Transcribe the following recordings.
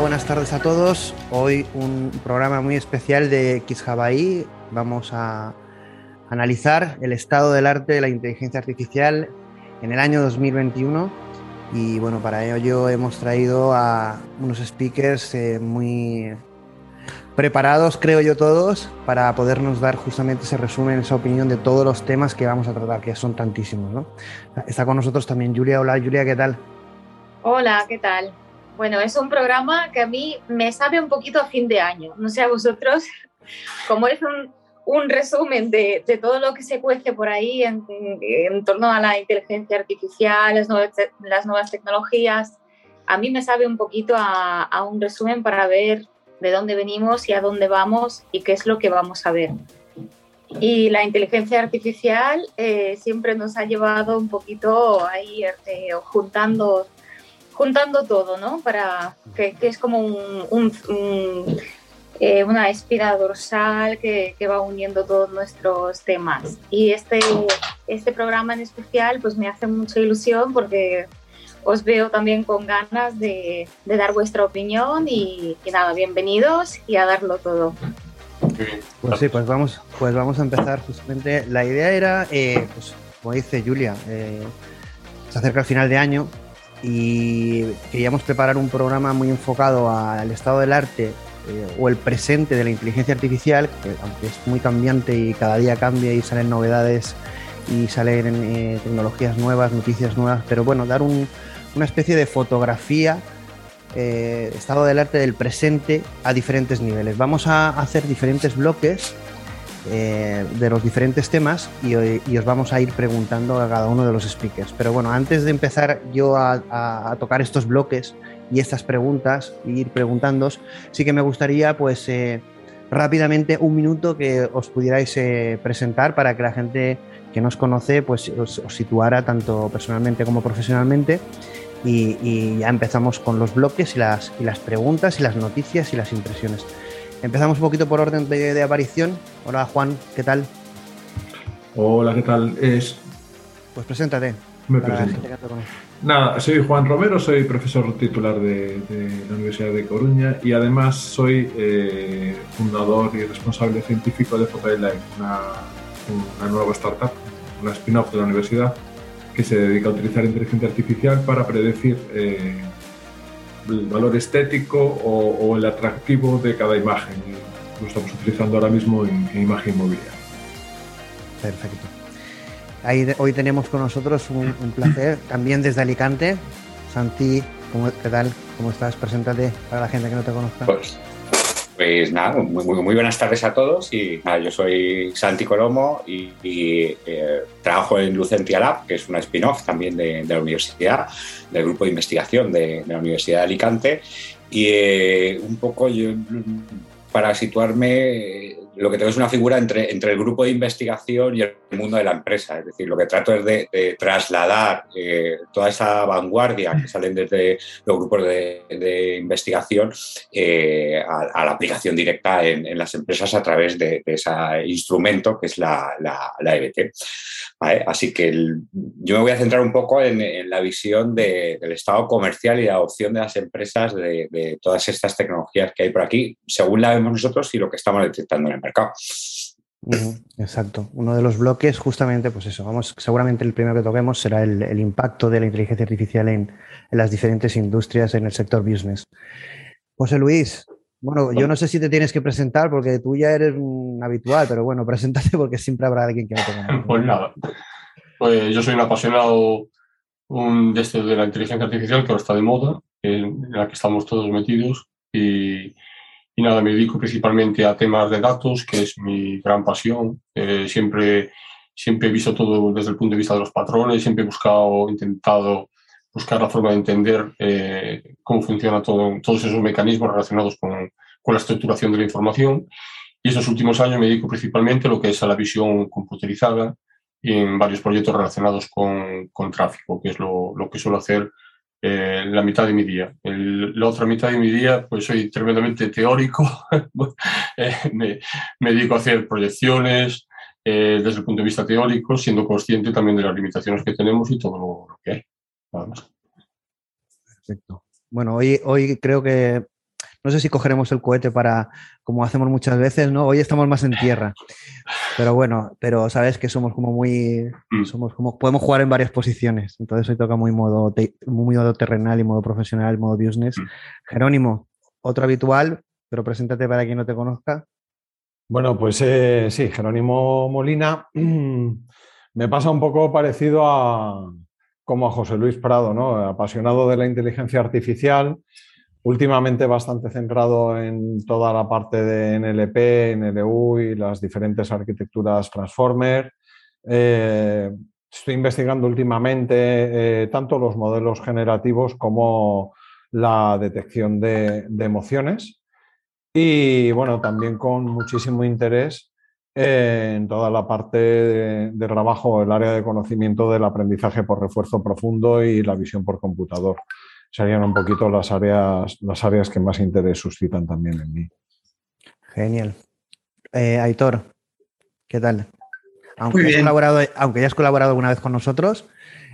Buenas tardes a todos. Hoy un programa muy especial de Xhabai. Vamos a analizar el estado del arte de la inteligencia artificial en el año 2021. Y bueno, para ello hemos traído a unos speakers eh, muy preparados, creo yo todos, para podernos dar justamente ese resumen, esa opinión de todos los temas que vamos a tratar, que son tantísimos. ¿no? Está con nosotros también Julia. Hola Julia, ¿qué tal? Hola, ¿qué tal? Bueno, es un programa que a mí me sabe un poquito a fin de año. No sé a vosotros, como es un, un resumen de, de, todo lo que se cuece por ahí en, en torno a la inteligencia artificial, las nuevas, las nuevas, tecnologías, a mí me sabe un poquito a, a un resumen para ver de dónde venimos y a dónde vamos y qué es lo que vamos a ver. Y la inteligencia artificial eh, siempre nos ha llevado un poquito ahí eh, juntando juntando todo, ¿no? Para que, que es como un, un, un, eh, una espira dorsal que, que, va uniendo todos nuestros temas. Y este, este programa en especial pues me hace mucha ilusión porque os veo también con ganas de, de dar vuestra opinión y, y, nada, bienvenidos y a darlo todo. Pues sí, pues vamos, pues vamos a empezar justamente. La idea era, eh, pues, como dice Julia, eh, se acerca el final de año, y queríamos preparar un programa muy enfocado al estado del arte eh, o el presente de la inteligencia artificial, que aunque es muy cambiante y cada día cambia y salen novedades y salen eh, tecnologías nuevas, noticias nuevas, pero bueno, dar un, una especie de fotografía, eh, estado del arte del presente a diferentes niveles. Vamos a hacer diferentes bloques eh, de los diferentes temas y, os vamos a ir preguntando a cada uno de los speakers. Pero bueno, antes de empezar yo a, tocar estos bloques y estas preguntas e ir preguntándos, sí que me gustaría pues eh, rápidamente un minuto que os pudierais eh, presentar para que la gente que nos conoce pues os, os situara tanto personalmente como profesionalmente. Y, ya empezamos con los bloques las, y las preguntas y las noticias y las impresiones. Empezamos un poquito por orden de, de, aparición. Hola Juan, ¿qué tal? Hola, ¿qué tal? Es... Pues preséntate. Me presento. Nada, soy Juan Romero, soy profesor titular de, de la Universidad de Coruña y además soy eh, fundador y responsable científico de Photolife, una, una nueva startup, una spin-off de la universidad que se dedica a utilizar inteligencia artificial para predecir eh, el valor estético o, o, el atractivo de cada imagen. Lo estamos utilizando ahora mismo en, en imagen inmobiliaria. Perfecto. Ahí de, hoy tenemos con nosotros un, un, placer, también desde Alicante. Santi, ¿cómo, ¿qué tal? ¿Cómo estás? Preséntate para la gente que no te conozca. Pues, pues nada, muy, muy, muy, buenas tardes a todos. Y nada, yo soy Santi Colomo y, eh, trabajo en Lucentia Lab, que es una spin-off también de, la universidad, del grupo de investigación de, de la Universidad de Alicante. Y eh, un poco yo, para situarme, lo que tengo es una figura entre, entre el grupo de investigación y el mundo de la empresa. Es decir, lo que trato es de, de trasladar eh, toda esa vanguardia que salen desde los grupos de, de investigación eh, a, a, la aplicación directa en, en, las empresas a través de, de ese instrumento que es la, la, la EBT. ¿Vale? Así que el, yo me voy a centrar un poco en, en la visión de, del estado comercial y la adopción de las empresas de, de, todas estas tecnologías que hay por aquí, según la vemos nosotros y lo que estamos detectando en el mercado. Exacto. Uno de los bloques, justamente, pues eso, vamos, seguramente el primero que toquemos será el, el impacto de la inteligencia artificial en, en, las diferentes industrias en el sector business. José Luis, bueno, yo no sé si te tienes que presentar porque tú ya eres un habitual, pero bueno, preséntate porque siempre habrá alguien que no te conozca. Pues nada, pues yo soy un apasionado un, de, este, de la inteligencia artificial que ahora está de moda, en la que estamos todos metidos y y nada, me dedico principalmente a temas de datos, que es mi gran pasión. Eh, siempre, siempre he visto todo desde el punto de vista de los patrones, siempre he buscado, intentado buscar la forma de entender eh, cómo funciona todo, todos esos mecanismos relacionados con, con, la estructuración de la información. Y estos últimos años me dedico principalmente a lo que es a la visión computerizada en varios proyectos relacionados con, con tráfico, que es lo, lo que suelo hacer eh, la mitad de mi día. La otra mitad de mi día, pues soy tremendamente teórico, eh, me, me, dedico a hacer proyecciones eh, desde el punto de vista teórico, siendo consciente también de las limitaciones que tenemos y todo lo, que hay. Perfecto. Bueno, hoy, hoy creo que No sé si cogeremos el cohete para, como hacemos muchas veces, ¿no? Hoy estamos más en tierra. Pero bueno, pero sabes que somos como muy, mm. somos como, podemos jugar en varias posiciones. Entonces hoy toca muy modo, muy modo terrenal y modo profesional, modo business. Mm. Jerónimo, otro habitual, pero preséntate para quien no te conozca. Bueno, pues eh, sí, Jerónimo Molina. Me pasa un poco parecido a como a José Luis Prado, ¿no? Apasionado de la inteligencia artificial, últimamente bastante centrado en toda la parte de NLP, NLU y las diferentes arquitecturas Transformer. Eh, estoy investigando últimamente eh, tanto los modelos generativos como la detección de, de emociones. Y bueno, también con muchísimo interés en toda la parte de, trabajo, el área de conocimiento del aprendizaje por refuerzo profundo y la visión por computador. Serían un poquito las áreas, las áreas que más interés suscitan también en mí. Genial. Eh, Aitor, ¿qué tal? Aunque, hayas colaborado, aunque hayas colaborado alguna vez con nosotros,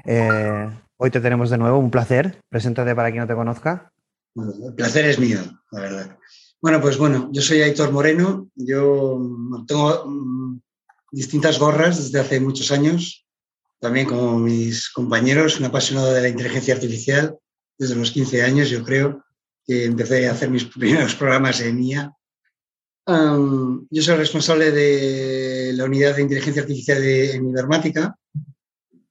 eh, hoy te tenemos de nuevo. Un placer. Preséntate para quien no te conozca. el placer es mío, la verdad. Bueno, pues bueno, yo soy Aitor Moreno, yo tengo mm, distintas gorras desde hace muchos años, también como mis compañeros, un apasionado de la inteligencia artificial, desde los 15 años yo creo que empecé a hacer mis primeros programas en IA. yo soy responsable de la unidad de inteligencia artificial en Ibermática,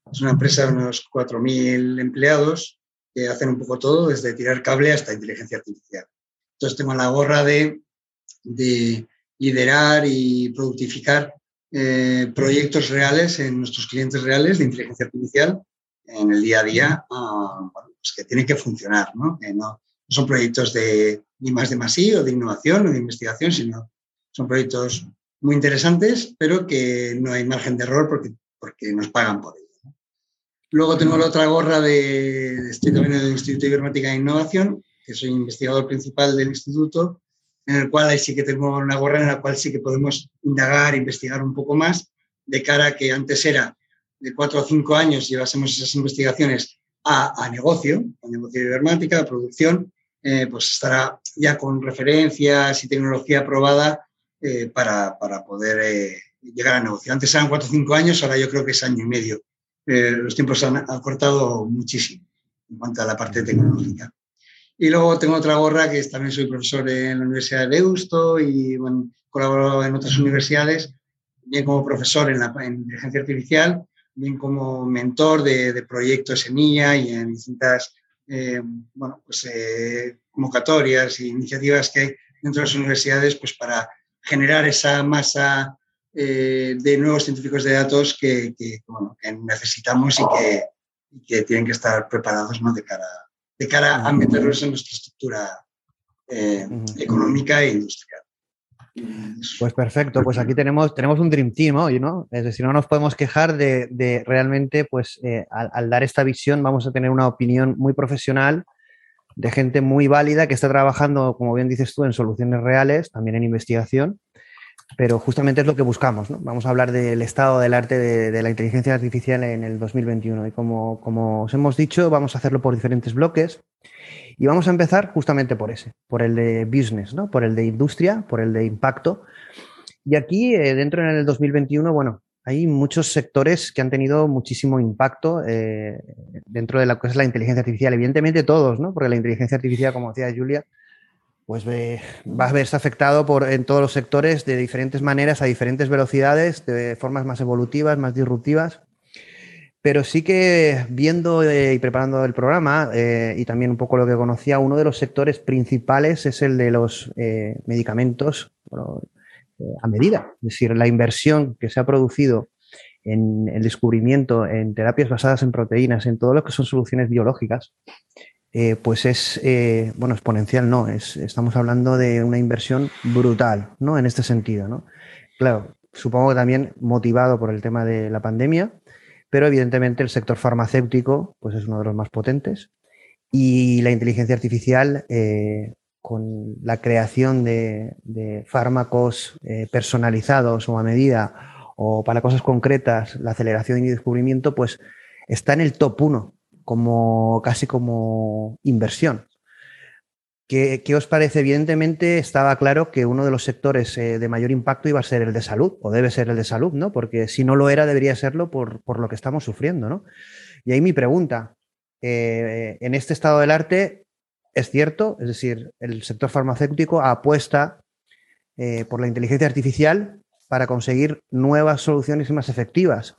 es una empresa de unos 4.000 empleados que hacen un poco todo, desde tirar cable hasta inteligencia artificial. Entonces tengo la gorra de, liderar y productificar eh, proyectos reales en nuestros clientes reales de inteligencia artificial en el día a día, ah, pues que tienen que funcionar, ¿no? Que no, son proyectos de ni más de más o de innovación o de investigación, sino son proyectos muy interesantes, pero que no hay margen de error porque, porque nos pagan por ello. Luego tengo la otra gorra de, estoy también en el Instituto de Ibermática e Innovación, que soy investigador principal del instituto, en el cual ahí sí que tengo una gorra en la cual sí que podemos indagar, investigar un poco más, de cara a que antes era de cuatro o cinco años llevásemos esas investigaciones a, negocio, a negocio de ibermática, a producción, eh, pues estará ya con referencias y tecnología aprobada eh, para, para, poder eh, llegar a negocio. Antes eran cuatro o cinco años, ahora yo creo que es año y medio. los tiempos han acortado muchísimo en cuanto a la parte tecnológica. Y luego tengo otra gorra que también soy profesor en la Universidad de Deusto y bueno, colaboro en otras universidades, bien como profesor en, la, inteligencia artificial, bien como mentor de, proyectos semilla y en distintas eh, bueno, pues, eh, convocatorias e iniciativas que hay dentro de las universidades pues, para generar esa masa eh, de nuevos científicos de datos que, necesitamos y que, y que, tienen que estar preparados ¿no? de cara a de cara a meterlos en nuestra estructura económica e industrial. Pues perfecto, pues aquí tenemos, tenemos un Dream Team hoy, ¿no? Es decir, no nos podemos quejar de, realmente, pues eh, al, dar esta visión vamos a tener una opinión muy profesional de gente muy válida que está trabajando, como bien dices tú, en soluciones reales, también en investigación pero justamente es lo que buscamos. ¿no? Vamos a hablar del estado del arte de, la inteligencia artificial en el 2021 y como, como, os hemos dicho, vamos a hacerlo por diferentes bloques y vamos a empezar justamente por ese, por el de business, ¿no? por el de industria, por el de impacto. Y aquí, eh, dentro en el 2021, bueno, hay muchos sectores que han tenido muchísimo impacto eh, dentro de lo que es la inteligencia artificial. Evidentemente todos, ¿no? porque la inteligencia artificial, como decía Julia, pues va a verse afectado por, en todos los sectores de diferentes maneras, a diferentes velocidades, de formas más evolutivas, más disruptivas. Pero sí que viendo eh, y preparando el programa eh, y también un poco lo que conocía, uno de los sectores principales es el de los eh, medicamentos a medida. Es decir, la inversión que se ha producido en el descubrimiento, en terapias basadas en proteínas, en todo lo que son soluciones biológicas, pues es, bueno, exponencial no, es, estamos hablando de una inversión brutal, ¿no? En este sentido, ¿no? Claro, supongo que también motivado por el tema de la pandemia, pero evidentemente el sector farmacéutico, pues es uno de los más potentes y la inteligencia artificial, eh, con la creación de, de fármacos personalizados o a medida o para cosas concretas, la aceleración y descubrimiento, pues está en el top 1 como casi como inversión. ¿Qué, os parece? Evidentemente estaba claro que uno de los sectores eh, de mayor impacto iba a ser el de salud, o debe ser el de salud, ¿no? Porque si no lo era, debería serlo por, por lo que estamos sufriendo, ¿no? Y ahí mi pregunta, eh, en este estado del arte, es cierto, es decir, el sector farmacéutico apuesta eh, por la inteligencia artificial para conseguir nuevas soluciones más efectivas.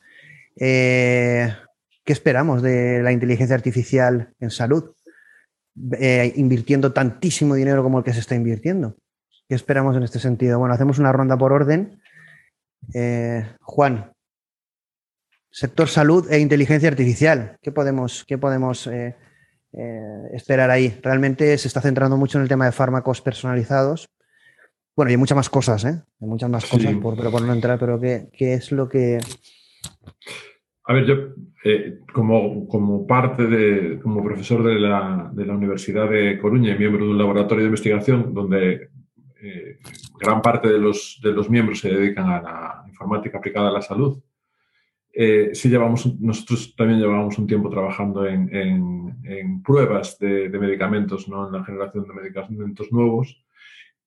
¿Qué esperamos de la inteligencia artificial en salud? Invirtiendo tantísimo dinero como el que se está invirtiendo. ¿Qué esperamos en este sentido? Bueno, hacemos una ronda por orden. Juan, sector salud e inteligencia artificial. ¿Qué podemos, qué podemos eh, eh, esperar ahí? Realmente se está centrando mucho en el tema de fármacos personalizados. Bueno, y hay muchas más cosas, ¿eh? Hay muchas más cosas, por, pero por no entrar, pero ¿qué, es lo que...? A ver, yo eh, como, como, parte de, como profesor de la, de la, Universidad de Coruña y miembro de un laboratorio de investigación donde gran parte de los, de los miembros se dedican a la informática aplicada a la salud, eh, sí llevamos, nosotros también llevamos un tiempo trabajando en, pruebas de, medicamentos, ¿no? en la generación de medicamentos nuevos.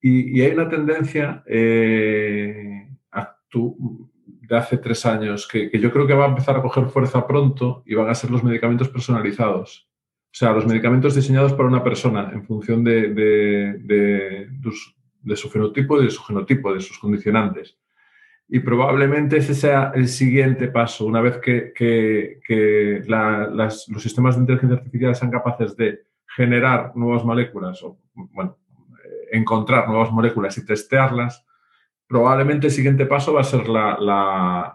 Y, hay una tendencia eh, de hace tres años que, yo creo que va a empezar a coger fuerza pronto y van a ser los medicamentos personalizados. O sea, los medicamentos diseñados para una persona en función de, de su fenotipo y de su genotipo, de sus condicionantes y probablemente ese sea el siguiente paso, una vez que, los sistemas de inteligencia artificial sean capaces de generar nuevas moléculas o, bueno, eh, encontrar nuevas moléculas y testearlas, probablemente el siguiente paso va a ser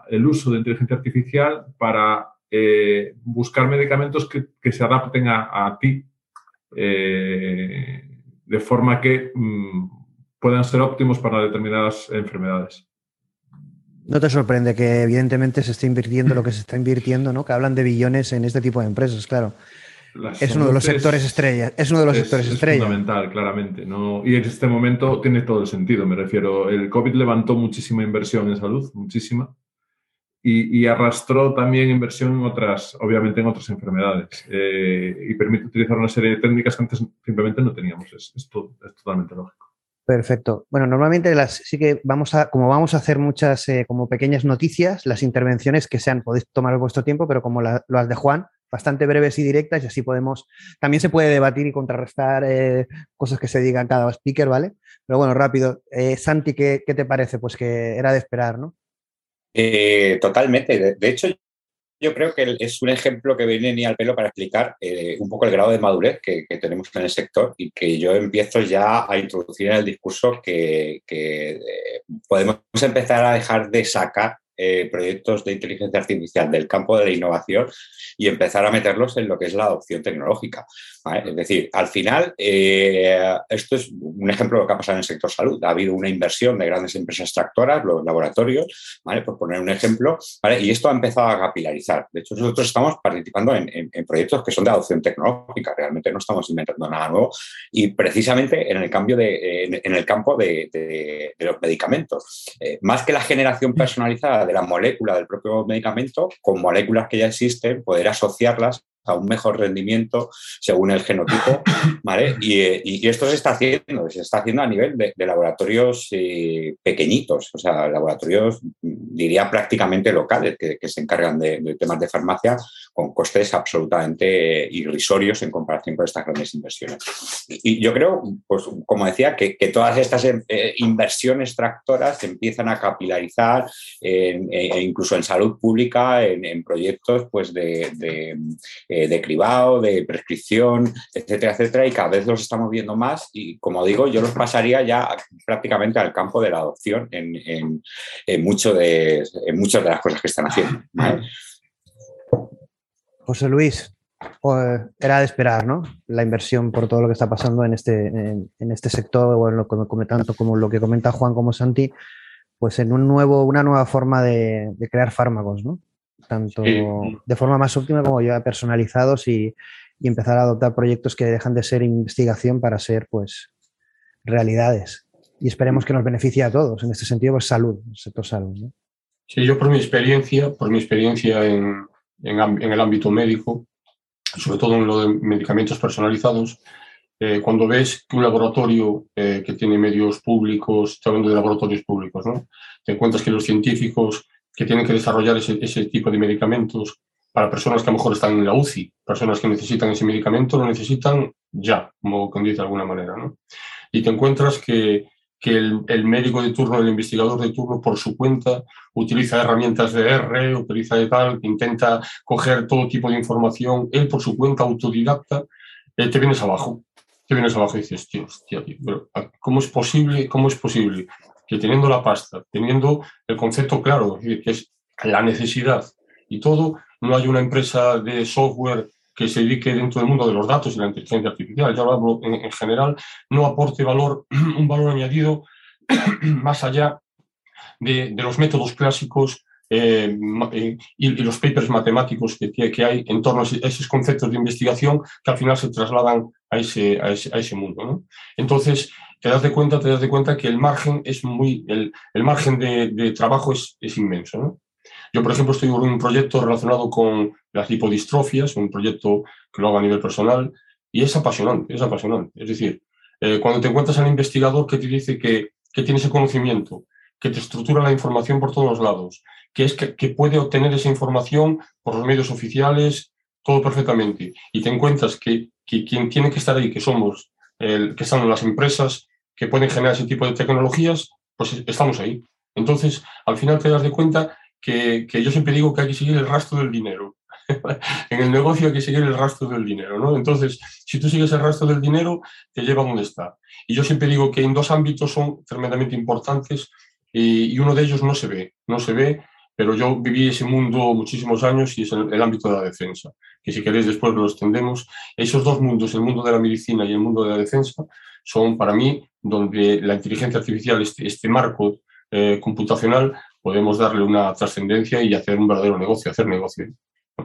el uso de inteligencia artificial para eh, buscar medicamentos que, se adapten a, ti eh, de forma que mm, puedan ser óptimos para determinadas enfermedades. No te sorprende que evidentemente se esté invirtiendo lo que se está invirtiendo, ¿no? Que hablan de billones en este tipo de empresas, claro. Es uno de los sectores estrellas. Es uno de los sectores es fundamental, claramente. ¿no? Y en este momento tiene todo el sentido. Me refiero, el COVID levantó muchísima inversión en salud, muchísima. Y, arrastró también inversión en otras, obviamente en otras enfermedades. Eh, y permite utilizar una serie de técnicas que antes simplemente no teníamos. Es, es totalmente lógico. Perfecto. Bueno, normalmente las sí que vamos a, como vamos a hacer muchas eh, como pequeñas noticias, las intervenciones que sean, podéis tomar vuestro tiempo, pero como las de Juan, bastante breves y directas, y así podemos, también se puede debatir y contrarrestar eh, cosas que se digan cada speaker, ¿vale? Pero bueno, rápido. Eh, Santi, ¿qué, ¿qué, te parece? Pues que era de esperar, ¿no? totalmente. de, hecho, yo creo que es un ejemplo que viene ni al pelo para explicar eh, un poco el grado de madurez que, tenemos en el sector y que yo empiezo ya a introducir en el discurso que, eh, podemos empezar a dejar de sacar eh, proyectos de inteligencia artificial del campo de la innovación y empezar a meterlos en lo que es la adopción tecnológica. Es decir, al final, eh, esto es un ejemplo de lo que ha pasado en el sector salud. Ha habido una inversión de grandes empresas tractoras, los laboratorios, por poner un ejemplo, y esto ha empezado a capilarizar. De hecho, nosotros estamos participando en, proyectos que son de adopción tecnológica, realmente no estamos inventando nada nuevo, y precisamente en el, cambio de, en, el campo de, los medicamentos. Eh, más que la generación personalizada de la molécula del propio medicamento, con moléculas que ya existen, poder asociarlas a un mejor rendimiento según el genotipo, ¿vale? Y, esto se está haciendo, se está haciendo a nivel de, laboratorios eh, pequeñitos, o sea, laboratorios, diría, prácticamente locales, que, se encargan de, temas de farmacia con costes absolutamente irrisorios en comparación con estas grandes inversiones. Y, yo creo, pues, como decía, que, todas estas eh, inversiones tractoras empiezan a capilarizar e incluso en salud pública, en, proyectos pues, de eh, de cribado, de prescripción, etcétera, etcétera, y cada vez los estamos viendo más y, como digo, yo los pasaría ya prácticamente al campo de la adopción en, de, muchas de las cosas que están haciendo. José Luis, era de esperar, ¿no? La inversión por todo lo que está pasando en este, en, este sector, o en lo que, tanto como lo que comenta Juan como Santi, pues en un nuevo, una nueva forma de, de crear fármacos, ¿no? Tanto de forma más óptima como ya personalizados y, empezar a adoptar proyectos que dejan de ser investigación para ser pues realidades. Y esperemos que nos beneficie a todos. En este sentido, pues salud, el sector salud. Sí, yo por mi experiencia, por mi experiencia en, en, el ámbito médico, sobre todo en lo de medicamentos personalizados, eh, cuando ves que un laboratorio eh, que tiene medios públicos, estoy hablando de laboratorios públicos, ¿no? te encuentras que los científicos que tienen que desarrollar ese, tipo de medicamentos para personas que a lo mejor están en la UCI, personas que necesitan ese medicamento, lo necesitan ya, como dice de alguna manera. ¿no? Y te encuentras que, que el, médico de turno, el investigador de turno, por su cuenta, utiliza herramientas de R, utiliza de tal, intenta coger todo tipo de información, él por su cuenta autodidacta, eh, te vienes abajo te vienes abajo y dices, tío, hostia, ¿cómo es posible, cómo es posible que teniendo la pasta, teniendo el concepto claro, que es la necesidad y todo, no hay una empresa de software que se dedique dentro del mundo de los datos y la inteligencia artificial, ya lo hablo en, general, no aporte valor, un valor añadido más allá de, de los métodos clásicos eh, eh, y, los papers matemáticos que, que, hay en torno a esos conceptos de investigación que al final se trasladan a ese, a ese, a ese mundo. ¿no? Entonces, te das de cuenta, te das de cuenta que el margen es muy, el, el margen de, de, trabajo es, es inmenso. ¿no? Yo, por ejemplo, estoy en un proyecto relacionado con las lipodistrofias, un proyecto que lo hago a nivel personal, y es apasionante, es apasionante. Es decir, eh, cuando te encuentras al investigador que te dice que, que tiene ese conocimiento, que te estructura la información por todos lados, que es que, puede obtener esa información por los medios oficiales, todo perfectamente. Y te encuentras que, quien tiene que estar ahí, que somos, el, que están las empresas que pueden generar ese tipo de tecnologías, pues estamos ahí. Entonces, al final te das de cuenta que, que yo siempre digo que hay que seguir el rastro del dinero. en el negocio hay que seguir el rastro del dinero, ¿no? Entonces, si tú sigues el rastro del dinero, te lleva a donde está. Y yo siempre digo que en dos ámbitos son tremendamente importantes y, uno de ellos no se ve, no se ve pero yo viví ese mundo muchísimos años y es el, el, ámbito de la defensa, que si queréis después lo extendemos. Esos dos mundos, el mundo de la medicina y el mundo de la defensa, son para mí donde la inteligencia artificial, este, este marco eh, computacional, podemos darle una trascendencia y hacer un verdadero negocio, hacer negocio.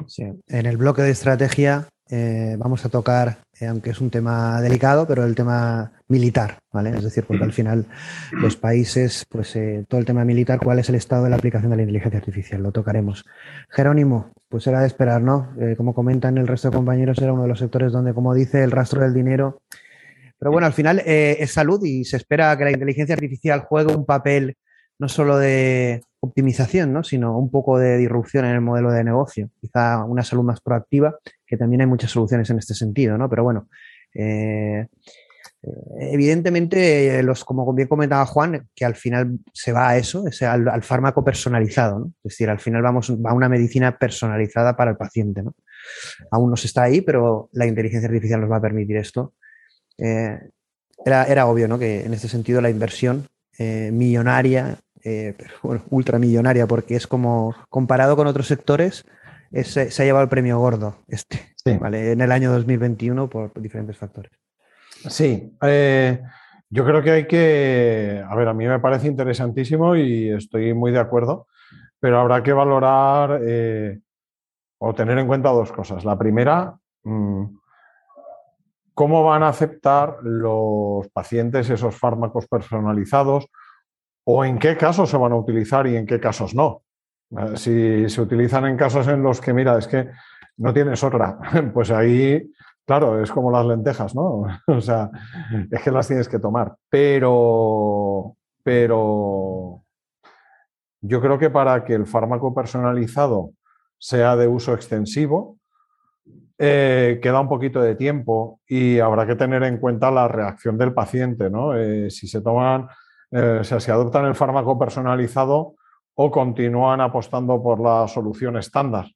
Sí. En el bloque de estrategia eh, vamos a tocar, eh, aunque es un tema delicado, pero el tema militar, ¿vale? Es decir, porque al final los países, pues eh, todo el tema militar, cuál es el estado de la aplicación de la inteligencia artificial, lo tocaremos. Jerónimo, pues era de esperar, ¿no? Como comentan el resto de compañeros, era uno de los sectores donde, como dice, el rastro del dinero. Pero bueno, al final eh, es salud y se espera que la inteligencia artificial juegue un papel no solo de optimización, ¿no? sino un poco de disrupción en el modelo de negocio. Quizá una salud más proactiva, que también hay muchas soluciones en este sentido, ¿no? Pero bueno, eh, evidentemente, los, como bien comentaba Juan, que al final se va a eso, al, al, fármaco personalizado, ¿no? Es decir, al final vamos a una medicina personalizada para el paciente, ¿no? Aún no se está ahí, pero la inteligencia artificial nos va a permitir esto. Eh, era, era, obvio, ¿no? Que en este sentido la inversión eh, millonaria eh, bueno, ultramillonaria, porque es como, comparado con otros sectores, es, se ha llevado el premio gordo este, sí. ¿vale? en el año 2021 por diferentes factores. Sí, eh, yo creo que hay que, a ver, a mí me parece interesantísimo y estoy muy de acuerdo, pero habrá que valorar eh, o tener en cuenta dos cosas. La primera, mmm, cómo van a aceptar los pacientes esos fármacos personalizados o en qué casos se van a utilizar y en qué casos no. Eh, si se utilizan en casos en los que, mira, es que no tienes otra, pues ahí, claro, es como las lentejas, ¿no? O sea, es que las tienes que tomar. Pero, pero yo creo que para que el fármaco personalizado sea de uso extensivo, eh, queda un poquito de tiempo y habrá que tener en cuenta la reacción del paciente, ¿no? Eh, si se toman eh, o sea, si adoptan el fármaco personalizado o continúan apostando por la solución estándar.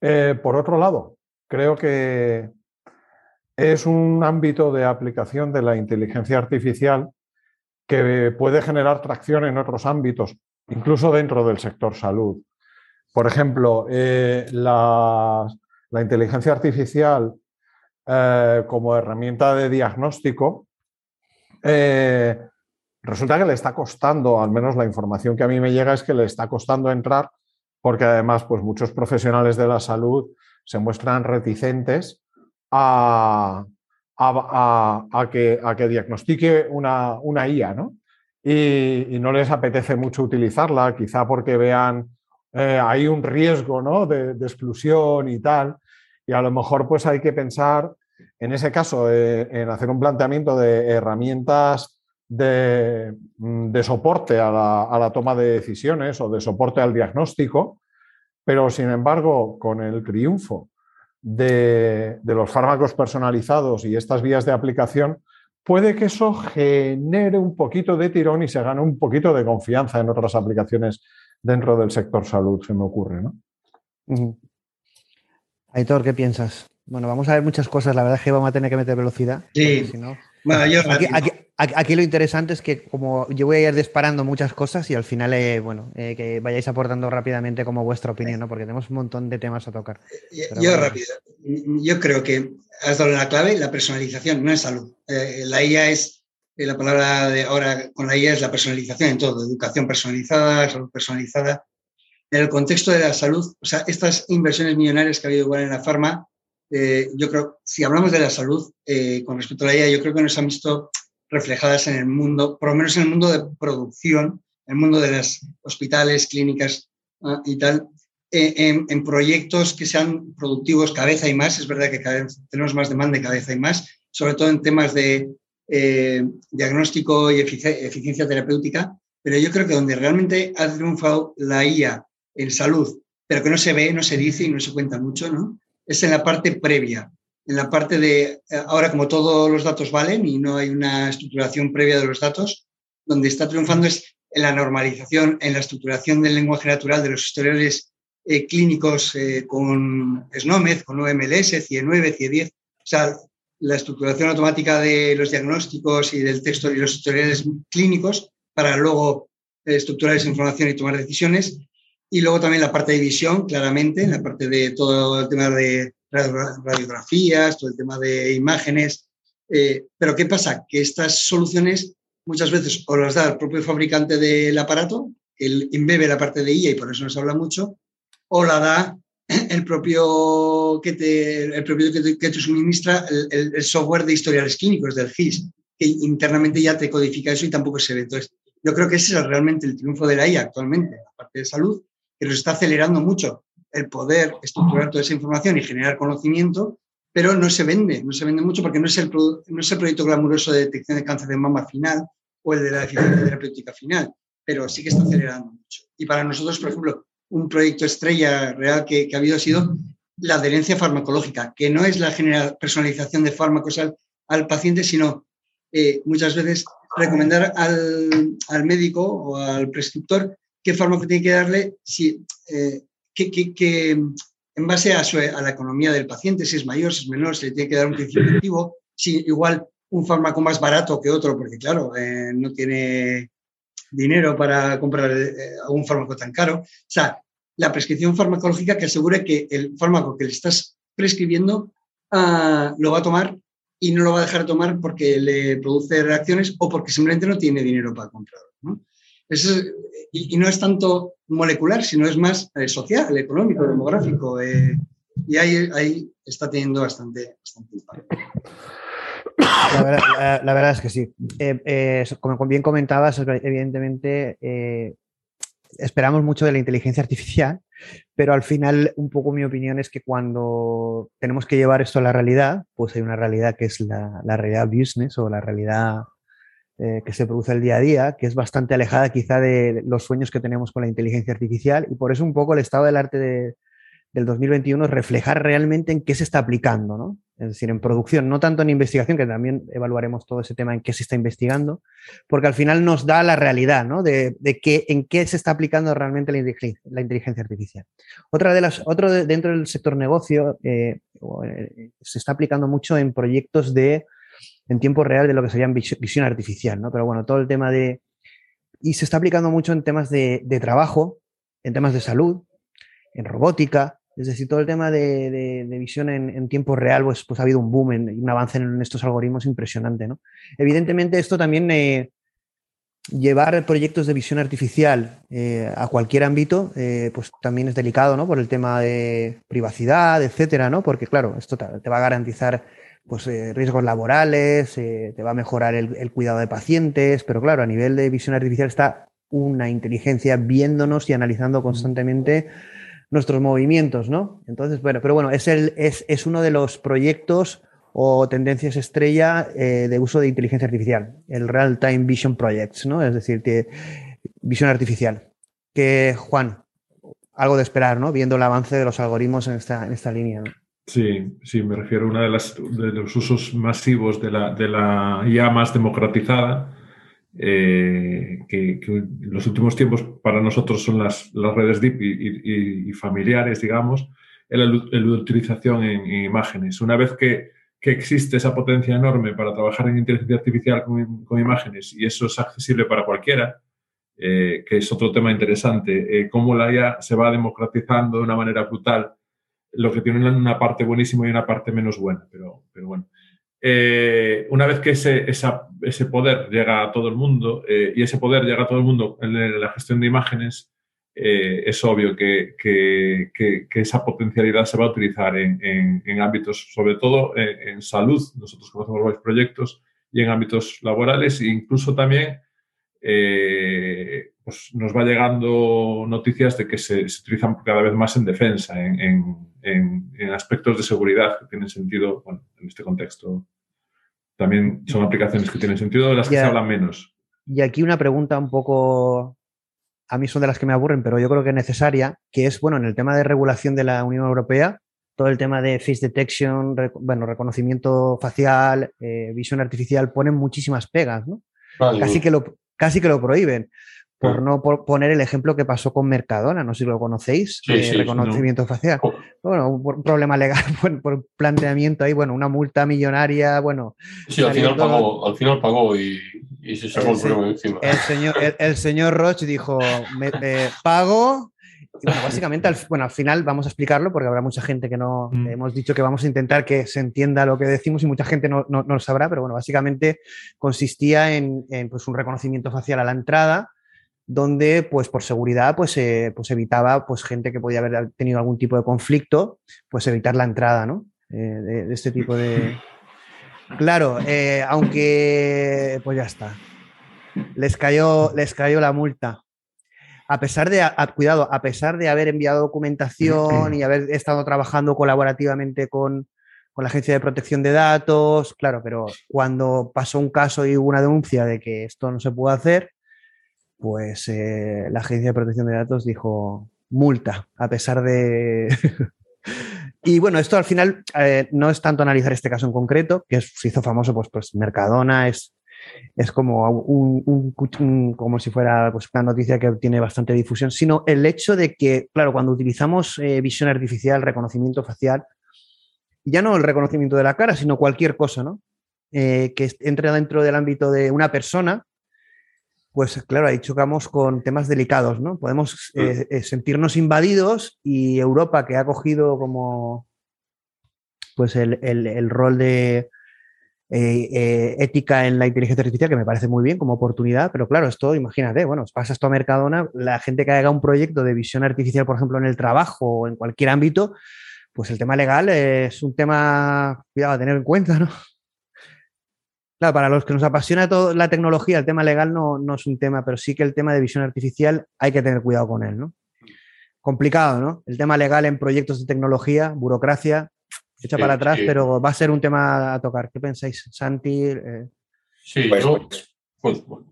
Eh, por otro lado, creo que es un ámbito de aplicación de la inteligencia artificial que puede generar tracción en otros ámbitos, incluso dentro del sector salud. Por ejemplo, eh, la, inteligencia artificial eh, como herramienta de diagnóstico eh, resulta que le está costando, al menos la información que a mí me llega es que le está costando entrar porque además pues muchos profesionales de la salud se muestran reticentes a, a, a, que, diagnostique una, una IA, ¿no? Y, no les apetece mucho utilizarla, quizá porque vean eh, hay un riesgo ¿no? de, exclusión y tal, y a lo mejor pues hay que pensar en ese caso, eh, en hacer un planteamiento de herramientas de, mm, soporte a la, toma de decisiones o de soporte al diagnóstico, pero sin embargo, con el triunfo de, los fármacos personalizados y estas vías de aplicación, puede que eso genere un poquito de tirón y se gane un poquito de confianza en otras aplicaciones dentro del sector salud, se me ocurre, ¿no? Aitor, ¿qué piensas? Bueno, vamos a ver muchas cosas. La verdad es que vamos a tener que meter velocidad. Sí. bueno, yo aquí, lo interesante es que como yo voy a ir disparando muchas cosas y al final, eh, bueno, eh, que vayáis aportando rápidamente como vuestra opinión, ¿no? Porque tenemos un montón de temas a tocar. yo rápido. Yo creo que has dado la clave, la personalización, no es salud. Eh, la IA es, la palabra de ahora con la IA es la personalización en todo, educación personalizada, salud personalizada. En el contexto de la salud, o sea, estas inversiones millonarias que ha habido igual en la farma, eh, yo creo, si hablamos de la salud, eh, con respecto a la IA, yo creo que nos han visto reflejadas en el mundo, por lo menos en el mundo de producción, en el mundo de los hospitales, clínicas ah, y tal, eh, en, proyectos que sean productivos cada vez hay más. Es verdad que cada vez tenemos más demanda y cada vez hay más, sobre todo en temas de diagnóstico y eficiencia terapéutica. Pero yo creo que donde realmente ha triunfado la IA en salud, pero que no se ve, no se dice y no se cuenta mucho, ¿no? es en la parte previa, en la parte de, eh, ahora como todos los datos valen y no hay una estructuración previa de los datos, donde está triunfando es en la normalización, en la estructuración del lenguaje natural de los historiales eh, clínicos eh, con SNOMED, con OMLS, CIE9, CIE10, o sea, la estructuración automática de los diagnósticos y del texto y los historiales clínicos para luego estructurar esa información y tomar decisiones y luego también la parte de visión, claramente, la parte de todo el tema de radiografías, todo el tema de imágenes. Eh, pero ¿qué pasa? Que estas soluciones muchas veces o las da el propio fabricante del aparato, que embebe la parte de IA y por eso nos habla mucho, o la da el propio que te, el propio que te, suministra el, software de historiales clínicos del GIS, que internamente ya te codifica eso y tampoco se ve. Entonces, yo creo que ese es realmente el triunfo de la IA actualmente, la parte de salud, que nos está acelerando mucho el poder estructurar toda esa información y generar conocimiento, pero no se vende, no se vende mucho porque no es el, no es el proyecto glamuroso de detección de cáncer de mama final o el de la eficiencia terapéutica final, pero sí que está acelerando mucho. Y para nosotros, por ejemplo, un proyecto estrella real que, ha habido ha sido la adherencia farmacológica, que no es la personalización de fármacos al, paciente, sino eh, muchas veces recomendar al, al, médico o al prescriptor qué fármaco tiene que darle, si, eh, que, en base a, a, la economía del paciente, si es mayor, si es menor, si le tiene que dar un activo, si igual un fármaco más barato que otro, porque claro, eh, no tiene dinero para comprar eh, un fármaco tan caro. O sea, la prescripción farmacológica que asegure que el fármaco que le estás prescribiendo ah, lo va a tomar y no lo va a dejar de tomar porque le produce reacciones o porque simplemente no tiene dinero para comprarlo. ¿no? Y, no es tanto molecular, sino es más eh, social, económico, demográfico. Eh, y ahí, ahí, está teniendo bastante, impacto. La verdad, es que sí. Eh, como bien comentabas, evidentemente esperamos mucho de la inteligencia artificial, pero al final un poco mi opinión es que cuando tenemos que llevar esto a la realidad, pues hay una realidad que es la, la realidad business o la realidad eh, que se produce el día a día, que es bastante alejada quizá de los sueños que tenemos con la inteligencia artificial y por eso un poco el estado del arte del 2021 es reflejar realmente en qué se está aplicando, ¿no? Es decir, en producción, no tanto en investigación, que también evaluaremos todo ese tema en qué se está investigando, porque al final nos da la realidad, ¿no? De, qué, en qué se está aplicando realmente la inteligencia, artificial. Otra de las, otro dentro del sector negocio eh, eh, se está aplicando mucho en proyectos de en tiempo real de lo que sería visión artificial, ¿no? Pero bueno, todo el tema de... Y se está aplicando mucho en temas de, trabajo, en temas de salud, en robótica, es decir, todo el tema de, visión en, tiempo real, pues, pues ha habido un boom, en, un avance en estos algoritmos impresionante, ¿no? Evidentemente esto también... Eh, llevar proyectos de visión artificial eh, a cualquier ámbito, eh, pues también es delicado, ¿no? Por el tema de privacidad, etcétera, ¿no? Porque, claro, esto te va a garantizar pues, eh, riesgos laborales, eh, te va a mejorar el, cuidado de pacientes, pero claro, a nivel de visión artificial está una inteligencia viéndonos y analizando constantemente nuestros movimientos, ¿no? Entonces, bueno, pero bueno, es, el, es, uno de los proyectos o tendencias estrella eh, de uso de inteligencia artificial, el Real Time Vision Projects, ¿no? Es decir, que visión artificial. Que, Juan, algo de esperar, ¿no? Viendo el avance de los algoritmos en esta, en esta línea. Sí, sí, me refiero a uno de, de los usos masivos de la, de la IA más democratizada, eh, que, en los últimos tiempos para nosotros son las, las redes deep y, familiares, digamos, la, utilización en, imágenes. Una vez que, que, existe esa potencia enorme para trabajar en inteligencia artificial con, con imágenes y eso es accesible para cualquiera, eh, que es otro tema interesante, eh, cómo la IA se va democratizando de una manera brutal, lo que tiene una parte buenísima y una parte menos buena, pero, pero bueno. Eh, una vez que ese, ese, poder llega a todo el mundo y ese poder llega a todo el mundo en la gestión de imágenes, es obvio que, que, que, esa potencialidad se va a utilizar en, en, ámbitos, sobre todo en, salud, nosotros conocemos varios proyectos, y en ámbitos laborales e incluso también eh, pues nos va llegando noticias de que se, utilizan cada vez más en defensa, en, aspectos de seguridad que tienen sentido, bueno, en este contexto también son aplicaciones que tienen sentido, de las que se hablan menos. Y aquí una pregunta un poco, a mí son de las que me aburren, pero yo creo que es necesaria, que es, bueno, en el tema de regulación de la Unión Europea, todo el tema de face detection, bueno, reconocimiento facial, eh, visión artificial, ponen muchísimas pegas, ¿no? Casi que lo, casi que lo prohíben. Por no poner el ejemplo que pasó con Mercadona, no sé si lo conocéis, de reconocimiento facial. Bueno, un problema legal por, planteamiento ahí, bueno, una multa millonaria, bueno. Sí, al final, pagó, al final pagó y, se sacó el, problema encima. El señor, el, señor Roche dijo, me, pago bueno, básicamente, al, bueno, al final vamos a explicarlo porque habrá mucha gente que no mm. hemos dicho que vamos a intentar que se entienda lo que decimos y mucha gente no, lo sabrá, pero bueno, básicamente consistía en, pues, un reconocimiento facial a la entrada donde pues por seguridad pues, eh, pues evitaba pues gente que podía haber tenido algún tipo de conflicto pues evitar la entrada ¿no? Eh, de, este tipo de claro eh, aunque pues ya está. Les cayó les cayó la multa. A pesar de, cuidado, a pesar de haber enviado documentación y haber estado trabajando colaborativamente con, la Agencia de Protección de Datos, claro, pero cuando pasó un caso y hubo una denuncia de que esto no se puede hacer, pues eh, la Agencia de Protección de Datos dijo multa, a pesar de... y bueno, esto al final eh, no es tanto analizar este caso en concreto, que se hizo famoso, pues, pues Mercadona es es como, un, como si fuera pues, una noticia que tiene bastante difusión, sino el hecho de que, claro, cuando utilizamos eh, visión artificial, reconocimiento facial, ya no el reconocimiento de la cara, sino cualquier cosa, ¿no? Que entre dentro del ámbito de una persona, pues claro, ahí chocamos con temas delicados, ¿no? Podemos eh, sentirnos invadidos y Europa, que ha cogido como pues el rol de, eh, eh, ética en la inteligencia artificial, que me parece muy bien como oportunidad, pero claro, esto, imagínate, bueno, pasa esto a Mercadona, la gente que haga un proyecto de visión artificial, por ejemplo, en el trabajo o en cualquier ámbito, pues el tema legal es un tema, cuidado, a tener en cuenta, ¿no? Claro, para los que nos apasiona toda la tecnología, el tema legal no, no es un tema, pero sí que el tema de visión artificial hay que tener cuidado con él, ¿no? Complicado, ¿no? El tema legal en proyectos de tecnología, burocracia, echa para atrás, pero va a ser un tema a tocar. ¿Qué pensáis, Santi? Eh, sí, pues, pues, pues,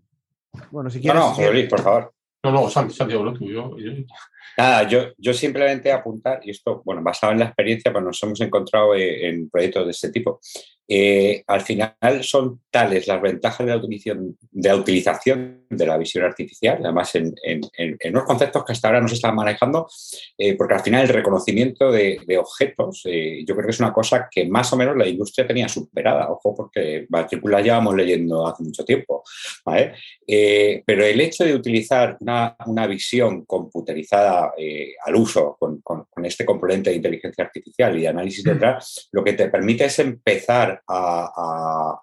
bueno, si quieres. No, no, por favor. No, no, Santi, Santi, hablo tú. Yo, Nada, yo, yo simplemente apuntar, y esto, bueno, basado en la experiencia, pues nos hemos encontrado eh, en proyectos de este tipo, eh, al final son tales las ventajas de la utilización de la, utilización de la visión artificial, además en, en, en, unos conceptos que hasta ahora no se están manejando, eh, porque al final el reconocimiento de, de objetos, eh, yo creo que es una cosa que más o menos la industria tenía superada, ojo, porque matrículas llevamos leyendo hace mucho tiempo, ¿vale? pero el hecho de utilizar una, una visión computerizada al uso con, con, con, este componente de inteligencia artificial y de análisis detrás, lo que te permite es empezar a,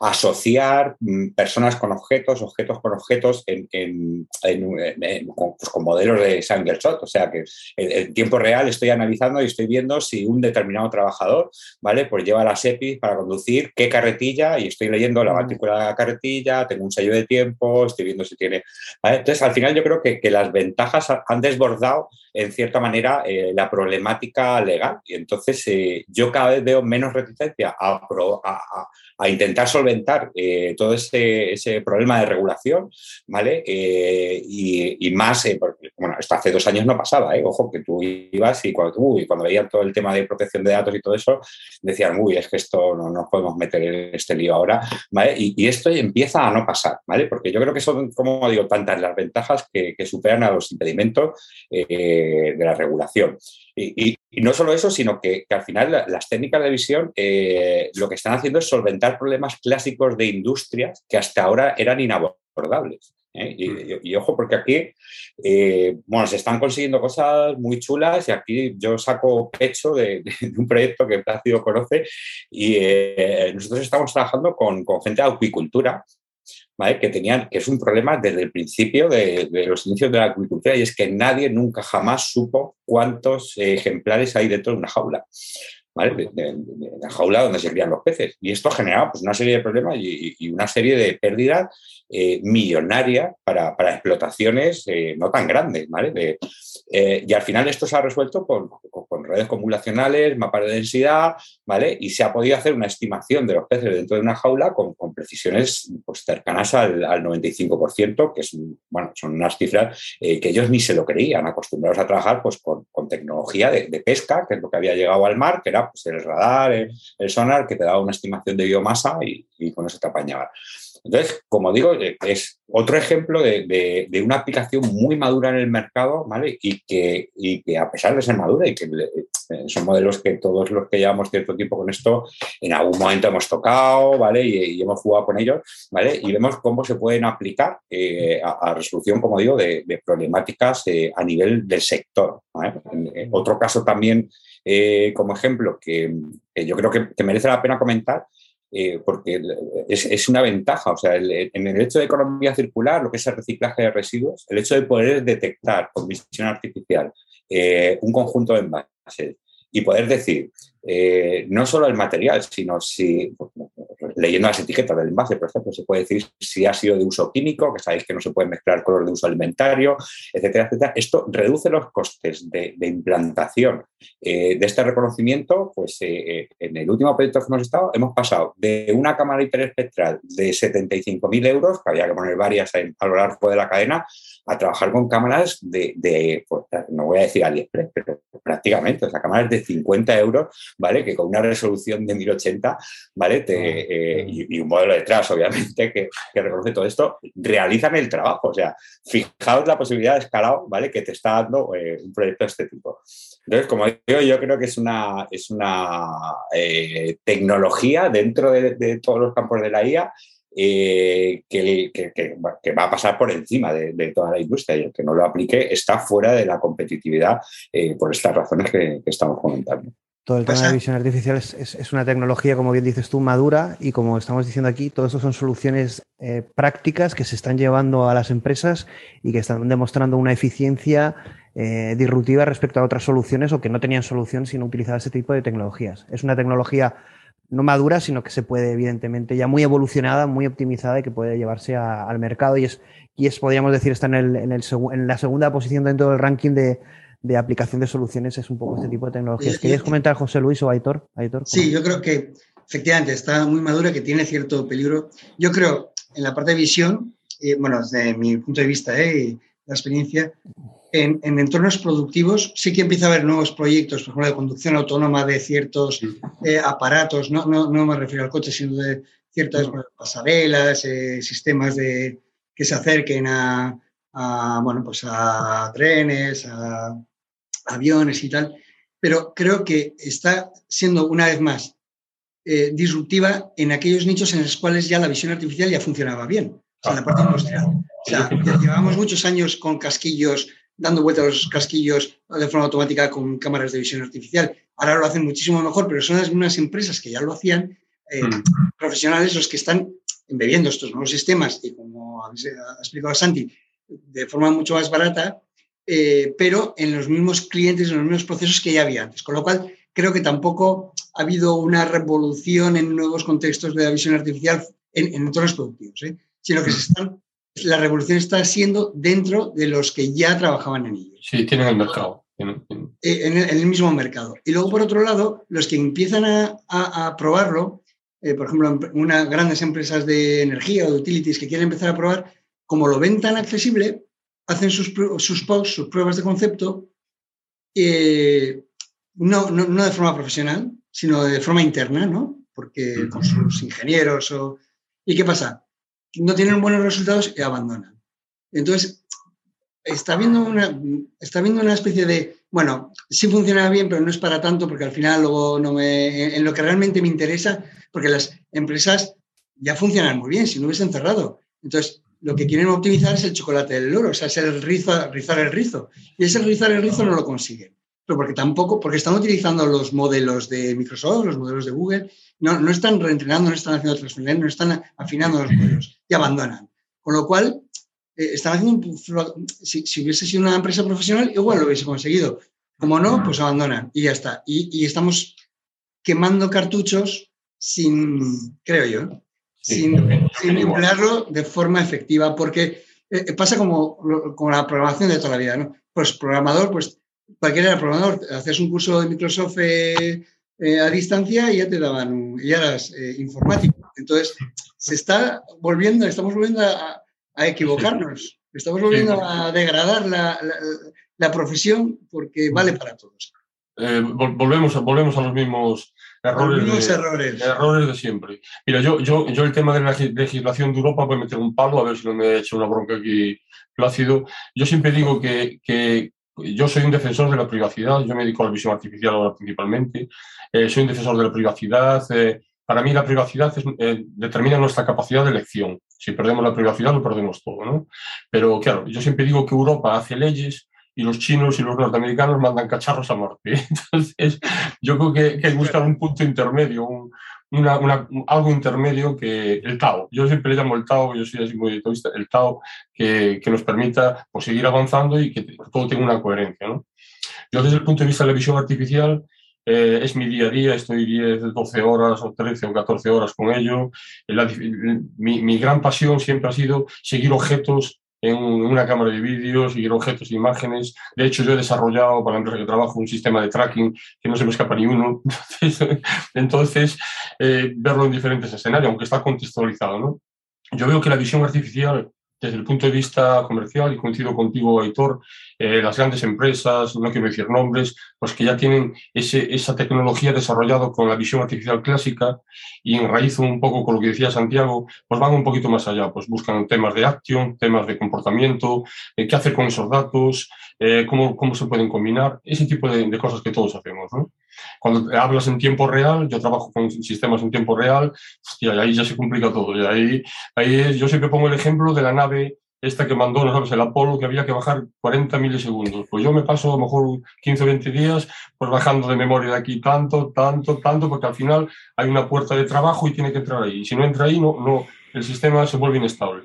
asociar mm, personas con objetos, objetos con objetos en, pues, con, modelos de single shot. O sea que en, tiempo real estoy analizando y estoy viendo si un determinado trabajador, ¿vale? Pues lleva las EPIs para conducir, qué carretilla, y estoy leyendo la matrícula de la carretilla, tengo un sello de tiempo, estoy viendo si tiene. Entonces, al final yo creo que, las ventajas han desbordado en cierta manera eh, la problemática legal. Y entonces eh, yo cada vez veo menos reticencia a, intentar solventar eh, todo ese, ese, problema de regulación, ¿vale? Eh, y, más, porque, bueno, esto hace dos años no pasaba, ojo, que tú ibas y cuando, y cuando veían todo el tema de protección de datos y todo eso, decían, uy, es que esto no nos podemos meter en este lío ahora, ¿vale? Y, esto empieza a no pasar, ¿vale? Porque yo creo que son, como digo, tantas las ventajas que, superan a los impedimentos de la regulación. Y, no solo eso, sino que, al final las técnicas de visión eh, lo que están haciendo es solventar problemas clásicos de industrias que hasta ahora eran inabordables. ¿eh? Mm. Y, ojo, porque aquí, eh, bueno, se están consiguiendo cosas muy chulas y aquí yo saco pecho de, un proyecto que Plácido conoce y nosotros estamos trabajando con, con gente de acuicultura que tenían, que es un problema desde el principio de, los inicios de la agricultura y es que nadie nunca jamás supo cuántos ejemplares hay dentro de una jaula. ¿Vale? De, la jaula donde se crían los peces. Y esto ha generado pues, una serie de problemas y, una serie de pérdidas eh, millonarias para, explotaciones eh, no tan grandes. ¿vale? Eh, y al final esto se ha resuelto con, redes acumulacionales, mapas de densidad, ¿vale? Y se ha podido hacer una estimación de los peces dentro de una jaula con, precisiones pues, cercanas al, 95%, que es, bueno, son unas cifras eh, que ellos ni se lo creían, acostumbrados a trabajar pues, con, tecnología de, pesca, que es lo que había llegado al mar, que era pues, el radar, el, sonar, que te daba una estimación de biomasa y, y con eso te apañaba. Entonces, como digo, eh, es otro ejemplo de, una aplicación muy madura en el mercado, ¿vale? Y que, que a pesar de ser madura y que eh, son modelos que todos los que llevamos cierto tiempo con esto, en algún momento hemos tocado, ¿vale? Y, hemos jugado con ellos, ¿vale? Y vemos cómo se pueden aplicar eh, a, resolución, como digo, de, problemáticas a nivel del sector. otro caso también, como ejemplo, que, yo creo que merece la pena comentar, eh, porque es, una ventaja. O sea, en el hecho de economía circular, lo que es el reciclaje de residuos, el hecho de poder detectar con visión artificial eh, un conjunto de envases y poder decir, eh, no solo el material, sino si, leyendo las etiquetas del envase, por ejemplo, se puede decir si ha sido de uso químico, que sabéis que no se puede mezclar color de uso alimentario, etcétera, etcétera. Esto reduce los costes de, implantación eh, de este reconocimiento. Pues eh, en el último proyecto que hemos estado, hemos pasado de una cámara hiperespectral de 75.000 euros, que había que poner varias a lo largo de la cadena, a trabajar con cámaras de, pues, no voy a decir AliExpress, pero prácticamente, o sea, cámaras de 50 euros ¿vale? Que con una resolución de 1080, ¿vale? Eh, y, un modelo detrás, obviamente, que, reconoce todo esto, realizan el trabajo. O sea, fijaos la posibilidad de escalado, ¿vale? Que te está dando eh, un proyecto de este tipo. Entonces, como digo, yo creo que es una, es una eh, tecnología dentro de, todos los campos de la IA que, va a pasar por encima de, toda la industria y el que no lo aplique está fuera de la competitividad por estas razones que estamos comentando. Todo el tema de visión artificial es, una tecnología, como bien dices tú, madura y como estamos diciendo aquí, todo esto son soluciones eh, prácticas que se están llevando a las empresas y que están demostrando una eficiencia eh, disruptiva respecto a otras soluciones o que no tenían solución sin utilizar ese tipo de tecnologías. Es una tecnología no madura, sino que se puede, evidentemente, ya muy evolucionada, muy optimizada y que puede llevarse al mercado y es, y es, podríamos decir, está en, el, en, el, en la segunda posición dentro del ranking de de aplicación de soluciones es un poco este tipo de tecnologías. ¿Querías comentar, José Luis o Aitor? Aitor sí, yo creo que efectivamente está muy madura, que tiene cierto peligro. Yo creo, en la parte de visión, eh, bueno, desde mi punto de vista eh, y la experiencia, en, entornos productivos sí que empieza a haber nuevos proyectos, por ejemplo, de conducción autónoma de ciertos eh, aparatos, no, no, no, me refiero al coche, sino de ciertas pasarelas, sistemas de, que se acerquen a, a, bueno, pues a trenes, a aviones y tal, pero creo que está siendo una vez más eh, disruptiva en aquellos nichos en los cuales ya la visión artificial ya funcionaba bien, en la parte industrial. O sea, llevamos muchos años con casquillos, dando vueltas a los casquillos de forma automática con cámaras de visión artificial. Ahora lo hacen muchísimo mejor, pero son algunas empresas que ya lo hacían, eh, hmm. profesionales los que están embebiendo estos nuevos sistemas y como ha explicado Santi, de forma mucho más barata, eh, pero en los mismos clientes, en los mismos procesos que ya había antes. Con lo cual, creo que tampoco ha habido una revolución en nuevos contextos de la visión artificial en, en entornos productivos, ¿eh? sino que se la revolución está siendo dentro de los que ya trabajaban en ellos. Sí, tienen el mercado. en, el, mismo mercado. Y luego, por otro lado, los que empiezan a, probarlo, eh, por ejemplo, unas grandes empresas de energía o de utilities que quieren empezar a probar, como lo ven tan accesible, hacen sus, sus posts, sus pruebas de concepto, eh, no, no, de forma profesional, sino de forma interna, ¿no? Porque con sus ingenieros o... ¿Y qué pasa? No tienen buenos resultados y abandonan. Entonces, está viendo una, está viendo una especie de, bueno, sí funciona bien, pero no es para tanto porque al final luego no me, en lo que realmente me interesa, porque las empresas ya funcionan muy bien, si no hubiesen cerrado. Entonces, lo que quieren optimizar es el chocolate del loro, o sea, es el rizar el rizo. Y ese rizar el rizo no lo consiguen. Pero porque tampoco, porque están utilizando los modelos de Microsoft, los modelos de Google, no, no están reentrenando, no están haciendo transferencias, no están afinando los modelos y abandonan. Con lo cual, eh, están haciendo si, si, hubiese sido una empresa profesional, igual lo hubiese conseguido. Como no, pues abandonan y ya está. Y, estamos quemando cartuchos sin, creo yo, sin, emplearlo de forma efectiva, porque eh, pasa como, como la programación de toda la vida, ¿no? Pues programador, pues cualquiera era programador, haces un curso de Microsoft eh, a distancia y ya te daban, ya eras informático. Entonces, se está volviendo, estamos volviendo a, a equivocarnos. Estamos volviendo a degradar la, profesión porque vale para todos. Eh, volvemos, volvemos a los mismos errores, de, errores. errores de siempre. Mira, yo, yo, yo el tema de la legislación de Europa voy a meter un palo, a ver si no me he hecho una bronca aquí plácido. Yo siempre digo que, que yo soy un defensor de la privacidad, yo me dedico a la visión artificial ahora principalmente, eh, soy un defensor de la privacidad, eh, para mí la privacidad eh, determina nuestra capacidad de elección. Si perdemos la privacidad, lo perdemos todo. ¿no? Pero claro, yo siempre digo que Europa hace leyes y los chinos y los norteamericanos mandan cacharros a Marte. Entonces, yo creo que, hay que buscar un punto intermedio, algo intermedio que el Tao. Yo siempre le llamo el Tao, yo soy así muy el Tao que, que, nos permita pues, seguir avanzando y que todo tenga una coherencia. ¿no? Yo desde el punto de vista de la visión artificial, eh, es mi día a día, estoy 10, 12 horas o 13 o 14 horas con ello. mi, gran pasión siempre ha sido seguir objetos en una cámara de vídeo, seguir objetos e imágenes. De hecho, yo he desarrollado para la empresa que trabajo un sistema de tracking que no se me escapa ni uno. Entonces, eh, verlo en diferentes escenarios, aunque está contextualizado. ¿no? Yo veo que la visión artificial desde el punto de vista comercial, y coincido contigo, Aitor, eh, las grandes empresas, no quiero decir nombres, pues que ya tienen ese, esa tecnología desarrollada con la visión artificial clásica y en raíz un poco con lo que decía Santiago, pues van un poquito más allá, pues buscan temas de acción, temas de comportamiento, eh, qué hacer con esos datos, eh, cómo, cómo se pueden combinar, ese tipo de cosas que todos hacemos. ¿no? Cuando hablas en tiempo real, yo trabajo con sistemas en tiempo real, y ahí ya se complica todo. Y ahí, ahí yo siempre pongo el ejemplo de la nave esta que mandó, no sabes, el Apolo, que había que bajar 40 milisegundos. Pues yo me paso a lo mejor 15 o 20 días pues bajando de memoria de aquí tanto, tanto, tanto, porque al final hay una puerta de trabajo y tiene que entrar ahí. Y si no entra ahí, no, no, el sistema se vuelve inestable.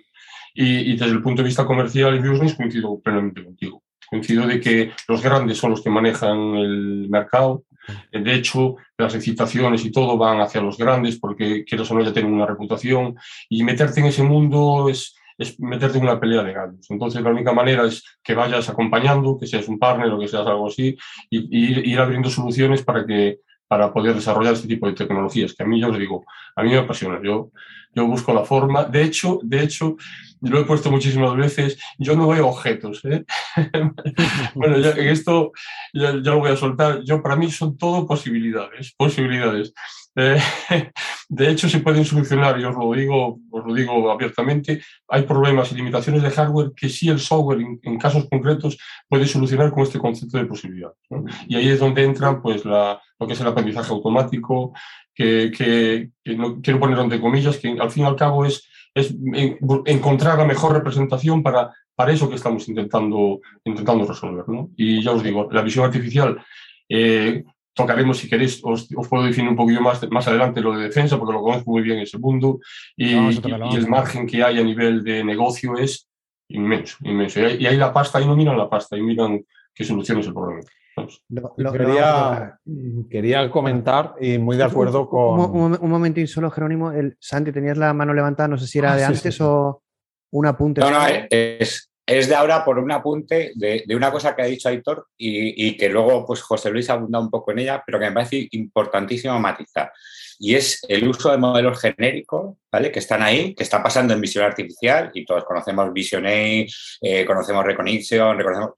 Y, y desde el punto de vista comercial y business coincido plenamente contigo. Coincido de que los grandes son los que manejan el mercado de hecho, las excitaciones y todo van hacia los grandes porque, quieres o no, ya tienen una reputación y meterte en ese mundo es, es meterte en una pelea de gallos. Entonces, la única manera es que vayas acompañando, que seas un partner o que seas algo así, y, ir abriendo soluciones para que para poder desarrollar este tipo de tecnologías, que a mí, yo os digo, a mí me apasiona. Yo, yo busco la forma. De hecho, de hecho, lo he puesto muchísimas veces, yo no veo objetos. ¿eh? bueno, ya, esto ya, lo voy a soltar. Yo, para mí, son todo posibilidades, posibilidades. Eh, de hecho, se pueden solucionar, y os lo digo, os lo digo abiertamente, hay problemas y limitaciones de hardware que sí el software, en, casos concretos, puede solucionar con este concepto de posibilidad. Y ahí es donde entra pues, la, lo que es el aprendizaje automático, que, que, que no, quiero poner entre comillas, que al fin y al cabo es es encontrar la mejor representación para, para eso que estamos intentando, intentando resolver. ¿no? Y ya os digo, la visión artificial, eh, tocaremos si queréis, os, puedo definir un poquito más, más adelante lo de defensa, porque lo conozco muy bien ese mundo, y, y, el margen que hay a nivel de negocio es inmenso, inmenso. Y ahí, la pasta, ahí no miran la pasta, ahí miran qué soluciones el problema. quería, quería, comentar y muy de acuerdo con. Un, un, momentín solo, Jerónimo. El, Santi, tenías la mano levantada, no sé si era ah, de antes o un apunte. No, no, es, es de ahora por un apunte de, una cosa que ha dicho Aitor y, que luego pues José Luis ha abundado un poco en ella, pero que me parece importantísimo matizar. Y es el uso de modelos genéricos, ¿vale? Que están ahí, que está pasando en visión artificial y todos conocemos Vision A, eh, conocemos Recognition, reconocemos,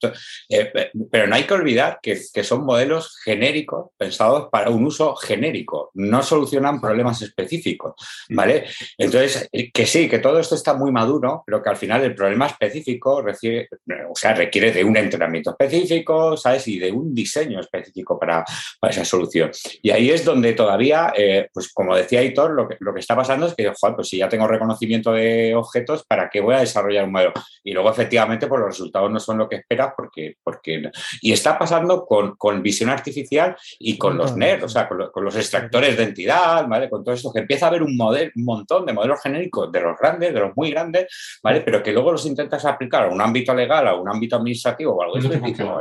eh, pero no hay que olvidar que, que, son modelos genéricos pensados para un uso genérico, no solucionan problemas específicos, ¿vale? Entonces, que sí, que todo esto está muy maduro, pero que al final el problema específico requiere, o sea, requiere de un entrenamiento específico, ¿sabes? Y de un diseño específico para, para esa solución. Y ahí es donde todavía... Eh, pues como decía Hitor, lo que, lo que está pasando es que, joder, pues si ya tengo reconocimiento de objetos, ¿para qué voy a desarrollar un modelo? Y luego, efectivamente, pues los resultados no son lo que esperas porque... porque y está pasando con, con visión artificial y con los NER, o sea, con, los extractores de entidad, ¿vale? Con todo esto, que empieza a haber un, modelo, un montón de modelos genéricos de los grandes, de los muy grandes, ¿vale? Pero que luego los intentas aplicar a un ámbito legal, a un ámbito administrativo o algo así,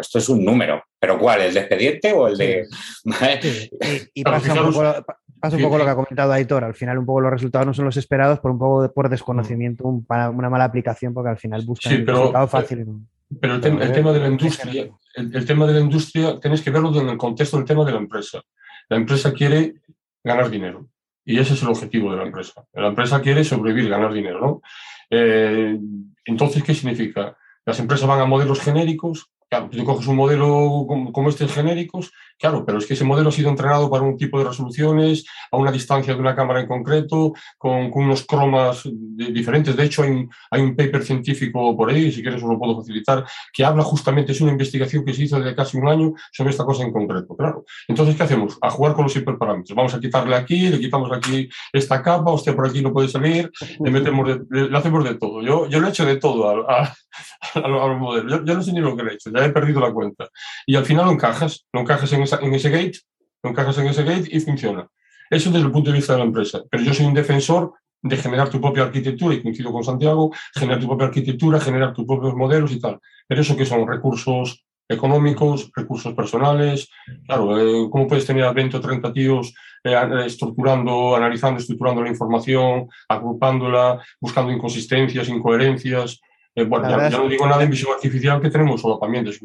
esto es un número. ¿Pero cuál? ¿El de expediente o el de...? Y, pasa un poco, Pasa un poco lo que ha comentado Aitor, al final un poco los resultados no son los esperados por un poco por desconocimiento, una mala aplicación, porque al final buscan el resultado fácil. Pero el, tema de la industria, el, tema de la industria tienes que verlo en el contexto del tema de la empresa. La empresa quiere ganar dinero y ese es el objetivo de la empresa. La empresa quiere sobrevivir, ganar dinero, ¿no? Eh, entonces, ¿qué significa? Las empresas van a modelos genéricos Claro, tú coges un modelo como, este genéricos, claro, pero es que ese modelo ha sido entrenado para un tipo de resoluciones, a una distancia de una cámara en concreto, con, unos cromas diferentes. De hecho, hay un, hay un, paper científico por ahí, si quieres os lo puedo facilitar, que habla justamente, es una investigación que se hizo desde casi un año sobre esta cosa en concreto. Claro. Entonces, ¿qué hacemos? A jugar con los hiperparámetros. Vamos a quitarle aquí, le quitamos aquí esta capa, usted por aquí no puede salir, le metemos le, hacemos de todo. Yo, yo le he hecho de todo a, a, los modelos. Yo, no sé ni lo que le he hecho ya he perdido la cuenta. Y al final lo encajas, lo encajas en, en ese gate, lo encajas en ese gate y funciona. Eso desde el punto de vista de la empresa. Pero yo soy un defensor de generar tu propia arquitectura, y coincido con Santiago, generar tu propia arquitectura, generar tus propios modelos y tal. Pero eso que son recursos económicos, recursos personales. Claro, eh, ¿cómo puedes tener a 20 o 30 tíos eh, estructurando, analizando, estructurando la información, agrupándola, buscando inconsistencias, incoherencias? Eh, bueno, ya, no digo nada en visión artificial que tenemos solapamientos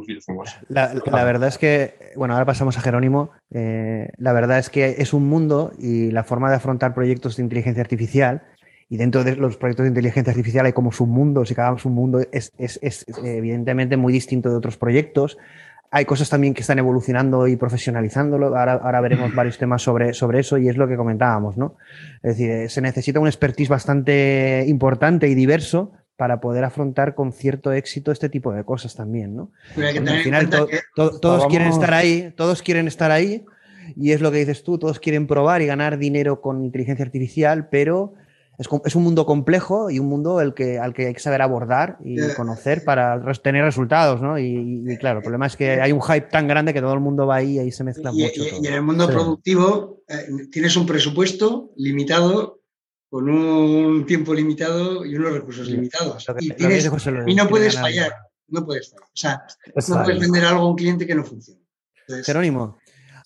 la, la, verdad es que, bueno, ahora pasamos a Jerónimo. Eh, la verdad es que es un mundo y la forma de afrontar proyectos de inteligencia artificial y dentro de los proyectos de inteligencia artificial hay como submundos y cada submundo es, es, es, evidentemente muy distinto de otros proyectos. Hay cosas también que están evolucionando y profesionalizándolo. Ahora, ahora veremos varios temas sobre, sobre eso y es lo que comentábamos, ¿no? Es decir, eh, se necesita un expertise bastante importante y diverso para poder afrontar con cierto éxito este tipo de cosas también, ¿no? al final todos quieren estar ahí, todos quieren estar ahí y es lo que dices tú, todos quieren probar y ganar dinero con inteligencia artificial, pero es, un mundo complejo y un mundo el que, al que hay que saber abordar y conocer para tener resultados, ¿no? Y, claro, el problema es que hay un hype tan grande que todo el mundo va ahí y ahí se mezcla mucho. Y, en el mundo productivo eh, tienes un presupuesto limitado con un tiempo limitado y unos recursos limitados. y, no puedes fallar, no puedes fallar. O sea, no puedes vender algo a un cliente que no funcione. Jerónimo,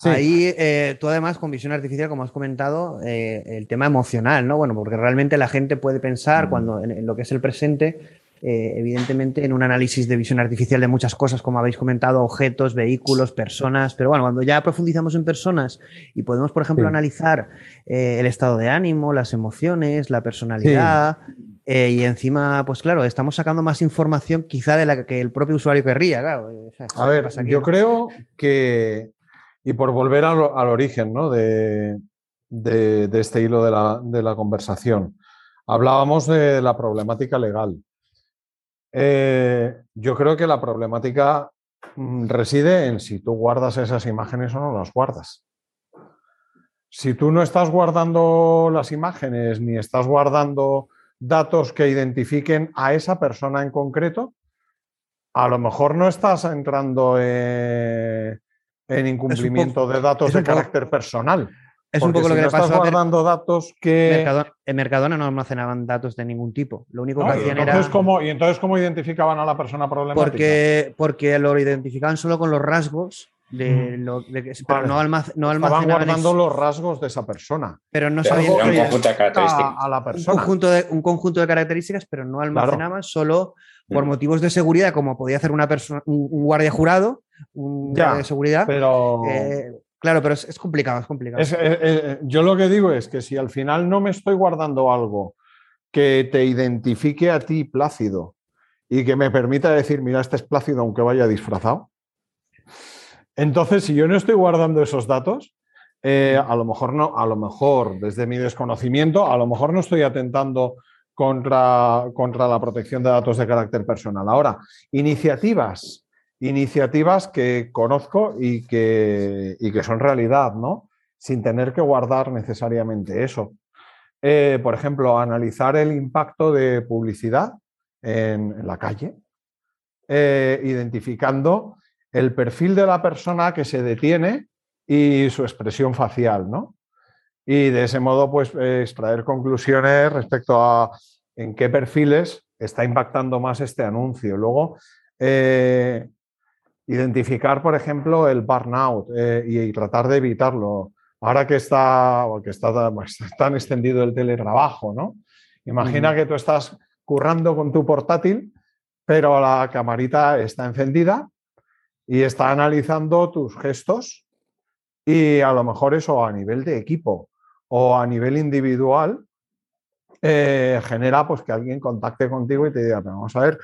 ahí eh, tú además con visión artificial, como has comentado, eh, el tema emocional, ¿no? Bueno, porque realmente la gente puede pensar mm. cuando en, lo que es el presente eh, evidentemente en un análisis de visión artificial de muchas cosas, como habéis comentado, objetos, vehículos, personas, pero bueno, cuando ya profundizamos en personas y podemos, por ejemplo, analizar eh, el estado de ánimo, las emociones, la personalidad, eh, y encima, pues claro, estamos sacando más información quizá de la que el propio usuario querría, claro. A ver, yo creo que, y por volver al, origen ¿no? de, de, este hilo de la, de la conversación, hablábamos de la problemática legal. Eh, yo creo que la problemática mm, reside en si tú guardas esas imágenes o no las guardas. Si tú no estás guardando las imágenes ni estás guardando datos que identifiquen a esa persona en concreto, a lo mejor no estás entrando en, incumplimiento de datos de carácter personal. Es un poco lo que le pasó guardando datos que... en Mercadona no almacenaban datos de ningún tipo. Lo único que hacían era... ¿Y entonces cómo identificaban a la persona problemática? Porque, porque lo identificaban solo con los rasgos de lo de pero no, Estaban guardando los rasgos de esa persona. Pero no sabían un conjunto de características. A, la persona. Un conjunto de, un conjunto de características, pero no almacenaban solo por mm. motivos de seguridad, como podía hacer una persona, un, guardia jurado, un guardia de seguridad. Pero... Eh, claro, pero es, complicado, es complicado. Eh, eh, yo lo que digo es que si al final no me estoy guardando algo que te identifique a ti plácido y que me permita decir, mira, este es plácido aunque vaya disfrazado. Entonces, si yo no estoy guardando esos datos, a lo mejor no, a lo mejor desde mi desconocimiento, a lo mejor no estoy atentando contra, contra la protección de datos de carácter personal. Ahora, iniciativas, iniciativas que conozco y que, y que son realidad, ¿no? Sin tener que guardar necesariamente eso. Eh, por ejemplo, analizar el impacto de publicidad en, la calle, eh, identificando el perfil de la persona que se detiene y su expresión facial, ¿no? y de ese modo pues extraer conclusiones respecto a en qué perfiles está impactando más este anuncio. Luego, eh, identificar, por ejemplo, el burnout eh, y, tratar de evitarlo. Ahora que está, que está, tan extendido el teletrabajo, ¿no? Imagina que tú estás currando con tu portátil, pero la camarita está encendida y está analizando tus gestos y a lo mejor eso a nivel de equipo o a nivel individual, eh, genera pues, que alguien contacte contigo y te diga, vamos a ver,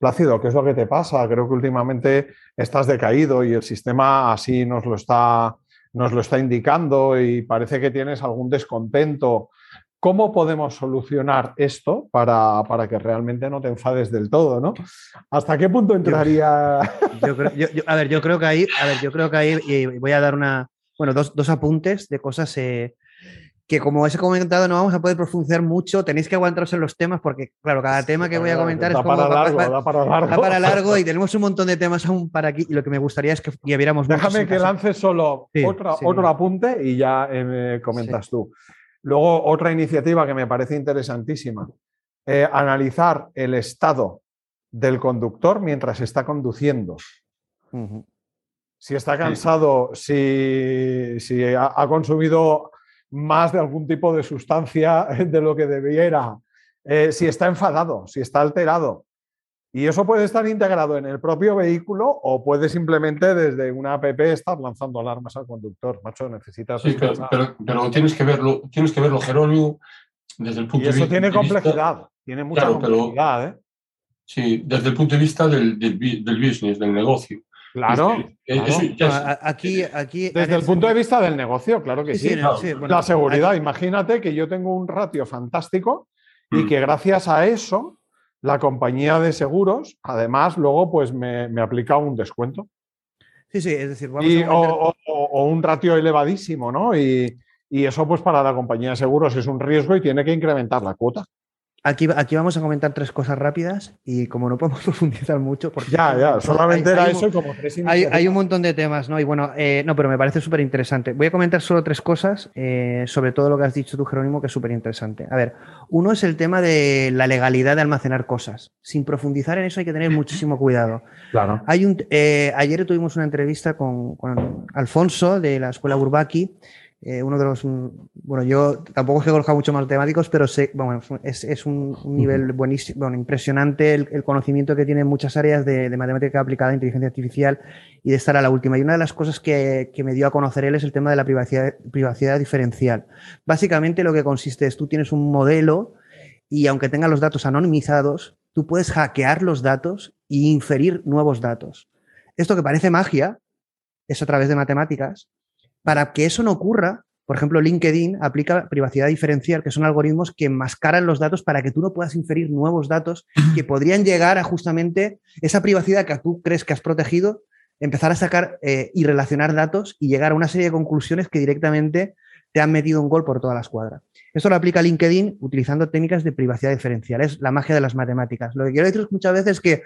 Plácido, ¿qué es lo que te pasa? Creo que últimamente estás decaído y el sistema así nos lo está, nos lo está indicando y parece que tienes algún descontento. ¿Cómo podemos solucionar esto para, que realmente no te enfades del todo? ¿no? ¿Hasta qué punto entraría? a ver, yo creo que ahí, a ver, yo creo que ahí voy a dar una, bueno, dos, dos apuntes de cosas eh, que como os he comentado no vamos a poder profundizar mucho, tenéis que aguantaros en los temas porque, claro, cada tema que voy a comentar es como... Para largo, da para largo. Da para largo y tenemos un montón de temas aún para aquí y lo que me gustaría es que viéramos... Déjame que lance solo otro apunte y ya eh, me comentas tú. Luego, otra iniciativa que me parece interesantísima, eh, analizar el estado del conductor mientras está conduciendo. Si está cansado, si, si ha consumido más de algún tipo de sustancia de lo que debiera, eh, si está enfadado, si está alterado. Y eso puede estar integrado en el propio vehículo o puede simplemente desde una app estar lanzando alarmas al conductor. Macho, necesitas... Sí, pero, tienes que verlo, tienes que verlo, Jerónimo, desde el punto y eso tiene complejidad, tiene mucha complejidad. ¿eh? Sí, desde el punto de vista del, del, del business, del negocio. Claro. Aquí, aquí, Desde el punto de vista del negocio, claro que sí. la seguridad, imagínate que yo tengo un ratio fantástico y mm. que gracias a eso la compañía de seguros, además, luego pues me, aplica un descuento. Sí, sí, es decir, o, un ratio elevadísimo, ¿no? Y, y eso pues para la compañía de seguros es un riesgo y tiene que incrementar la cuota. Aquí, aquí vamos a comentar tres cosas rápidas y como no podemos profundizar mucho, porque ya, ya, solamente era eso y como tres hay, hay, un montón de temas, ¿no? Y bueno, eh, no, pero me parece súper interesante. Voy a comentar solo tres cosas eh, sobre todo lo que has dicho tú, Jerónimo, que es súper interesante. A ver, uno es el tema de la legalidad de almacenar cosas. Sin profundizar en eso hay que tener muchísimo cuidado. Claro. Hay un, eh, ayer tuvimos una entrevista con, con Alfonso de la Escuela Burbaki eh, uno de los, mm, bueno, yo tampoco es que conozca mucho matemáticos, pero sé, bueno, es, es un, nivel buenísimo, bueno, impresionante el, conocimiento que tiene en muchas áreas de, matemática aplicada inteligencia artificial y de estar a la última. Y una de las cosas que, que, me dio a conocer él es el tema de la privacidad, privacidad diferencial. Básicamente lo que consiste es, tú tienes un modelo y aunque tenga los datos anonimizados, tú puedes hackear los datos e inferir nuevos datos. Esto que parece magia es a través de matemáticas, para que eso no ocurra, por ejemplo, LinkedIn aplica privacidad diferencial, que son algoritmos que enmascaran los datos para que tú no puedas inferir nuevos datos que podrían llegar a justamente esa privacidad que tú crees que has protegido, empezar a sacar eh, y relacionar datos y llegar a una serie de conclusiones que directamente te han metido un gol por toda la escuadra. Esto lo aplica LinkedIn utilizando técnicas de privacidad diferencial, es la magia de las matemáticas. Lo que quiero decir muchas veces es que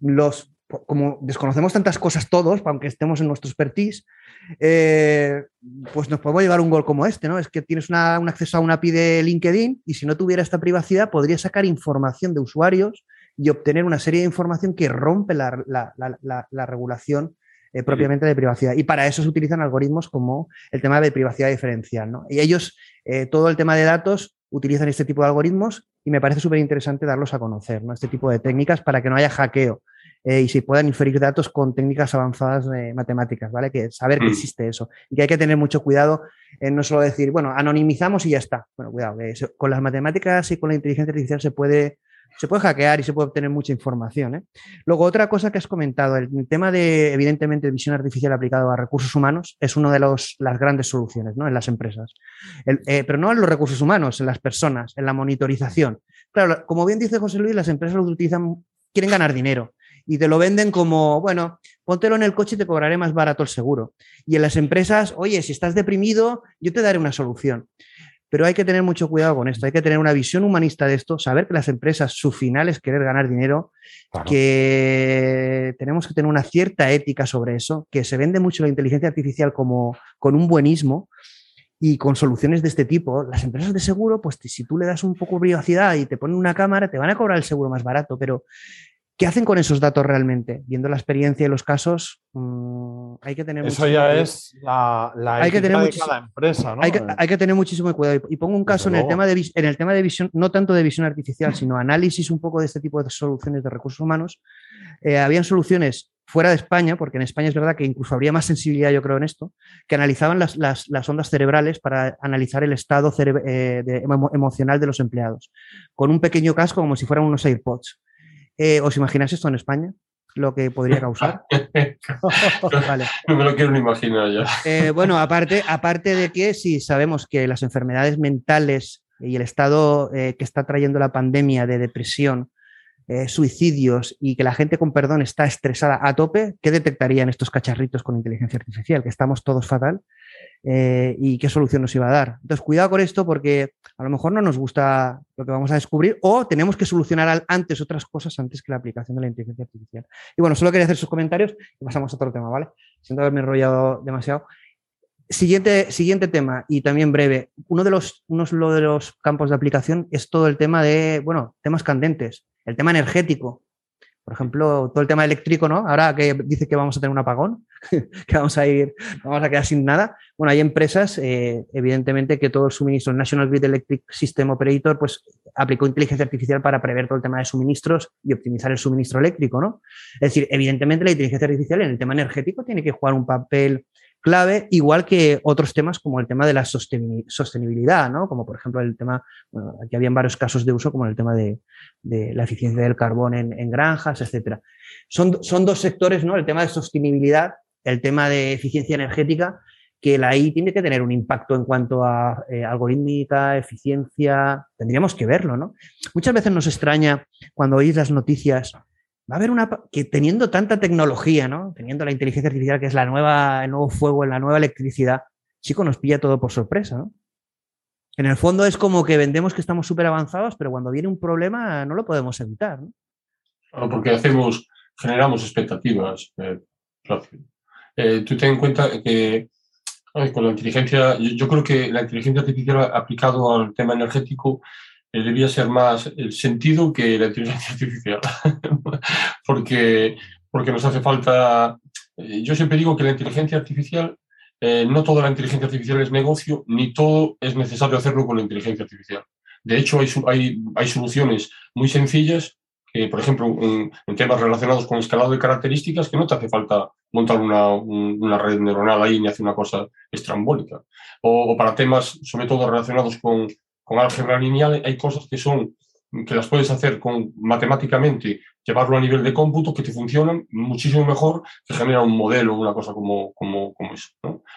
los, como desconocemos tantas cosas todos, aunque estemos en nuestro expertise, eh, pues nos podemos llevar un gol como este, ¿no? Es que tienes un acceso a una API de LinkedIn y si no tuviera esta privacidad podría sacar información de usuarios y obtener una serie de información que rompe la, regulación eh, propiamente de privacidad. Y para eso se utilizan algoritmos como el tema de privacidad diferencial. ¿no? Y ellos, eh, todo el tema de datos, utilizan este tipo de algoritmos y me parece súper interesante darlos a conocer, ¿no? este tipo de técnicas para que no haya hackeo eh, y se puedan inferir datos con técnicas avanzadas de matemáticas, ¿vale? Que saber que mm. existe eso y que hay que tener mucho cuidado en no solo decir, bueno, anonimizamos y ya está. Bueno, cuidado, con las matemáticas y con la inteligencia artificial se puede se puede hackear y se puede obtener mucha información. ¿eh? Luego, otra cosa que has comentado, el tema de, evidentemente, visión artificial aplicado a recursos humanos es una de las grandes soluciones ¿no? en las empresas. Eh, pero no en los recursos humanos, en las personas, en la monitorización. Claro, como bien dice José Luis, las empresas lo utilizan, quieren ganar dinero y te lo venden como, bueno, póntelo en el coche y te cobraré más barato el seguro. Y en las empresas, oye, si estás deprimido, yo te daré una solución. Pero hay que tener mucho cuidado con esto, hay que tener una visión humanista de esto, saber que las empresas, su final es querer ganar dinero, que tenemos que tener una cierta ética sobre eso, que se vende mucho la inteligencia artificial como con un buenismo y con soluciones de este tipo. Las empresas de seguro, pues si tú le das un poco de privacidad y te ponen una cámara, te van a cobrar el seguro más barato, pero ¿Qué hacen con esos datos realmente? Viendo la experiencia y los casos, mm, hay que tener Eso ya es la, hay que tener de cada empresa, ¿no? Hay que, tener muchísimo cuidado. Y pongo un caso en el, tema de, en el tema de visión, no tanto de visión artificial, sino análisis un poco de este tipo de soluciones de recursos humanos. Eh, habían soluciones fuera de España, porque en España es verdad que incluso habría más sensibilidad, yo creo, en esto, que analizaban las, ondas cerebrales para analizar el estado eh, emocional de los empleados, con un pequeño casco como si fueran unos AirPods. Eh, ¿Os imagináis esto en España? Lo que podría causar. No me lo quiero ni imaginar ya. Eh, bueno, aparte, aparte de que si sabemos que las enfermedades mentales y el estado eh, que está trayendo la pandemia de depresión, suicidios y que la gente con perdón está estresada a tope, ¿qué detectarían estos cacharritos con inteligencia artificial? Que estamos todos fatal eh, y qué solución nos iba a dar. Entonces, cuidado con esto porque a lo mejor no nos gusta lo que vamos a descubrir o tenemos que solucionar antes otras cosas antes que la aplicación de la inteligencia artificial. Y bueno, solo quería hacer sus comentarios y pasamos a otro tema, ¿vale? Siento haberme enrollado demasiado. Siguiente, siguiente tema, y también breve. Uno de, los, uno de los campos de aplicación es todo el tema de, bueno, temas candentes, el tema energético. Por ejemplo, todo el tema eléctrico, ¿no? Ahora que dice que vamos a tener un apagón, que vamos a ir, vamos a quedar sin nada. Bueno, hay empresas, eh, evidentemente, que todo el suministro, National Grid Electric System Operator, pues aplicó inteligencia artificial para prever todo el tema de suministros y optimizar el suministro eléctrico, ¿no? Es decir, evidentemente la inteligencia artificial en el tema energético tiene que jugar un papel clave, igual que otros temas como el tema de la sostenibilidad, ¿no? Como por ejemplo el tema, bueno, aquí habían varios casos de uso, como el tema de, la eficiencia del carbón en, granjas. Son, son, dos sectores, ¿no? El tema de sostenibilidad, el tema de eficiencia energética, que la I tiene que tener un impacto en cuanto a eh, algorítmica, eficiencia, tendríamos que verlo, ¿no? Muchas veces nos extraña cuando oís las noticias va a haber una que teniendo tanta tecnología, ¿no? Teniendo la inteligencia artificial que es la nueva, el nuevo fuego, la nueva electricidad, chico, nos pilla todo por sorpresa, ¿no? En el fondo es como que vendemos que estamos súper avanzados, pero cuando viene un problema no lo podemos evitar, ¿no? porque hacemos, generamos expectativas. Eh, eh, tú ten en cuenta que con la inteligencia, yo, creo que la inteligencia artificial aplicado al tema energético debía ser más el sentido que la inteligencia artificial, porque, porque nos hace falta, eh, yo siempre digo que la inteligencia artificial, eh, no toda la inteligencia artificial es negocio, ni todo es necesario hacerlo con la inteligencia artificial. De hecho, hay, hay, hay soluciones muy sencillas que, por ejemplo, en, temas relacionados con escalado de características, que no te hace falta montar una, una red neuronal ahí ni hacer una cosa estrambólica. o, para temas, sobre todo relacionados con, con álgebra lineal hay cosas que son que las puedes hacer con matemáticamente, llevarlo a nivel de cómputo, que te funcionan muchísimo mejor que generar un modelo, una cosa como, como, como eso.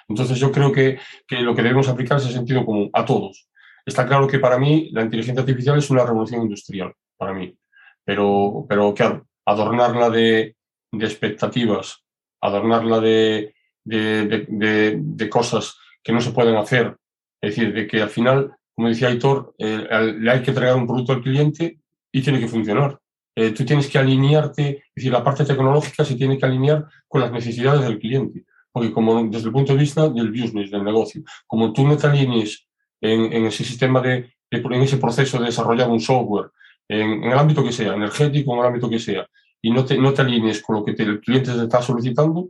Entonces yo creo que, que, lo que debemos aplicar es el sentido común a todos. Está claro que para mí la inteligencia artificial es una revolución industrial, para mí. Pero, pero claro, adornarla de, de expectativas, adornarla de, de, de cosas que no se pueden hacer, es decir, de que al final como decía Aitor, eh, le hay que entregar un producto al cliente y tiene que funcionar. Eh, tú tienes que alinearte, es decir, la parte tecnológica se tiene que alinear con las necesidades del cliente. Porque como desde el punto de vista del business, del negocio, como tú no te alinees en, ese sistema de, en ese proceso de desarrollar un software, en, el ámbito que sea, energético, en el ámbito que sea, y no te, no te alinees con lo que el cliente te está solicitando,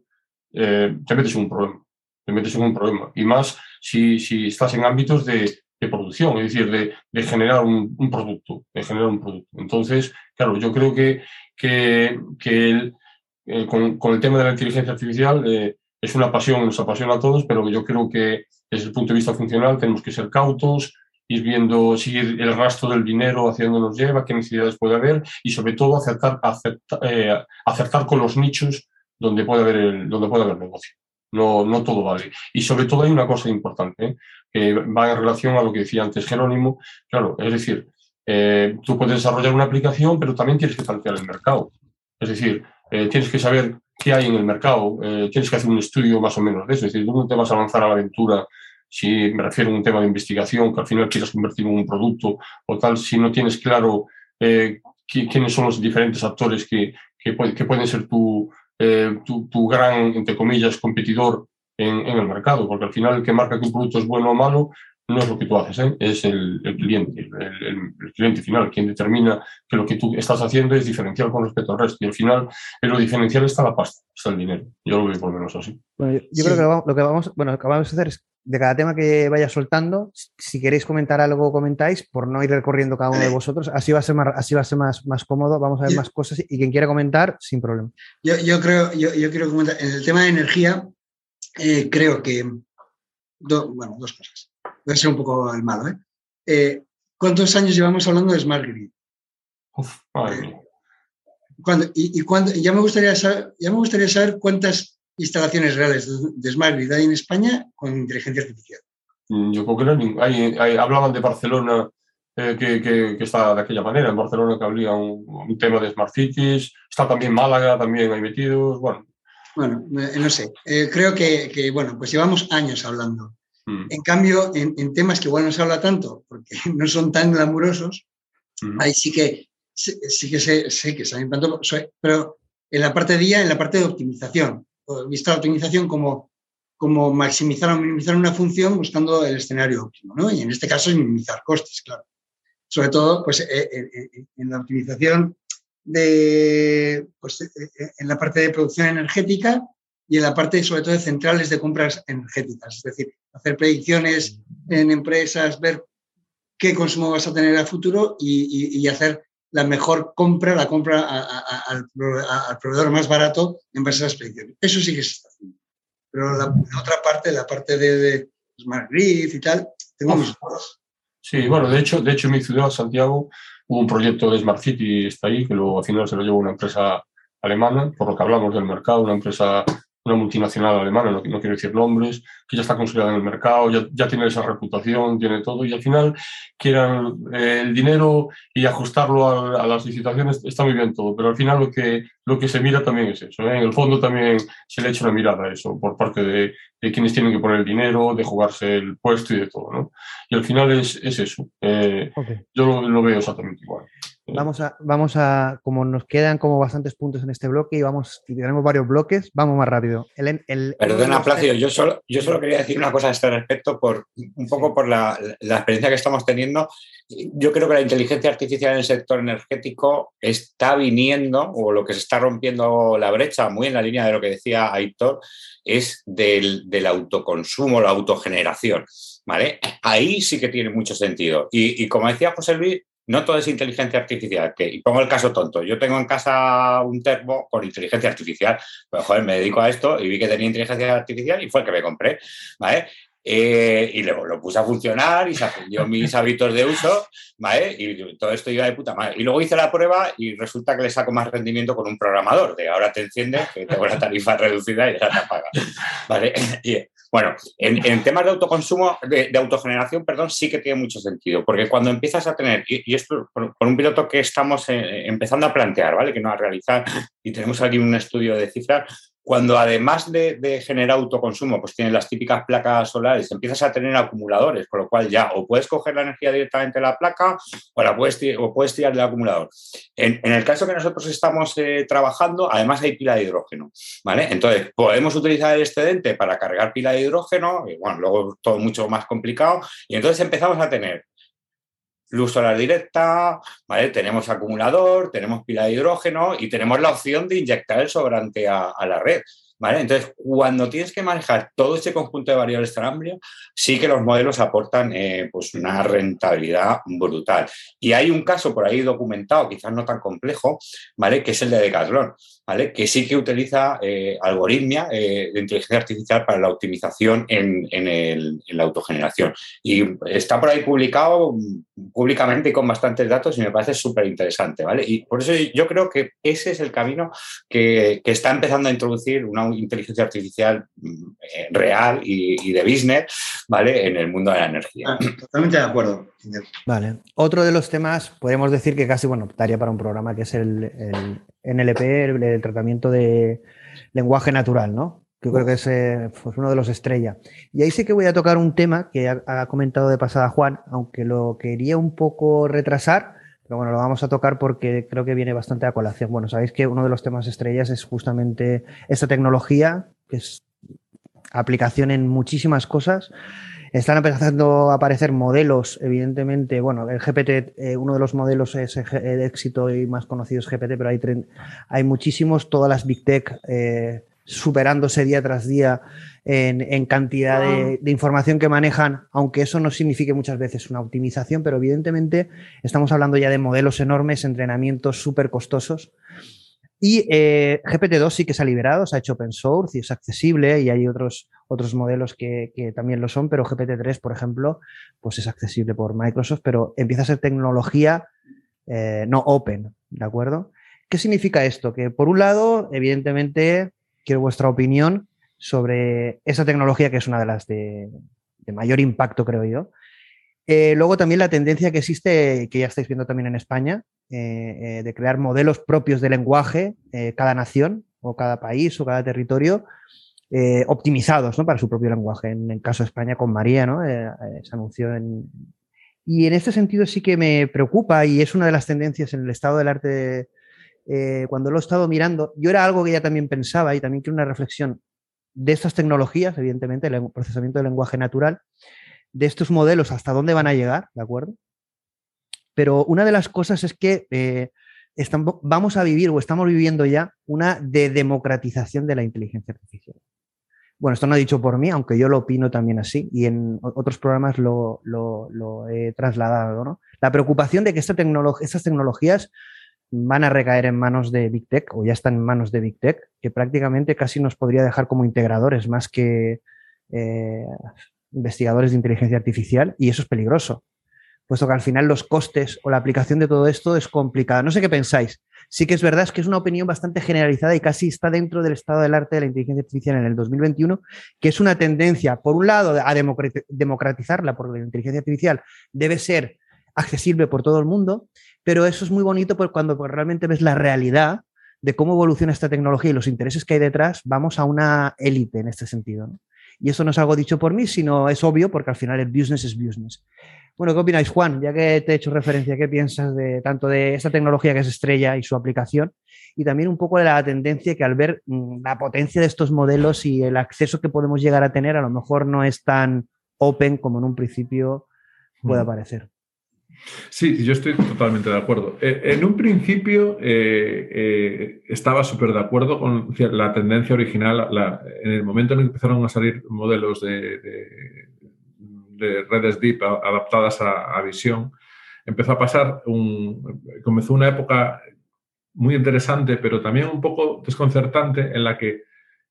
eh, te metes en un problema. Te metes en un problema. Y más si, si estás en ámbitos de, de producción, es decir, de, de generar un, un, producto, de generar un producto. Entonces, claro, yo creo que, que, que el, eh, con, con, el tema de la inteligencia artificial eh, es una pasión, nos apasiona a todos, pero yo creo que desde el punto de vista funcional tenemos que ser cautos, ir viendo, seguir el rastro del dinero hacia dónde nos lleva, qué necesidades puede haber y sobre todo acertar, eh, acertar con los nichos donde puede haber, el, donde puede haber negocio. No, no todo vale. Y sobre todo hay una cosa importante ¿eh? Que va en relación a lo que decía antes Jerónimo. Claro, es decir, eh, tú puedes desarrollar una aplicación, pero también tienes que tantear el mercado. Es decir, eh, tienes que saber qué hay en el mercado, eh, tienes que hacer un estudio más o menos de eso. Es decir, tú no te vas a lanzar a la aventura si me refiero a un tema de investigación, que al final quieras convertir en un producto o tal, si no tienes claro quiénes son los diferentes actores que, que, puede, que pueden ser tu, tu, tu, gran, entre comillas, competidor en, en, el mercado, porque al final el que marca que un producto es bueno o malo no es lo que tú haces, ¿eh? es el, el cliente, el, el, el, cliente final, quien determina que lo que tú estás haciendo es diferencial con respecto al resto. Y al final, en lo diferencial está la pasta, está el dinero. Yo lo veo por lo menos así. Bueno, yo, yo sí. creo que lo, vamos, lo que vamos, bueno, lo que vamos a hacer es de cada tema que vaya soltando, si queréis comentar algo, comentáis, por no ir recorriendo cada uno de vosotros. Así va a ser más, así va a ser más, más cómodo, vamos a ver yo, más cosas y quien quiera comentar, sin problema. Yo, yo creo, yo, yo, quiero comentar, en el tema de energía, eh, creo que, do, bueno, dos cosas voy a ser un poco el malo, ¿eh? eh cuántos años llevamos hablando de Smart Grid? Uf, eh, ¿cuándo, y, y ya, me gustaría saber, ya me gustaría saber cuántas instalaciones reales de, de Smart Grid hay en España con inteligencia artificial. Mm, yo creo que no, hay, hay, hablaban de Barcelona eh, que, que, que, está de aquella manera. En Barcelona que habría un, un, tema de Smart Cities, está también Málaga, también hay metidos, bueno. Bueno, eh, no sé, eh, creo que, que, bueno, pues llevamos años hablando. Mm. En cambio, en, en, temas que igual no se habla tanto, porque no son tan glamurosos, mm. ahí sí que sí que sé, sé que saben tanto, pero en la parte de día, en la parte de optimización, vista la optimización como, como maximizar o minimizar una función buscando el escenario óptimo, ¿no? Y en este caso es minimizar costes, claro. Sobre todo, pues, eh, eh, en la optimización de, pues, eh, en la parte de producción energética y en la parte, sobre todo, de centrales de compras energéticas. Es decir, hacer predicciones en empresas, ver qué consumo vas a tener a futuro y, y, y hacer la mejor compra, la compra a, a, al, al, proveedor más barato en base a las predicciones. Eso sí que se está haciendo. Pero la, la otra parte, la parte de, de Smart Grid y tal, tengo mis dudas. Sí, bueno, de hecho, de hecho en mi ciudad, Santiago, hubo un proyecto de Smart City, está ahí, que luego al final se lo llevó una empresa alemana, por lo que hablamos del mercado, una empresa una multinacional alemana, no, no, quiero decir nombres, que ya está consolidada en el mercado, ya, ya tiene esa reputación, tiene todo, y al final quieran eh, el dinero y ajustarlo a, a, las licitaciones, está muy bien todo, pero al final lo que, lo que se mira también es eso. ¿eh? En el fondo también se le echa una mirada a eso por parte de, de, quienes tienen que poner el dinero, de jugarse el puesto y de todo. ¿no? Y al final es, es eso. Eh, okay. Yo lo, lo veo exactamente igual. Vamos a, vamos a, como nos quedan como bastantes puntos en este bloque y vamos, y tenemos varios bloques, vamos más rápido. El, el, Perdona, Plácido, yo solo, yo solo quería decir una cosa a este respecto, por, un poco por la, la, experiencia que estamos teniendo. Yo creo que la inteligencia artificial en el sector energético está viniendo, o lo que se está rompiendo la brecha, muy en la línea de lo que decía Aitor, es del, del autoconsumo, la autogeneración. ¿Vale? Ahí sí que tiene mucho sentido. Y, y como decía José Luis, no todo es inteligencia artificial. Que, y pongo el caso tonto. Yo tengo en casa un termo con inteligencia artificial. Pues, joder, me dedico a esto y vi que tenía inteligencia artificial y fue el que me compré. ¿vale? Eh, y luego lo puse a funcionar y se aprendió mis hábitos de uso, ¿vale? Y todo esto iba de puta madre. Y luego hice la prueba y resulta que le saco más rendimiento con un programador. De ahora te enciendes, que tengo la tarifa reducida y ya te apaga. ¿Vale? Y, bueno, en, temas de autoconsumo, de, autogeneración, perdón, sí que tiene mucho sentido, porque cuando empiezas a tener, y, esto por, por, un piloto que estamos eh, empezando a plantear, ¿vale? Que no a realizar, y tenemos aquí un estudio de cifras, cuando además de, de, generar autoconsumo, pues tienes las típicas placas solares, empiezas a tener acumuladores, con lo cual ya o puedes coger la energía directamente de la placa o, la puedes, o puedes tirar del acumulador. En, el caso que nosotros estamos eh, trabajando, además hay pila de hidrógeno, ¿vale? Entonces, podemos utilizar el excedente para cargar pila de hidrógeno, y bueno, luego todo mucho más complicado, y entonces empezamos a tener luz solar directa, ¿vale? tenemos acumulador, tenemos pila de hidrógeno y tenemos la opción de inyectar el sobrante a, a la red. ¿Vale? Entonces, cuando tienes que manejar todo este conjunto de variables tan amplio, sí que los modelos aportan eh, pues una rentabilidad brutal. Y hay un caso por ahí documentado, quizás no tan complejo, ¿vale? Que es el de Decathlon, ¿vale? Que sí que utiliza eh, algoritmia eh, de inteligencia artificial para la optimización en, la autogeneración. Y está por ahí publicado públicamente y con bastantes datos y me parece súper interesante, ¿vale? Y por eso yo creo que ese es el camino que, está empezando a introducir una inteligencia artificial mm, eh, real y, de business, ¿vale? En el mundo de la energía. Ah, totalmente de acuerdo. Vale. Otro de los temas, podemos decir que casi, bueno, estaría para un programa que es el, NLP, el, tratamiento de lenguaje natural, ¿no? Yo creo que es eh, pues uno de los estrella. Y ahí sí que voy a tocar un tema que ha, comentado de pasada Juan, aunque lo quería un poco retrasar, pero bueno, lo vamos a tocar porque creo que viene bastante a colación. Bueno, sabéis que uno de los temas estrellas es justamente esta tecnología, que es aplicación en muchísimas cosas. Están empezando a aparecer modelos, evidentemente, bueno, el GPT, eh, uno de los modelos es el éxito y más conocido es GPT, pero hay, hay muchísimos, todas las Big Tech eh, superándose día tras día en, cantidad de, de, información que manejan, aunque eso no signifique muchas veces una optimización, pero evidentemente estamos hablando ya de modelos enormes, entrenamientos súper costosos y eh, GPT-2 sí que se ha liberado, se ha hecho open source y es accesible y hay otros, otros modelos que, también lo son, pero GPT-3, por ejemplo, pues es accesible por Microsoft, pero empieza a ser tecnología eh, no open, ¿de acuerdo? ¿Qué significa esto? Que por un lado, evidentemente, quiero vuestra opinión sobre esa tecnología que es una de las de, mayor impacto, creo yo. Eh, luego también la tendencia que existe, que ya estáis viendo también en España, eh, eh, de crear modelos propios de lenguaje, cada nación o cada país o cada territorio, optimizados para su propio lenguaje. En el caso de España con María, ¿no? se anunció en... Y en este sentido sí que me preocupa y es una de las tendencias en el estado del arte. Cuando lo he estado mirando, yo era algo que ya también pensaba y también quiero una reflexión de estas tecnologías, evidentemente, el procesamiento del lenguaje natural, de estos modelos, hasta dónde van a llegar, ¿de acuerdo? Pero una de las cosas es que eh, estamos, vamos a vivir o estamos viviendo ya una de democratización de la inteligencia artificial. Bueno, esto no ha dicho por mí, aunque yo lo opino también así y en otros programas lo, he trasladado. ¿no? La preocupación de que esta estas tecnologías van a recaer en manos de Big Tech o ya están en manos de Big Tech, que prácticamente casi nos podría dejar como integradores más que eh, investigadores de inteligencia artificial y eso es peligroso puesto que al final los costes o la aplicación de todo esto es complicada. No sé qué pensáis. Sí que es verdad, es que es una opinión bastante generalizada y casi está dentro del estado del arte de la inteligencia artificial en el 2021, que es una tendencia, por un lado, a democratizarla, porque la inteligencia artificial debe ser accesible por todo el mundo, pero eso es muy bonito porque cuando realmente ves la realidad de cómo evoluciona esta tecnología y los intereses que hay detrás, vamos a una élite en este sentido. Y eso no es algo dicho por mí, sino es obvio porque al final el business es business. Bueno, ¿qué opináis, Juan? Ya que te he hecho referencia, ¿qué piensas de tanto de esta tecnología que es estrella y su aplicación? Y también un poco de la tendencia que al ver mm, la potencia de estos modelos y el acceso que podemos llegar a tener, a lo mejor no es tan open como en un principio puede mm. parecer. Sí, yo estoy totalmente de acuerdo. Eh, en un principio eh, eh, estaba súper de acuerdo con la tendencia original. en el momento en que empezaron a salir modelos de de redes deep adaptadas a, visión, empezó a pasar un, comenzó una época muy interesante, pero también un poco desconcertante en la que,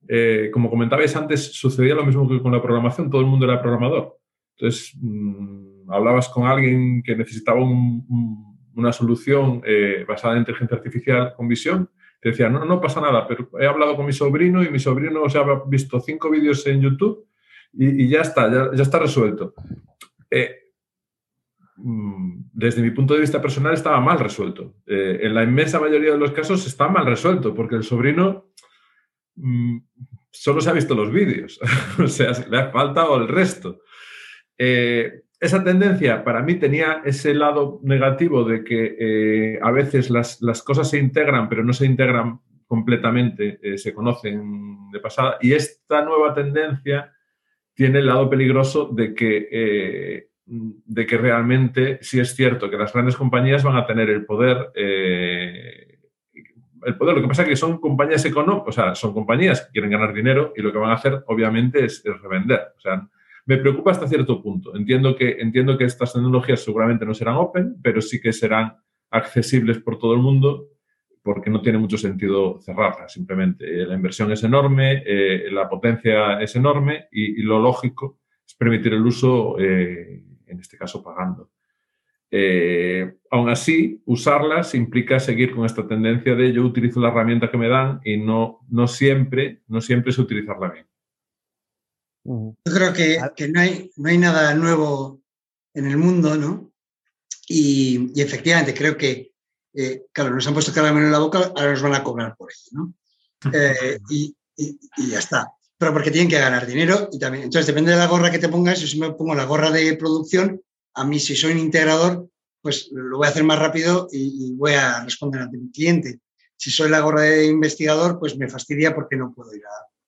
eh, como comentabais antes, sucedía lo mismo que con la programación, todo el mundo era programador. Entonces, mm, hablabas con alguien que necesitaba una solución eh, basada en inteligencia artificial con visión, te decía, no, no pasa nada, pero he hablado con mi sobrino y mi sobrino se ha visto cinco vídeos en YouTube y, ya está, ya, está resuelto. Eh, mm, desde mi punto de vista personal estaba mal resuelto. Eh, en la inmensa mayoría de los casos está mal resuelto porque el sobrino mm, solo se ha visto los vídeos, o sea, le ha faltado el resto. Esa tendencia para mí tenía ese lado negativo de que a veces las, las, cosas se integran, pero no se integran completamente, se conocen de pasada. Y esta nueva tendencia tiene el lado peligroso de que, eh, de que realmente sí es cierto que las grandes compañías van a tener el poder, eh, el poder. Lo que pasa es que son compañías económicas, o sea, son compañías que quieren ganar dinero y lo que van a hacer, obviamente, es, revender. Me preocupa hasta cierto punto. Entiendo que, entiendo que estas tecnologías seguramente no serán open, pero sí que serán accesibles por todo el mundo porque no tiene mucho sentido cerrarlas, simplemente. Eh, la inversión es enorme, eh, la potencia es enorme y, lo lógico es permitir el uso, eh, en este caso pagando. aún así, usarlas implica seguir con esta tendencia de yo utilizo la herramienta que me dan y no, no siempre, no siempre sé utilizarla bien. Yo creo que, que no, hay, no hay nada nuevo en el mundo, ¿no? Y, y efectivamente creo que eh, claro, nos han puesto caramelo en la boca, ahora nos van a cobrar por ello, ¿no? Eh, y, ya está. Pero porque tienen que ganar dinero y también, entonces depende de la gorra que te pongas, si me pongo la gorra de producción, a mí si soy un integrador, pues lo voy a hacer más rápido y, voy a responder ante mi cliente. Si soy la gorra de investigador, pues me fastidia porque no puedo ir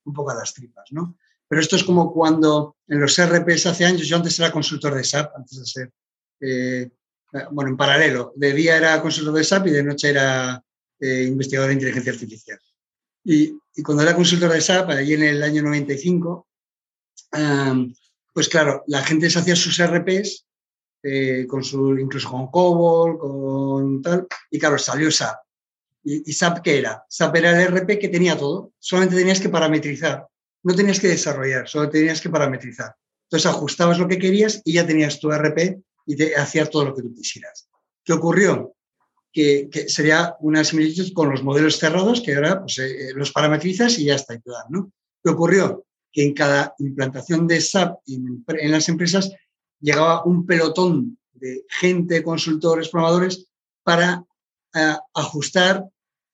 un poco a las tripas, ¿no? Pero esto es como cuando en los RPs hace años, yo antes era consultor de SAP, antes de ser eh, bueno, en paralelo. De día era consultor de SAP y de noche era eh, investigador de inteligencia artificial. Y, cuando era consultor de SAP, allí en el año 95, pues claro, la gente se hacía sus RPs, eh, con su, incluso con COBOL, con tal, y claro, salió SAP. ¿Y, ¿Y SAP qué era? SAP era el RP que tenía todo, solamente tenías que parametrizar, no tenías que desarrollar, solo tenías que parametrizar. Entonces ajustabas lo que querías y ya tenías tu RP y de hacer todo lo que tú quisieras. ¿Qué ocurrió? Que, sería una similitud con los modelos cerrados, que ahora pues, eh, los parametrizas y ya está, y ¿no? ¿Qué ocurrió? Que en cada implantación de SAP en, las empresas llegaba un pelotón de gente, consultores, programadores, para eh, ajustar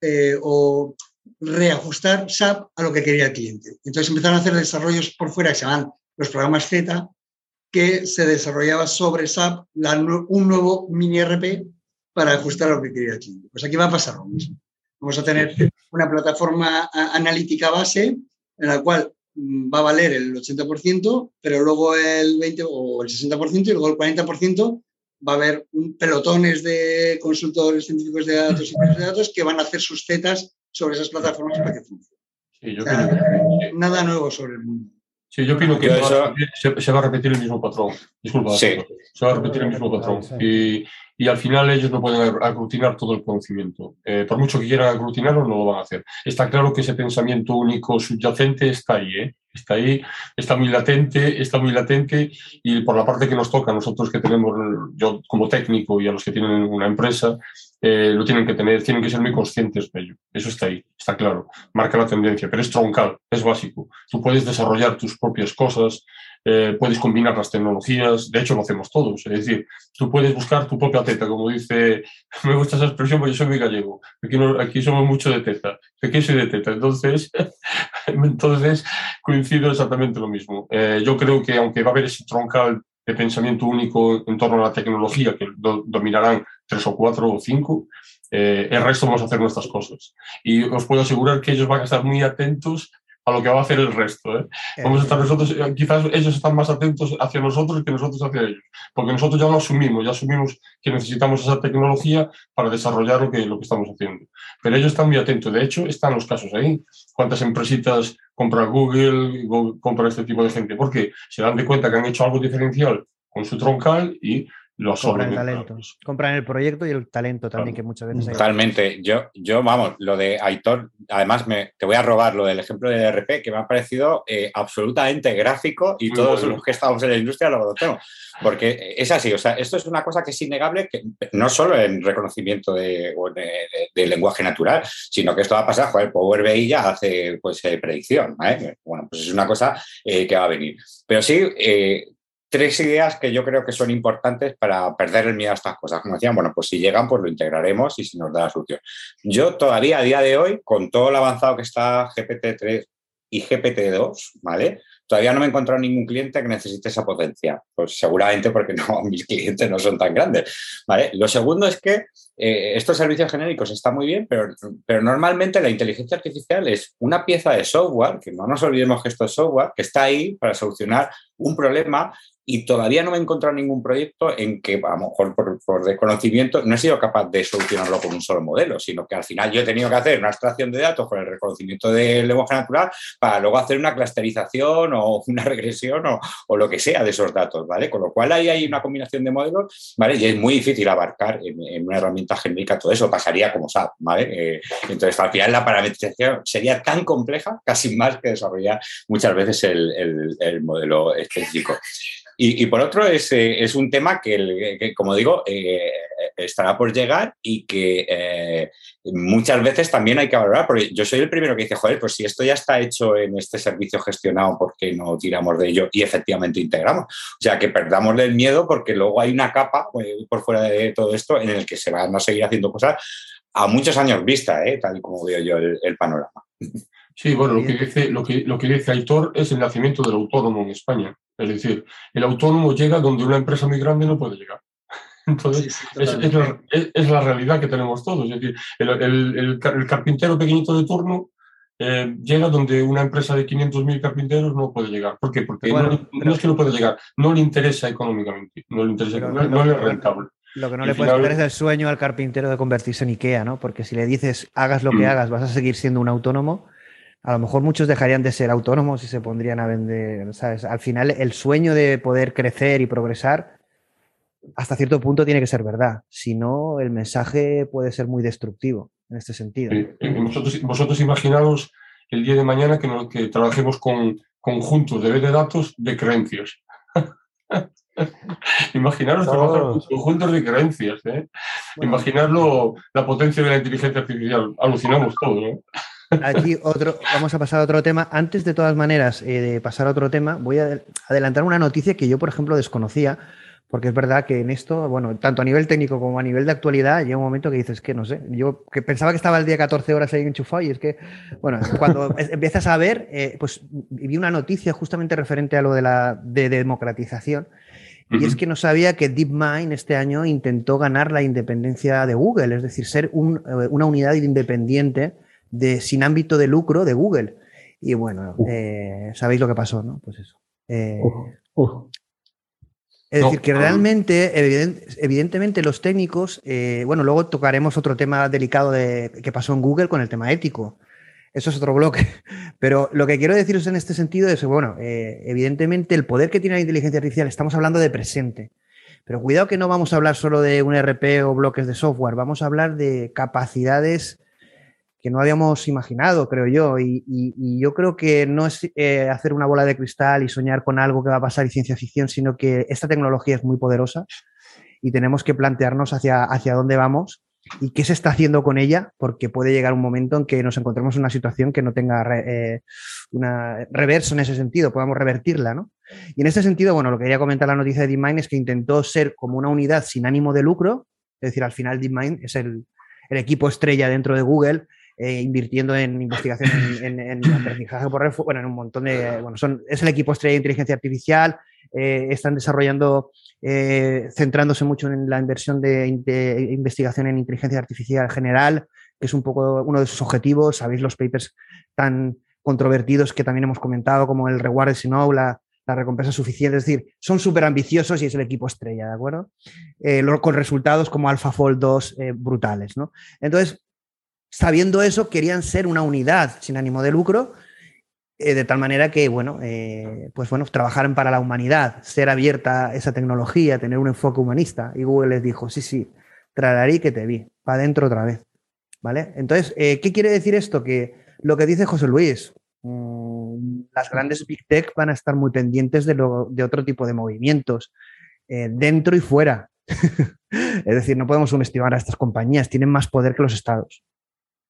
eh, o reajustar SAP a lo que quería el cliente. Entonces empezaron a hacer desarrollos por fuera que se llaman los programas Z, que se desarrollaba sobre SAP un nuevo mini RP para ajustar a lo que quería el cliente. Pues aquí va a pasar lo mismo. Vamos a tener una plataforma analítica base en la cual mm, va a valer el 80%, pero luego el 20 o el 60% y luego el 40% va a haber un pelotones de consultores científicos de datos y de datos que van a hacer sus zetas sobre esas plataformas para que funcionen. nada nuevo sobre el mundo. Sí, yo opino que se, va a repetir el mismo patrón. Disculpa. Se va a repetir el mismo patrón. Y, y, al final ellos no pueden aglutinar todo el conocimiento. Eh, por mucho que quieran aglutinarlo, no lo van a hacer. Está claro que ese pensamiento único subyacente está ahí. ¿eh? Está ahí, está muy latente, está muy latente. Y por la parte que nos toca, nosotros que tenemos, yo como técnico y a los que tienen una empresa, eh, lo tienen que tener, tienen que ser muy conscientes de ello. Eso está ahí, está claro, marca la tendencia, pero es troncal, es básico. Tú puedes desarrollar tus propias cosas, eh, puedes combinar las tecnologías, de hecho lo hacemos todos, es decir, tú puedes buscar tu propia teta, como dice, me gusta esa expresión porque yo soy muy gallego, aquí, aquí somos mucho de teta, ¿de soy de teta? Entonces, entonces coincido exactamente lo mismo. Eh, yo creo que aunque va a haber ese troncal de pensamiento único en torno a la tecnología que dominarán tres o cuatro o cinco, eh, el resto vamos a hacer nuestras cosas. Y os puedo asegurar que ellos van a estar muy atentos a lo que va a hacer el resto. ¿eh? Vamos a estar nosotros, eh, quizás ellos están más atentos hacia nosotros que nosotros hacia ellos, porque nosotros ya lo asumimos, ya asumimos que necesitamos esa tecnología para desarrollar lo que, lo que estamos haciendo. Pero ellos están muy atentos, de hecho, están los casos ahí. ¿Cuántas empresitas compra Google, compra este tipo de gente? Porque se dan de cuenta que han hecho algo diferencial con su troncal y compran el talento. Compran el proyecto y el talento también, que muchas veces hay. Totalmente. Yo, yo, vamos, lo de Aitor, además me, te voy a robar lo del ejemplo de RP, que me ha parecido eh, absolutamente gráfico y todos los que estamos en la industria lo conocemos. Porque es así, o sea, esto es una cosa que es innegable, que no solo en reconocimiento de, lenguaje natural, sino que esto va a pasar, joder, Power BI ya hace pues, eh, predicción. Bueno, pues es una cosa eh, que va a venir. Pero sí, tres ideas que yo creo que son importantes para perder el miedo a estas cosas. Como decían, bueno, pues si llegan, pues lo integraremos y si nos da la solución. Yo todavía a día de hoy, con todo lo avanzado que está GPT-3 y GPT-2, ¿vale? Todavía no me he encontrado ningún cliente que necesite esa potencia. Pues seguramente porque no, mis clientes no son tan grandes. ¿vale? Lo segundo es que eh, estos servicios genéricos están muy bien, pero, pero normalmente la inteligencia artificial es una pieza de software, que no nos olvidemos que esto es software, que está ahí para solucionar un problema y todavía no me he encontrado ningún proyecto en que, a lo mejor por, desconocimiento, no he sido capaz de solucionarlo con un solo modelo, sino que al final yo he tenido que hacer una extracción de datos con el reconocimiento del lenguaje natural para luego hacer una clusterización o una regresión o, lo que sea de esos datos, ¿vale? Con lo cual ahí hay una combinación de modelos, ¿vale? Y es muy difícil abarcar en, una herramienta genérica todo eso, pasaría como SAP, ¿vale? Eh, entonces, al final la parametrización sería tan compleja, casi más que desarrollar muchas veces el, el modelo específico. Y, por otro, es, eh, es un tema que, como digo, eh, estará por llegar y que eh, muchas veces también hay que valorar, porque yo soy el primero que dice, joder, pues si esto ya está hecho en este servicio gestionado, ¿por qué no tiramos de ello y efectivamente integramos? O sea, que perdamos del miedo porque luego hay una capa por fuera de todo esto en el que se van a seguir haciendo cosas a muchos años vista, tal y como veo yo el, panorama. Sí, bueno, lo que, dice, lo, que, lo que dice Aitor es el nacimiento del autónomo en España. Es decir, el autónomo llega donde una empresa muy grande no puede llegar. Entonces, es, la, realidad que tenemos todos. Es decir, el, carpintero pequeñito de turno eh, llega donde una empresa de 500.000 carpinteros no puede llegar. ¿Por qué? Porque no, es que no puede llegar, no le interesa económicamente, no le interesa, no, es rentable. Lo que no le puede quitar es el sueño al carpintero de convertirse en IKEA, ¿no? Porque si le dices hagas lo que mm. hagas, vas a seguir siendo un autónomo, a lo mejor muchos dejarían de ser autónomos y se pondrían a vender, ¿sabes? Al final el sueño de poder crecer y progresar hasta cierto punto tiene que ser verdad, si no el mensaje puede ser muy destructivo en este sentido. vosotros, vosotros imaginaos el día de mañana que, que trabajemos con conjuntos de de datos de creencias. Imaginaros trabajar con conjuntos de creencias. ¿eh? Imaginarlo, la potencia de la inteligencia artificial. Alucinamos todo. ¿no? Aquí otro, vamos a pasar a otro tema. Antes de todas maneras eh, de pasar a otro tema, voy a adelantar una noticia que yo, por ejemplo, desconocía, porque es verdad que en esto, bueno, tanto a nivel técnico como a nivel de actualidad, llega un momento que dices que no sé, yo que pensaba que estaba el día 14 horas ahí enchufado y es que, bueno, cuando empiezas a ver, eh, pues vi una noticia justamente referente a lo de la de democratización. Y es que no sabía que DeepMind este año intentó ganar la independencia de Google, es decir, ser un, eh, una unidad independiente de, sin ámbito de lucro de Google. Y bueno, eh, sabéis lo que pasó, ¿no? Pues eso. Eh, es decir, que realmente, evidentemente, los técnicos, eh, bueno, luego tocaremos otro tema delicado de, que pasó en Google con el tema ético. Eso es otro bloque. Pero lo que quiero deciros en este sentido es, bueno, evidentemente el poder que tiene la inteligencia artificial, estamos hablando de presente. Pero cuidado que no vamos a hablar solo de un RP o bloques de software, vamos a hablar de capacidades que no habíamos imaginado, creo yo. Y, yo creo que no es eh, hacer una bola de cristal y soñar con algo que va a pasar y ciencia ficción, sino que esta tecnología es muy poderosa y tenemos que plantearnos hacia, hacia dónde vamos y qué se está haciendo con ella, porque puede llegar un momento en que nos encontremos en una situación que no tenga eh, una reverso en ese sentido, podamos revertirla, ¿no? Y en ese sentido, bueno, lo que quería comentar la noticia de DeepMind es que intentó ser como una unidad sin ánimo de lucro, es decir, al final DeepMind es el equipo estrella dentro de Google eh, invirtiendo en investigación en, aprendizaje por red, bueno, en un montón de, bueno, son, es el equipo estrella de inteligencia artificial, eh, están desarrollando, eh, centrándose mucho en la inversión de, investigación en inteligencia artificial general, que es un poco uno de sus objetivos, sabéis los papers tan controvertidos que también hemos comentado, como el reward de no, la, la recompensa suficiente, es decir, son súper ambiciosos y es el equipo estrella, ¿de acuerdo? con resultados como AlphaFold 2 brutales, ¿no? Entonces, sabiendo eso, querían ser una unidad sin ánimo de lucro, eh, de tal manera que, bueno, eh, pues bueno, trabajaran para la humanidad, ser abierta esa tecnología, tener un enfoque humanista. Y Google les dijo, sí, sí, trararí que te vi, para adentro otra vez. ¿Vale? Entonces, eh, ¿qué quiere decir esto? Que lo que dice José Luis, mm, las grandes Big Tech van a estar muy pendientes de, de otro tipo de movimientos, dentro y fuera. es decir, no podemos subestimar a estas compañías, tienen más poder que los estados.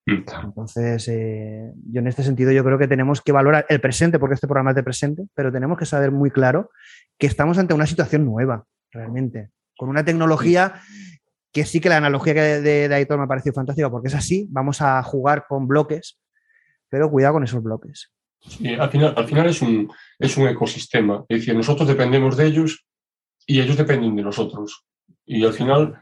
Mm. Entonces, eh, yo en este sentido yo creo que tenemos que valorar el presente, porque este programa es de presente, pero tenemos que saber muy claro que estamos ante una situación nueva, realmente, con una tecnología que sí que la analogía de, de, Aitor me ha parecido fantástica, porque es así, vamos a jugar con bloques, pero cuidado con esos bloques. al final, al final es, un, es un ecosistema, es decir, nosotros dependemos de ellos y ellos dependen de nosotros. Y al final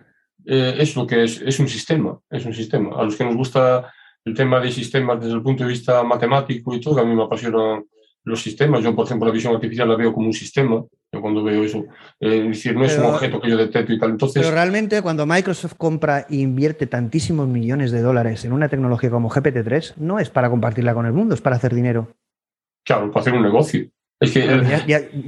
eh, es lo que es, es un sistema, es un sistema. A los que nos gusta el tema de sistemas desde el punto de vista matemático y todo, a mí me apasionan los sistemas. Yo, por ejemplo, la visión artificial la veo como un sistema, Yo cuando veo eso, eh, es decir, no es un objeto que yo detecto y tal. Entonces, pero realmente cuando Microsoft compra e invierte tantísimos millones de dólares en una tecnología como GPT-3, no es para compartirla con el mundo, es para hacer dinero. Claro, para hacer un negocio. Es que,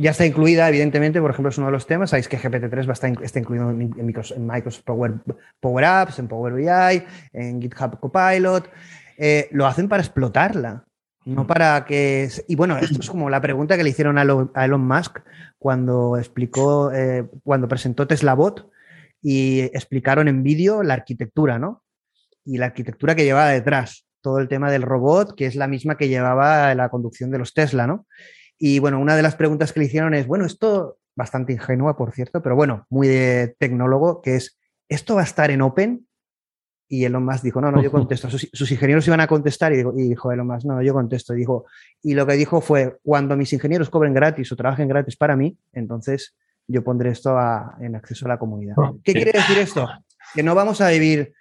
ya, está incluida, evidentemente, por ejemplo, es uno de los temas. Sabéis que GPT-3 va a estar, está incluido en, Microsoft, Power, Power, Apps, en Power BI, en GitHub Copilot. Eh, lo hacen para explotarla, no para que. Y bueno, esto es como la pregunta que le hicieron a Elon, Musk cuando explicó, eh, cuando presentó Tesla Bot y explicaron en vídeo la arquitectura, ¿no? Y la arquitectura que llevaba detrás, todo el tema del robot, que es la misma que llevaba la conducción de los Tesla, ¿no? Y bueno, una de las preguntas que le hicieron es, bueno, esto, bastante ingenua, por cierto, pero bueno, muy de tecnólogo, que es, ¿esto va a estar en Open? Y Elon Musk dijo, no, no, yo contesto. Sus, ingenieros iban a contestar y dijo, y dijo Elon Musk, no, yo contesto. Y, dijo, y lo que dijo fue, cuando mis ingenieros cobren gratis o trabajen gratis para mí, entonces yo pondré esto en acceso a la comunidad. Ah, ¿Qué quiere decir esto? Que no vamos a vivir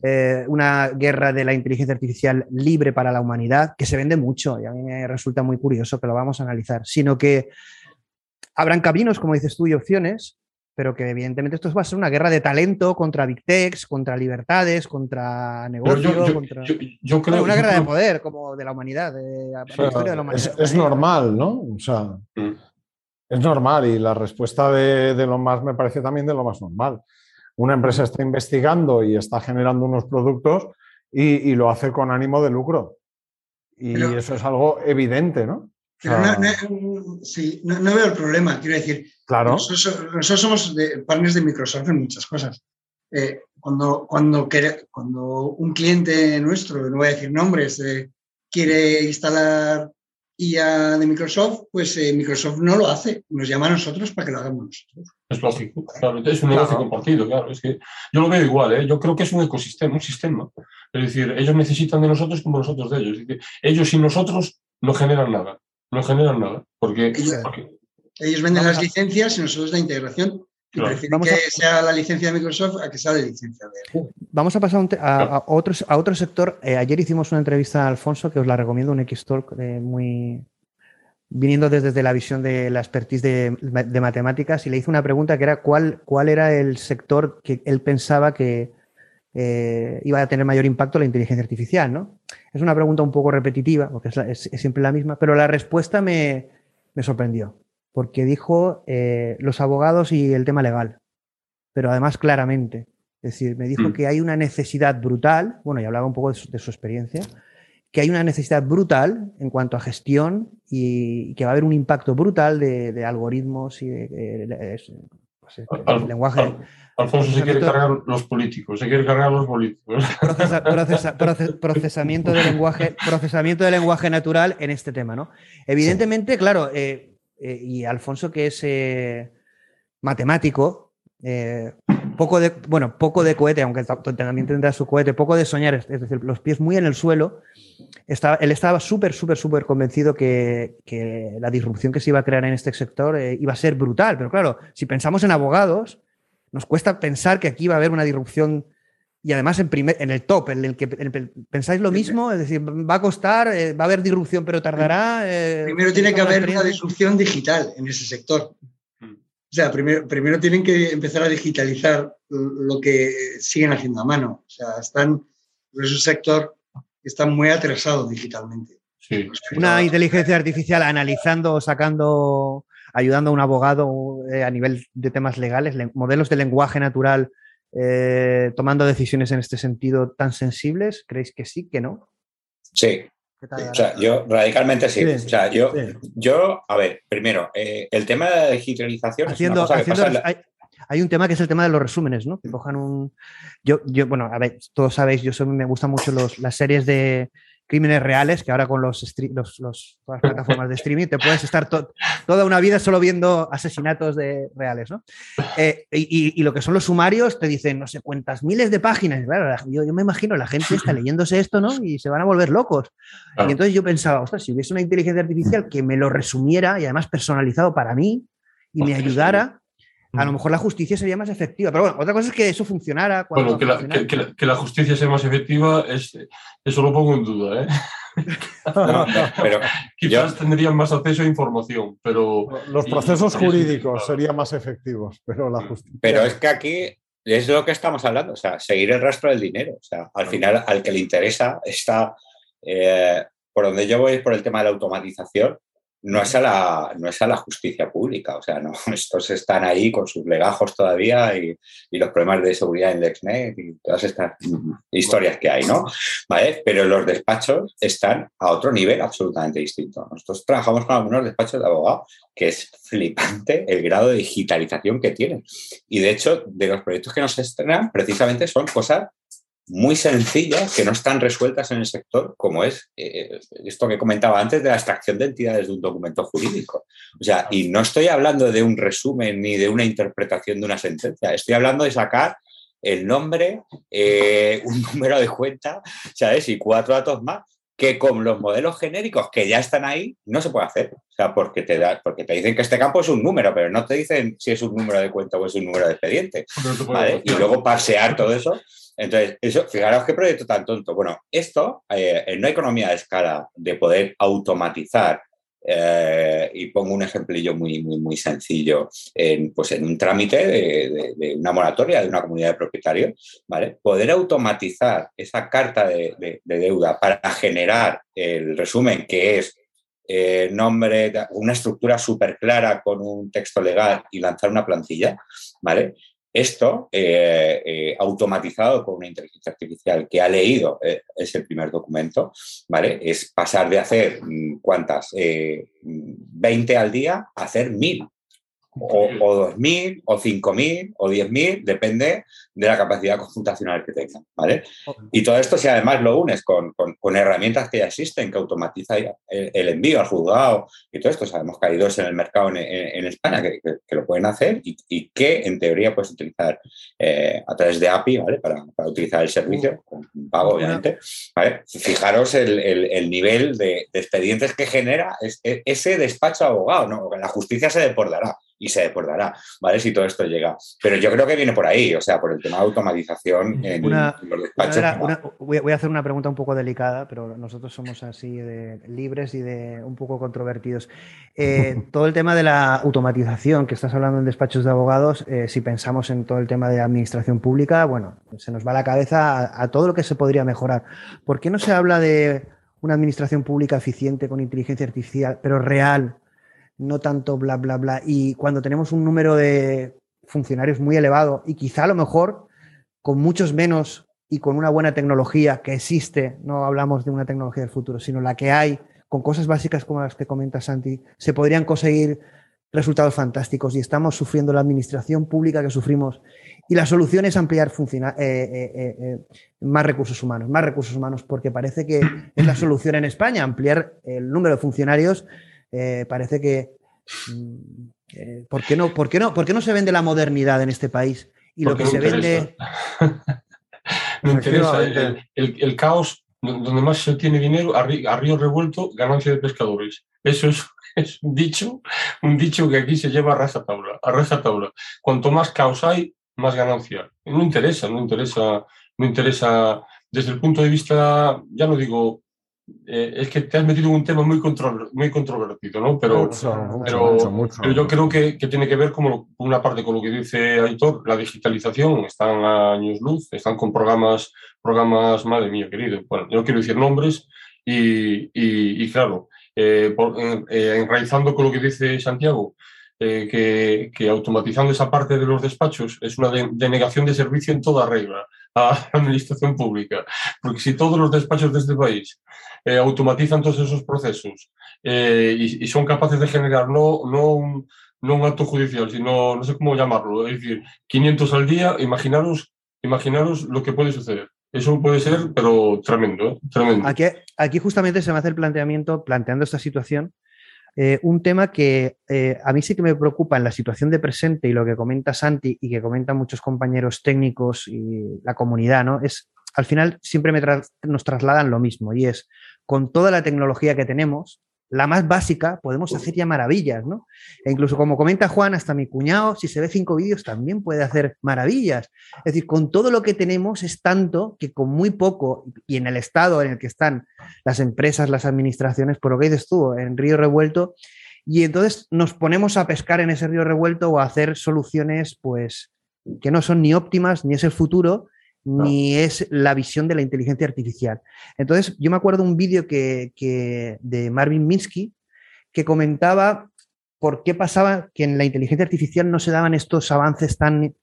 eh, una guerra de la inteligencia artificial libre para la humanidad, que se vende mucho y a mí me resulta muy curioso que lo vamos a analizar, sino que habrán caminos, como dices tú, y opciones, pero que evidentemente esto va a ser una guerra de talento contra Big Techs, contra libertades, contra negocios, contra... Yo, creo, una guerra de poder como de la humanidad. Es, normal, ¿no? O sea, mm. es normal y la respuesta de, de, lo más me parece también de lo más normal una empresa está investigando y está generando unos productos y, lo hace con ánimo de lucro. Y eso es algo evidente, ¿no? no, sí, no, veo el problema, quiero decir. Claro. Nosotros, somos partners de Microsoft en muchas cosas. Eh, cuando, cuando, cuando un cliente nuestro, no voy a decir nombres, eh, quiere instalar IA de Microsoft, pues eh, Microsoft no lo hace, nos llama a nosotros para que lo hagamos nosotros. Es lógico, claro, es un negocio compartido, claro. Es que yo lo veo igual, ¿eh? yo creo que es un ecosistema, un sistema. Es decir, ellos necesitan de nosotros como nosotros de ellos. ellos y nosotros no generan nada, no generan nada. Porque, ellos, venden las licencias y nosotros la integración. Y prefieren que sea la licencia de Microsoft a que sea la licencia de Vamos a pasar a, a otro sector. Eh, ayer hicimos una entrevista a Alfonso que os la recomiendo, un X-Talk eh, muy, viniendo desde la visión de la expertise de, matemáticas y le hice una pregunta que era cuál, cuál era el sector que él pensaba que eh, iba a tener mayor impacto la inteligencia artificial, ¿no? Es una pregunta un poco repetitiva, porque es, siempre la misma, pero la respuesta me, sorprendió, porque dijo eh, los abogados y el tema legal, pero además claramente. Es decir, me dijo mm. que hay una necesidad brutal, bueno, y hablaba un poco de su experiencia, que hay una necesidad brutal en cuanto a gestión y que va a haber un impacto brutal de, algoritmos y de, pues, lenguaje. Alfonso se quiere cargar los políticos, se quiere cargar los políticos. procesamiento, de lenguaje, procesamiento de lenguaje natural en este tema, ¿no? Evidentemente, claro, eh, eh, y Alfonso, que es eh, matemático, poco de, bueno, poco de cohete, aunque también tendrá su cohete, poco de soñar, es decir, los pies muy en el suelo. Estaba, él estaba súper, súper, súper convencido que, la disrupción que se iba a crear en este sector eh, iba a ser brutal. Pero claro, si pensamos en abogados, nos cuesta pensar que aquí va a haber una disrupción y además en, primer, en el top, en el que pensáis lo mismo, es decir, va a costar, eh, va a haber disrupción, pero tardará. Eh, Primero tiene que haber una disrupción digital en ese sector. O sea, primero, primero tienen que empezar a digitalizar lo que siguen haciendo a mano. O sea, están, es un sector que está muy atrasado digitalmente. Una inteligencia artificial analizando, sacando, ayudando a un abogado eh, a nivel de temas legales, modelos de lenguaje natural, eh, tomando decisiones en este sentido tan sensibles, ¿creéis que sí, que no? Sí, o sea, yo radicalmente sí. o sea, yo, yo, a ver, primero, eh, el tema de la digitalización. Haciendo, hay, un tema que es el tema de los resúmenes, ¿no? Que cojan un. Yo, yo bueno, a ver, todos sabéis, yo me gustan mucho los, las series de, crímenes reales, que ahora con los, los, los las plataformas de streaming te puedes estar toda una vida solo viendo asesinatos de, reales, ¿no? Eh, y, lo que son los sumarios te dicen no sé cuántas miles de páginas. Claro, yo, me imagino la gente está leyéndose esto, ¿no? Y se van a volver locos. Y entonces yo pensaba, ostras, si hubiese una inteligencia artificial que me lo resumiera y además personalizado para mí y me ayudara, a lo mejor la justicia sería más efectiva. Pero bueno, otra cosa es que eso funcionara. Bueno, que la, que, la, justicia sea más efectiva, es, eso lo pongo en duda. ¿eh? pero Quizás tendrían más acceso a información, pero... Los procesos jurídicos serían más efectivos, pero la justicia... Pero es que aquí es lo que estamos hablando, o sea, seguir el rastro del dinero. O sea, al final, al que le interesa está... Eh, por donde yo voy por el tema de la automatización, no es, a la, no es a la justicia pública. O sea, no, estos están ahí con sus legajos todavía y, los problemas de seguridad en LexNet y todas estas historias que hay, ¿no? ¿Vale? Pero los despachos están a otro nivel absolutamente distinto. Nosotros trabajamos con algunos despachos de abogados que es flipante el grado de digitalización que tienen. Y de hecho, de los proyectos que nos estrenan, precisamente son cosas muy sencillas que no están resueltas en el sector, como es eh, esto que comentaba antes de la extracción de entidades de un documento jurídico. O sea, y no estoy hablando de un resumen ni de una interpretación de una sentencia, estoy hablando de sacar el nombre, eh, un número de cuenta, ¿sabes? Y cuatro datos más que con los modelos genéricos que ya están ahí no se puede hacer. O sea, porque te, da, porque te dicen que este campo es un número, pero no te dicen si es un número de cuenta o es un número de expediente. Y luego pasear todo eso entonces, eso, fijaros qué proyecto tan tonto. Bueno, esto, eh, en una economía de escala de poder automatizar, eh, y pongo un ejemplillo muy, muy, muy sencillo, en, pues en un trámite de, una moratoria de una comunidad de propietarios, ¿vale? Poder automatizar esa carta de, deuda para generar el resumen que es eh, nombre, una estructura súper clara con un texto legal y lanzar una plantilla, ¿vale? Esto, eh, eh, automatizado por una inteligencia artificial que ha leído eh, ese primer documento, ¿vale? Es pasar de hacer, mm, ¿cuántas? 20 al día a hacer 1000 o, o 2.000, o 5.000, o 10.000, depende de la capacidad computacional que tengan, ¿vale? Y todo esto, si además lo unes con, con, herramientas que ya existen, que automatiza el, envío al juzgado y todo esto, sabemos que hay dos en el mercado en, España que, que, lo pueden hacer y, y, que en teoría puedes utilizar eh, a través de API, ¿vale? Para, para utilizar el servicio, con pago obviamente, ¿vale? Fijaros el, el, nivel de, de, expedientes que genera ese despacho abogado, ¿no? La justicia se deportará y se deportará, ¿vale? Si todo esto llega. Pero yo creo que viene por ahí, o sea, por el tema de automatización en, los despachos. voy a hacer una pregunta un poco delicada, pero nosotros somos así de libres y de un poco controvertidos. Eh, todo el tema de la automatización que estás hablando en despachos de abogados, eh, si pensamos en todo el tema de administración pública, bueno, se nos va la cabeza a, a todo lo que se podría mejorar. ¿Por qué no se habla de una administración pública eficiente con inteligencia artificial, pero real? No tanto bla, bla, bla. Y cuando tenemos un número de funcionarios muy elevado y quizá a lo mejor con muchos menos y con una buena tecnología que existe, no hablamos de una tecnología del futuro, sino la que hay, con cosas básicas como las que comenta Santi, se podrían conseguir resultados fantásticos y estamos sufriendo la administración pública que sufrimos. Y la solución es ampliar eh, eh, eh, más recursos humanos, más recursos humanos, porque parece que es la solución en España, ampliar el número de funcionarios eh, parece que, mm, ¿por, qué no, por, qué no, ¿por qué no se vende la modernidad en este país? Y lo que se vende... no interesa. El, caos, donde más se tiene dinero, a, río revuelto, ganancia de pescadores. Eso es, es, un dicho, un dicho que aquí se lleva a raza tabla, a raza tabla. Cuanto más caos hay, más ganancia. No interesa, no interesa, no interesa desde el punto de vista, ya no digo eh, es que te has metido en un tema muy, muy controvertido, ¿no? Pero, pero, yo creo que, que, tiene que ver como una parte con lo que dice Aitor, la digitalización, están a años luz, están con programas, programas, madre mía, querido, bueno, yo no quiero decir nombres y, y, claro, eh, eh, enraizando con lo que dice Santiago, que, que, automatizando esa parte de los despachos es una denegación de servicio en toda regla a administración pública. Porque si todos los despachos de este país eh, automatizan todos esos procesos eh, y, son capaces de generar no, no, un, no un acto judicial, sino, no sé cómo llamarlo, es decir, 500 al día, imaginaros, imaginaros lo que puede suceder. Eso puede ser, pero tremendo, tremendo. Aquí, aquí justamente se me hace el planteamiento, planteando esta situación, un tema que a mí sí que me preocupa en la situación de presente y lo que comenta Santi y que comentan muchos compañeros técnicos y la comunidad, ¿no? Es al final siempre nos trasladan lo mismo y es con toda la tecnología que tenemos, la más básica, podemos hacer ya maravillas, ¿no? E incluso como comenta Juan, hasta mi cuñado, si se ve cinco vídeos, también puede hacer maravillas. Es decir, con todo lo que tenemos es tanto que con muy poco, y en el estado en el que están las empresas, las administraciones, por lo que dices tú, en Río Revuelto, y entonces nos ponemos a pescar en ese río revuelto o a hacer soluciones, pues, que no son ni óptimas, ni es el futuro, ni es la visión de la inteligencia artificial. Entonces, yo me acuerdo un vídeo que, de Marvin Minsky que comentaba por qué pasaba que en la inteligencia artificial no se daban estos avances tan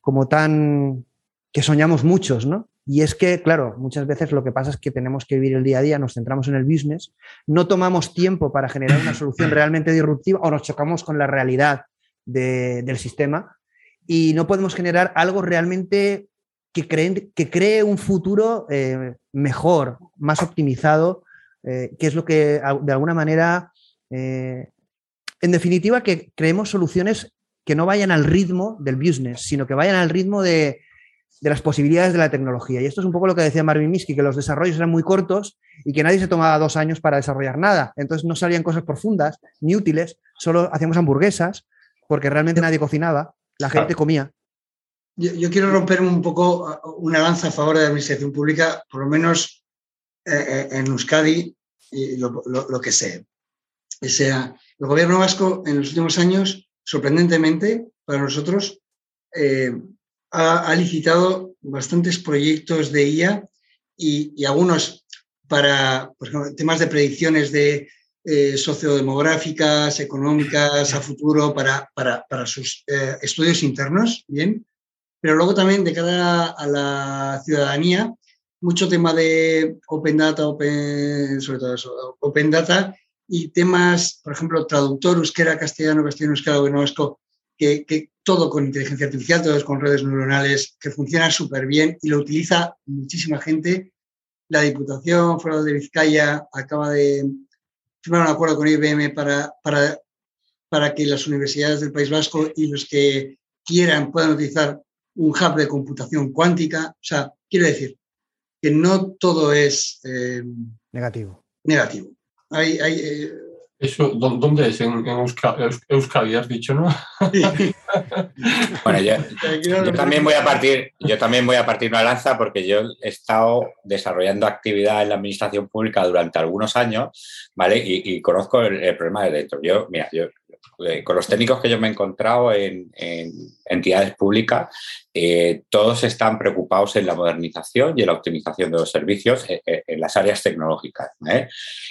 como tan que soñamos muchos, ¿no? Y es que, claro, muchas veces lo que pasa es que tenemos que vivir el día a día, nos centramos en el business, no tomamos tiempo para generar una solución realmente disruptiva o nos chocamos con la realidad del sistema y no podemos generar algo realmente que, creen, que cree un futuro eh, mejor, más optimizado, eh, que es lo que de alguna manera, eh, en definitiva, que creemos soluciones que no vayan al ritmo del business, sino que vayan al ritmo de, las posibilidades de la tecnología. Y esto es un poco lo que decía Marvin Minsky, que los desarrollos eran muy cortos y que nadie se tomaba dos años para desarrollar nada. Entonces no salían cosas profundas ni útiles, solo hacíamos hamburguesas porque realmente nadie cocinaba, la gente comía. Yo, quiero romper un poco uh, una lanza a favor de la administración pública, por lo menos eh, eh, en Euskadi, y lo, que sé. O sea, el gobierno vasco en los últimos años, sorprendentemente para nosotros, eh, ha, licitado bastantes proyectos de IA y, algunos para temas de predicciones de sociodemográficas, económicas a futuro, para, para sus estudios internos, ¿bien? Pero luego también de cara a la ciudadanía, mucho tema de Open Data, sobre todo eso, Open Data y temas, por ejemplo, traductor, euskera, castellano, castellano, euskera, que, todo con inteligencia artificial, todo con redes neuronales, que funciona súper bien y lo utiliza muchísima gente. La Diputación Federal de Vizcaya acaba de firmar un acuerdo con IBM para, para, para que las universidades del País Vasco y los que quieran puedan utilizar un hub de computación cuántica. O sea, quiero decir que no todo es eh, negativo. Negativo. Hay, hay, eh, ¿Eso dónde es? En, Euskadi, has dicho, ¿no? bueno, yo, también voy a partir, yo también voy a partir una lanza porque yo he estado desarrollando actividad en la administración pública durante algunos años, ¿vale? Y, conozco el, el, problema de dentro. Yo, mira, yo eh, con los técnicos que yo me he encontrado en, entidades públicas, eh, todos están preocupados en la modernización y en la optimización de los servicios eh, en, las áreas tecnológicas.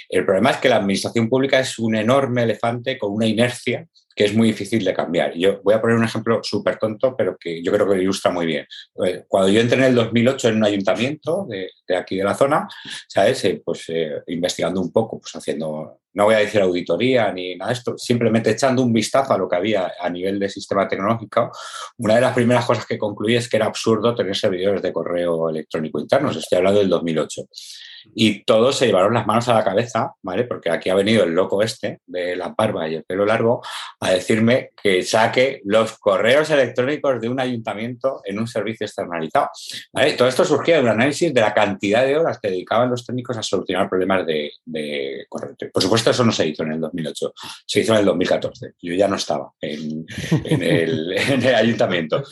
El problema es que la administración pública es un enorme elefante con una inercia que es muy difícil de cambiar. Yo voy a poner un ejemplo súper tonto, pero que yo creo que ilustra muy bien. Cuando yo entré en el 2008 en un ayuntamiento de, aquí de la zona, ¿sabes? pues investigando un poco, pues haciendo no voy a decir auditoría ni nada de esto, simplemente echando un vistazo a lo que había a nivel de sistema tecnológico, una de las primeras cosas que concluí es que era absurdo tener servidores de correo electrónico internos. Estoy hablando del 2008. Y todos se llevaron las manos a la cabeza, ¿vale? Porque aquí ha venido el loco este de la barba y el pelo largo a decirme que saque los correos electrónicos de un ayuntamiento en un servicio externalizado. Todo esto surgía de un análisis de la cantidad de horas que dedicaban los técnicos a solucionar problemas de, de correo. Por supuesto, eso no se hizo en el 2008, se hizo en el 2014. Yo ya no estaba en, el, ayuntamiento.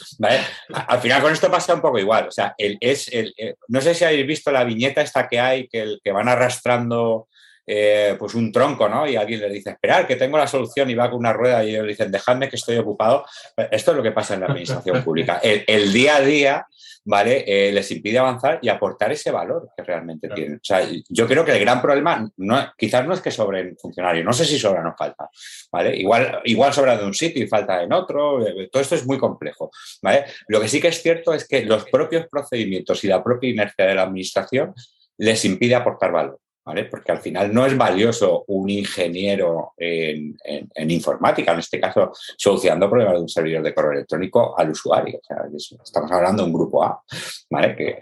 Al final con esto pasa un poco igual. O sea, es el, no sé si habéis visto la viñeta esta que hay que, que van arrastrando eh, pues un tronco, ¿no? Y alguien les dice, esperar, que tengo la solución y va con una rueda y ellos dicen, dejadme que estoy ocupado. Esto es lo que pasa en la administración pública. El, día a día, ¿vale? Eh, les impide avanzar y aportar ese valor que realmente tienen. O sea, yo creo que el gran problema no, quizás no es que sobren funcionarios, no sé si sobran o falta, ¿vale? Igual, igual sobra de un sitio y falta en otro, eh, todo esto es muy complejo, ¿vale? Lo que sí que es cierto es que los propios procedimientos y la propia inercia de la administración les impide aportar valor. Porque al final no es valioso un ingeniero en, informática, en este caso, solucionando problemas de un servidor de correo electrónico al usuario. estamos hablando de un grupo A, ¿vale?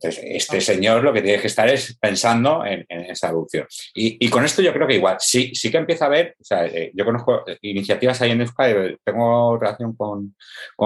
Este señor lo que tiene que estar es pensando en, esa adopción. Y, con esto yo creo que igual, sí, sí que empieza a haber, o sea, eh, yo conozco iniciativas ahí en Euskadi, tengo relación con,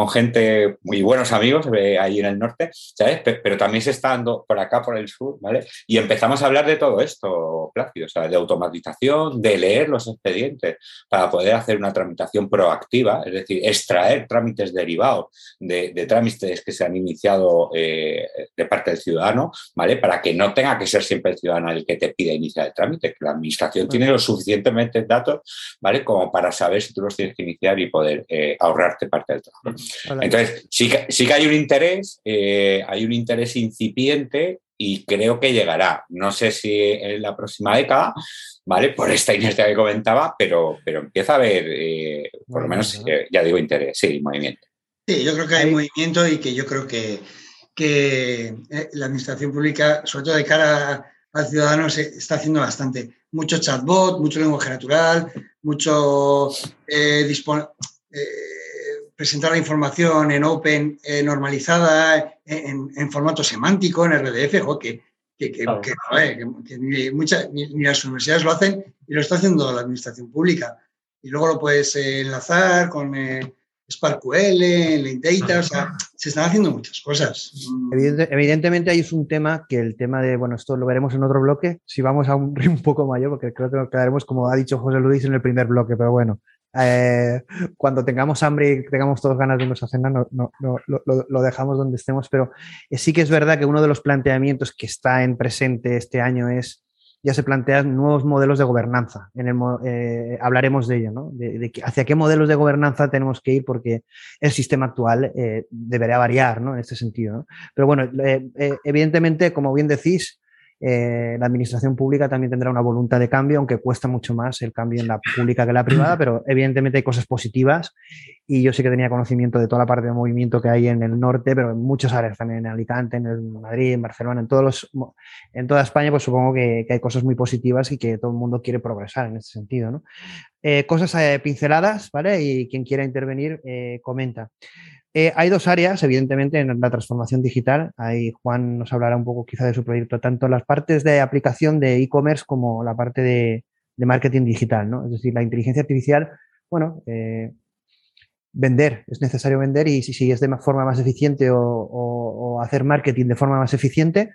gente, muy buenos amigos eh, ahí en el norte, ¿sabes? Pero, también se está dando por acá, por el sur, ¿vale? Y empezamos a hablar de todo esto, Plácido, o sea, de automatización, de leer los expedientes para poder hacer una tramitación proactiva, es decir, extraer trámites derivados de, trámites que se han iniciado eh, de parte del ciudadano, ¿vale? Para que no tenga que ser siempre el ciudadano el que te pida iniciar el trámite, que la administración tiene los suficientemente datos, ¿vale? Como para saber si tú los tienes que iniciar y poder eh, ahorrarte parte del trabajo. Entonces, sí que, sí que hay un interés, eh, hay un interés incipiente y creo que llegará. No sé si en la próxima década, ¿vale? Por esta inercia que comentaba, pero, pero empieza a haber, eh, por lo menos, ya digo, interés, sí, movimiento. Sí, yo creo que hay movimiento y que yo creo que que eh, la administración pública, sobre todo de cara al ciudadano, se está haciendo bastante. Mucho chatbot, mucho lenguaje natural, mucho eh, eh, presentar la información en open, normalizada, en, formato semántico, en RDF, que, ni, muchas, ni, las universidades lo hacen y lo está haciendo la administración pública. Y luego lo puedes enlazar con SparkQL, Data, o sea, se están haciendo muchas cosas. evidentemente ahí es un tema que el tema de, bueno, esto lo veremos en otro bloque, si vamos a un ritmo un poco mayor, porque creo que nos quedaremos, como ha dicho José Luis, en el primer bloque, pero bueno, eh, cuando tengamos hambre y tengamos todas ganas de irnos a cenar, no, no, lo, lo, dejamos donde estemos, pero sí que es verdad que uno de los planteamientos que está en presente este año es ya se plantean nuevos modelos de gobernanza. En el, eh, hablaremos de ello, ¿no? De, hacia qué modelos de gobernanza tenemos que ir porque el sistema actual eh, debería variar, ¿no? En este sentido. Pero bueno, eh, evidentemente, como bien decís, eh, la administración pública también tendrá una voluntad de cambio, aunque cuesta mucho más el cambio en la pública que en la privada, pero evidentemente hay cosas positivas y yo sí que tenía conocimiento de toda la parte de movimiento que hay en el norte, pero en muchas áreas también, en Alicante, en Madrid, en Barcelona, en, todos los, en toda España, pues supongo que, hay cosas muy positivas y que todo el mundo quiere progresar en ese sentido. ¿no? Eh, cosas eh, pinceladas, ¿vale? Y quien quiera intervenir, comenta. Eh, hay dos áreas, evidentemente, en la transformación digital. Ahí Juan nos hablará un poco quizá de su proyecto, tanto las partes de aplicación de e-commerce como la parte de, marketing digital, ¿no? Es decir, la inteligencia artificial, bueno, eh, vender, es necesario vender y si, es de forma más eficiente o, hacer marketing de forma más eficiente,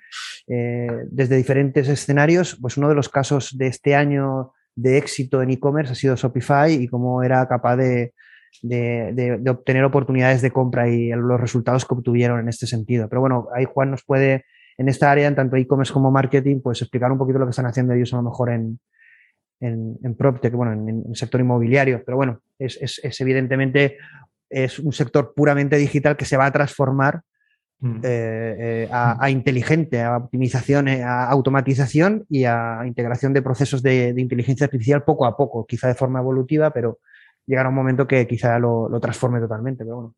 eh, desde diferentes escenarios, pues uno de los casos de este año de éxito en e-commerce ha sido Shopify y cómo era capaz de, de, obtener oportunidades de compra y los resultados que obtuvieron en este sentido. Pero bueno, ahí Juan nos puede, en esta área, en tanto e-commerce como marketing, pues explicar un poquito lo que están haciendo ellos a lo mejor en, en, en PropTech, bueno, en, el sector inmobiliario. Pero bueno, es, es, evidentemente es un sector puramente digital que se va a transformar mm. eh, eh, a, inteligente, a optimización, eh, a automatización y a integración de procesos de, de, inteligencia artificial poco a poco, quizá de forma evolutiva, pero, llegará un momento que quizá lo, transforme totalmente, pero bueno.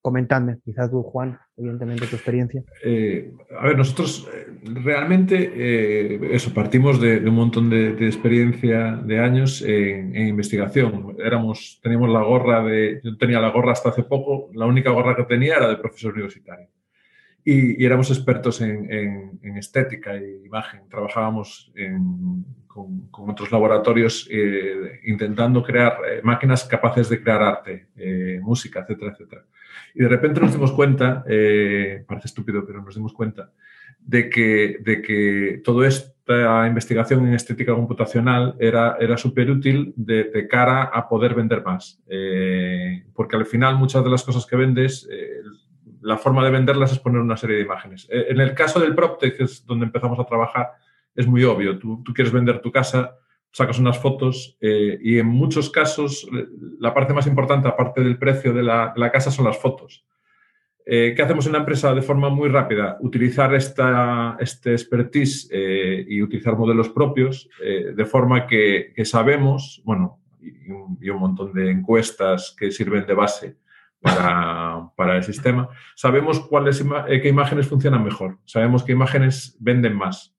Comentadme, quizás tú, Juan, evidentemente tu experiencia. Eh, a ver, nosotros eh, realmente, eh, eso, partimos de, un montón de, experiencia de años en, investigación. Éramos, teníamos la gorra de, yo tenía la gorra hasta hace poco, la única gorra que tenía era de profesor universitario. Y, éramos expertos en, estética e imagen. Trabajábamos con, otros laboratorios eh, intentando crear eh, máquinas capaces de crear arte, eh, música, etcétera, etcétera. Y de repente nos dimos cuenta, parece estúpido, pero nos dimos cuenta, de que, de que toda esta investigación en estética computacional era, era súper útil de, cara a poder vender más. porque al final muchas de las cosas que vendes, la forma de venderlas es poner una serie de imágenes. en el caso del PropTech, que es donde empezamos a trabajar, es muy obvio. Tú, quieres vender tu casa, sacas unas fotos eh, y en muchos casos la parte más importante, aparte del precio de la, casa, son las fotos. Eh, ¿Qué hacemos en la empresa de forma muy rápida? Utilizar esta, este expertise eh, y utilizar modelos propios de forma que, sabemos, bueno, y un, montón de encuestas que sirven de base para, para el sistema, sabemos cuáles qué imágenes funcionan mejor, sabemos qué imágenes venden más.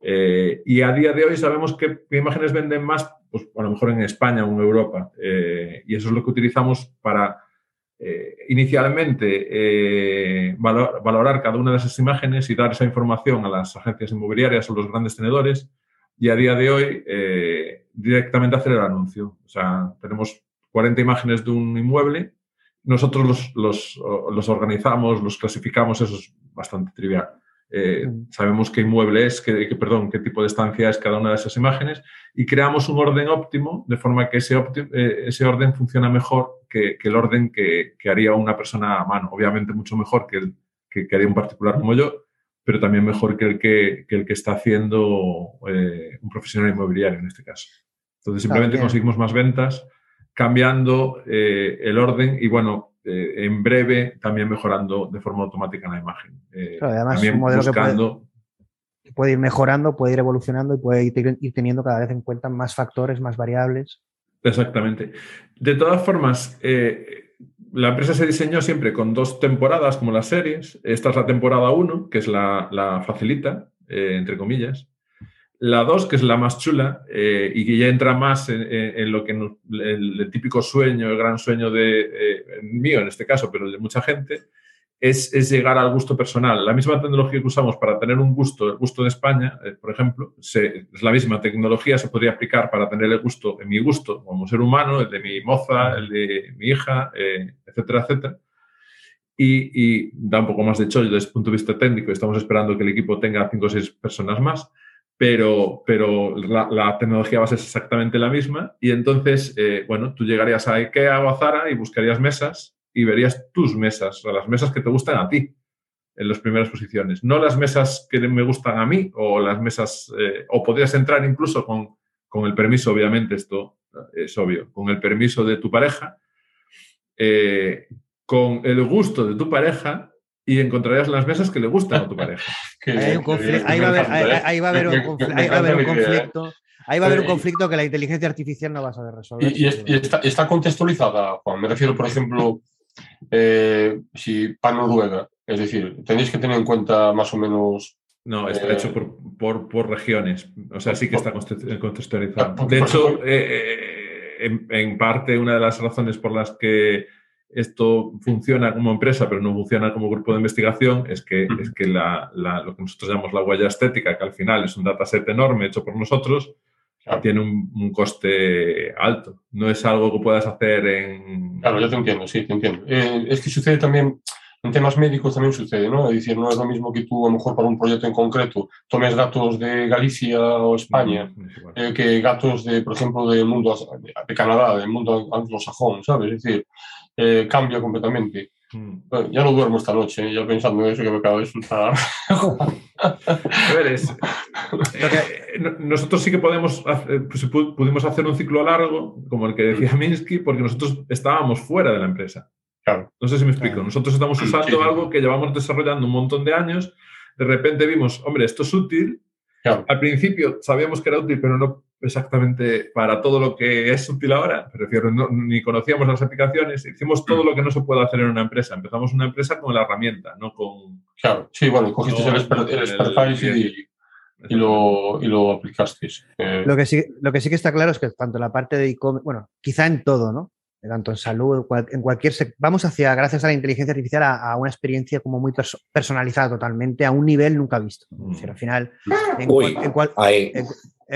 Eh, y a día de hoy sabemos que, imágenes venden más, pues a lo mejor en España o en Europa. Eh, y eso es lo que utilizamos para eh, inicialmente eh, valorar cada una de esas imágenes y dar esa información a las agencias inmobiliarias o los grandes tenedores y a día de hoy directamente hacer el anuncio. O sea, tenemos 40 imágenes de un inmueble, nosotros los, los organizamos, los clasificamos, eso es bastante trivial. Eh, mm. sabemos qué inmueble es, qué, perdón, qué tipo de estancia es cada una de esas imágenes y creamos un orden óptimo de forma que ese, eh, ese orden funciona mejor que, el orden que, haría una persona a mano. Obviamente mucho mejor que el que, haría un particular como yo, pero también mejor que el que, el que está haciendo eh, un profesional inmobiliario en este caso. Entonces simplemente conseguimos más ventas cambiando el orden y bueno, eh, en breve también mejorando de forma automática la imagen. Eh, además, también un modelo que puede, ir mejorando, puede ir evolucionando y puede ir, teniendo cada vez en cuenta más factores, más variables. Exactamente. De todas formas, eh, la empresa se diseñó siempre con dos temporadas como las series. Esta es la temporada 1, que es la, la facilita, entre comillas. La 2, que es la más chula eh, y que ya entra más en, lo que el, típico sueño, el gran sueño de eh, mío en este caso, pero de mucha gente, es, llegar al gusto personal. La misma tecnología que usamos para tener un gusto, el gusto de España, eh, por ejemplo, es la misma tecnología, se podría aplicar para tener el gusto, en mi gusto como ser humano, el de mi moza, el de mi hija, etcétera, etcétera. Y, y, da un poco más de chollo desde el punto de vista técnico. Estamos esperando que el equipo tenga cinco o seis personas más pero, pero la, tecnología a ser exactamente la misma. Y entonces, eh, bueno, tú llegarías a IKEA o a Zara y buscarías mesas y verías tus mesas, o las mesas que te gustan a ti en las primeras posiciones, no las mesas que me gustan a mí o las mesas, eh, o podrías entrar incluso con, con, el permiso, obviamente, esto es obvio, con el permiso de tu pareja, eh, con el gusto de tu pareja y encontrarías las mesas que le gustan a tu pareja. ahí, va a haber, un conflicto. Ahí va a haber un conflicto que la inteligencia artificial no va a saber resolver. Y, está, contextualizada, Juan. Me refiero, por ejemplo, eh, si para Noruega, es decir, tenéis que tener en cuenta más o menos. No, está hecho eh, por, por, regiones. O sea, sí que está contextualizado. De hecho, eh, en, en, parte, una de las razones por las que esto funciona como empresa, pero no funciona como grupo de investigación, es que, es que lo que nosotros llamamos la huella estética, que al final es un dataset enorme hecho por nosotros, tiene un, coste alto. No es algo que puedas hacer en... Claro, yo te entiendo, sí, te entiendo. Eh, es que sucede también, en temas médicos también sucede, ¿no? Es decir, no es lo mismo que tú, a lo mejor para un proyecto en concreto, tomes datos de Galicia o España, eh, que datos de, por ejemplo, del mundo de Canadá, del mundo anglosajón, ¿sabes? Es decir, eh, cambia completamente. Mm. ya no duermo esta noche, ya pensando en eso que me acabo de insultar. a ver, es, nosotros sí que podemos pues, pudimos hacer un ciclo largo, como el que decía mm. Minsky, porque nosotros estábamos fuera de la empresa. Claro. No sé si me explico. Nosotros estamos usando algo que llevamos desarrollando un montón de años. De repente vimos, hombre, esto es útil. Al principio sabíamos que era útil, pero no exactamente para todo lo que es útil ahora, prefiero, ni conocíamos las aplicaciones, hicimos todo mm. lo que no se puede hacer en una empresa. Empezamos una empresa con la herramienta, no con... Claro, sí, bueno, cogiste el, expertise y, lo, y lo aplicaste. Eh. Lo, que sí, lo que sí que está claro es que tanto la parte de e-commerce, bueno, quizá en todo, ¿no? Tanto en salud, en cualquier vamos hacia, gracias a la inteligencia artificial, a, una experiencia como muy personalizada totalmente, a un nivel nunca visto. al final, en, en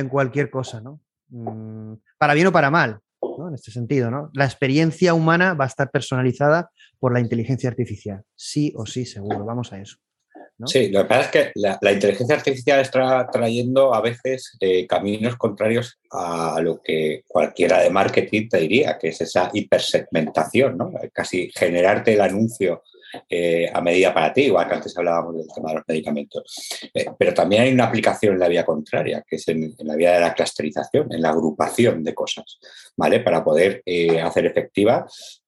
cualquier cosa, ¿no? Mm, para bien o para mal, ¿no? En este sentido, ¿no? La experiencia humana va a estar personalizada por la inteligencia artificial, sí o sí, seguro, vamos a eso. Sí, lo que pasa es que la, inteligencia artificial está trayendo a veces eh, caminos contrarios a lo que cualquiera de marketing te diría, que es esa hipersegmentación, ¿no? Casi generarte el anuncio eh, a medida para ti, igual que antes hablábamos del tema de los medicamentos. Eh, pero también hay una aplicación en la vía contraria, que es en, la vía de la clusterización, en la agrupación de cosas, ¿vale? Para poder eh, hacer efectivas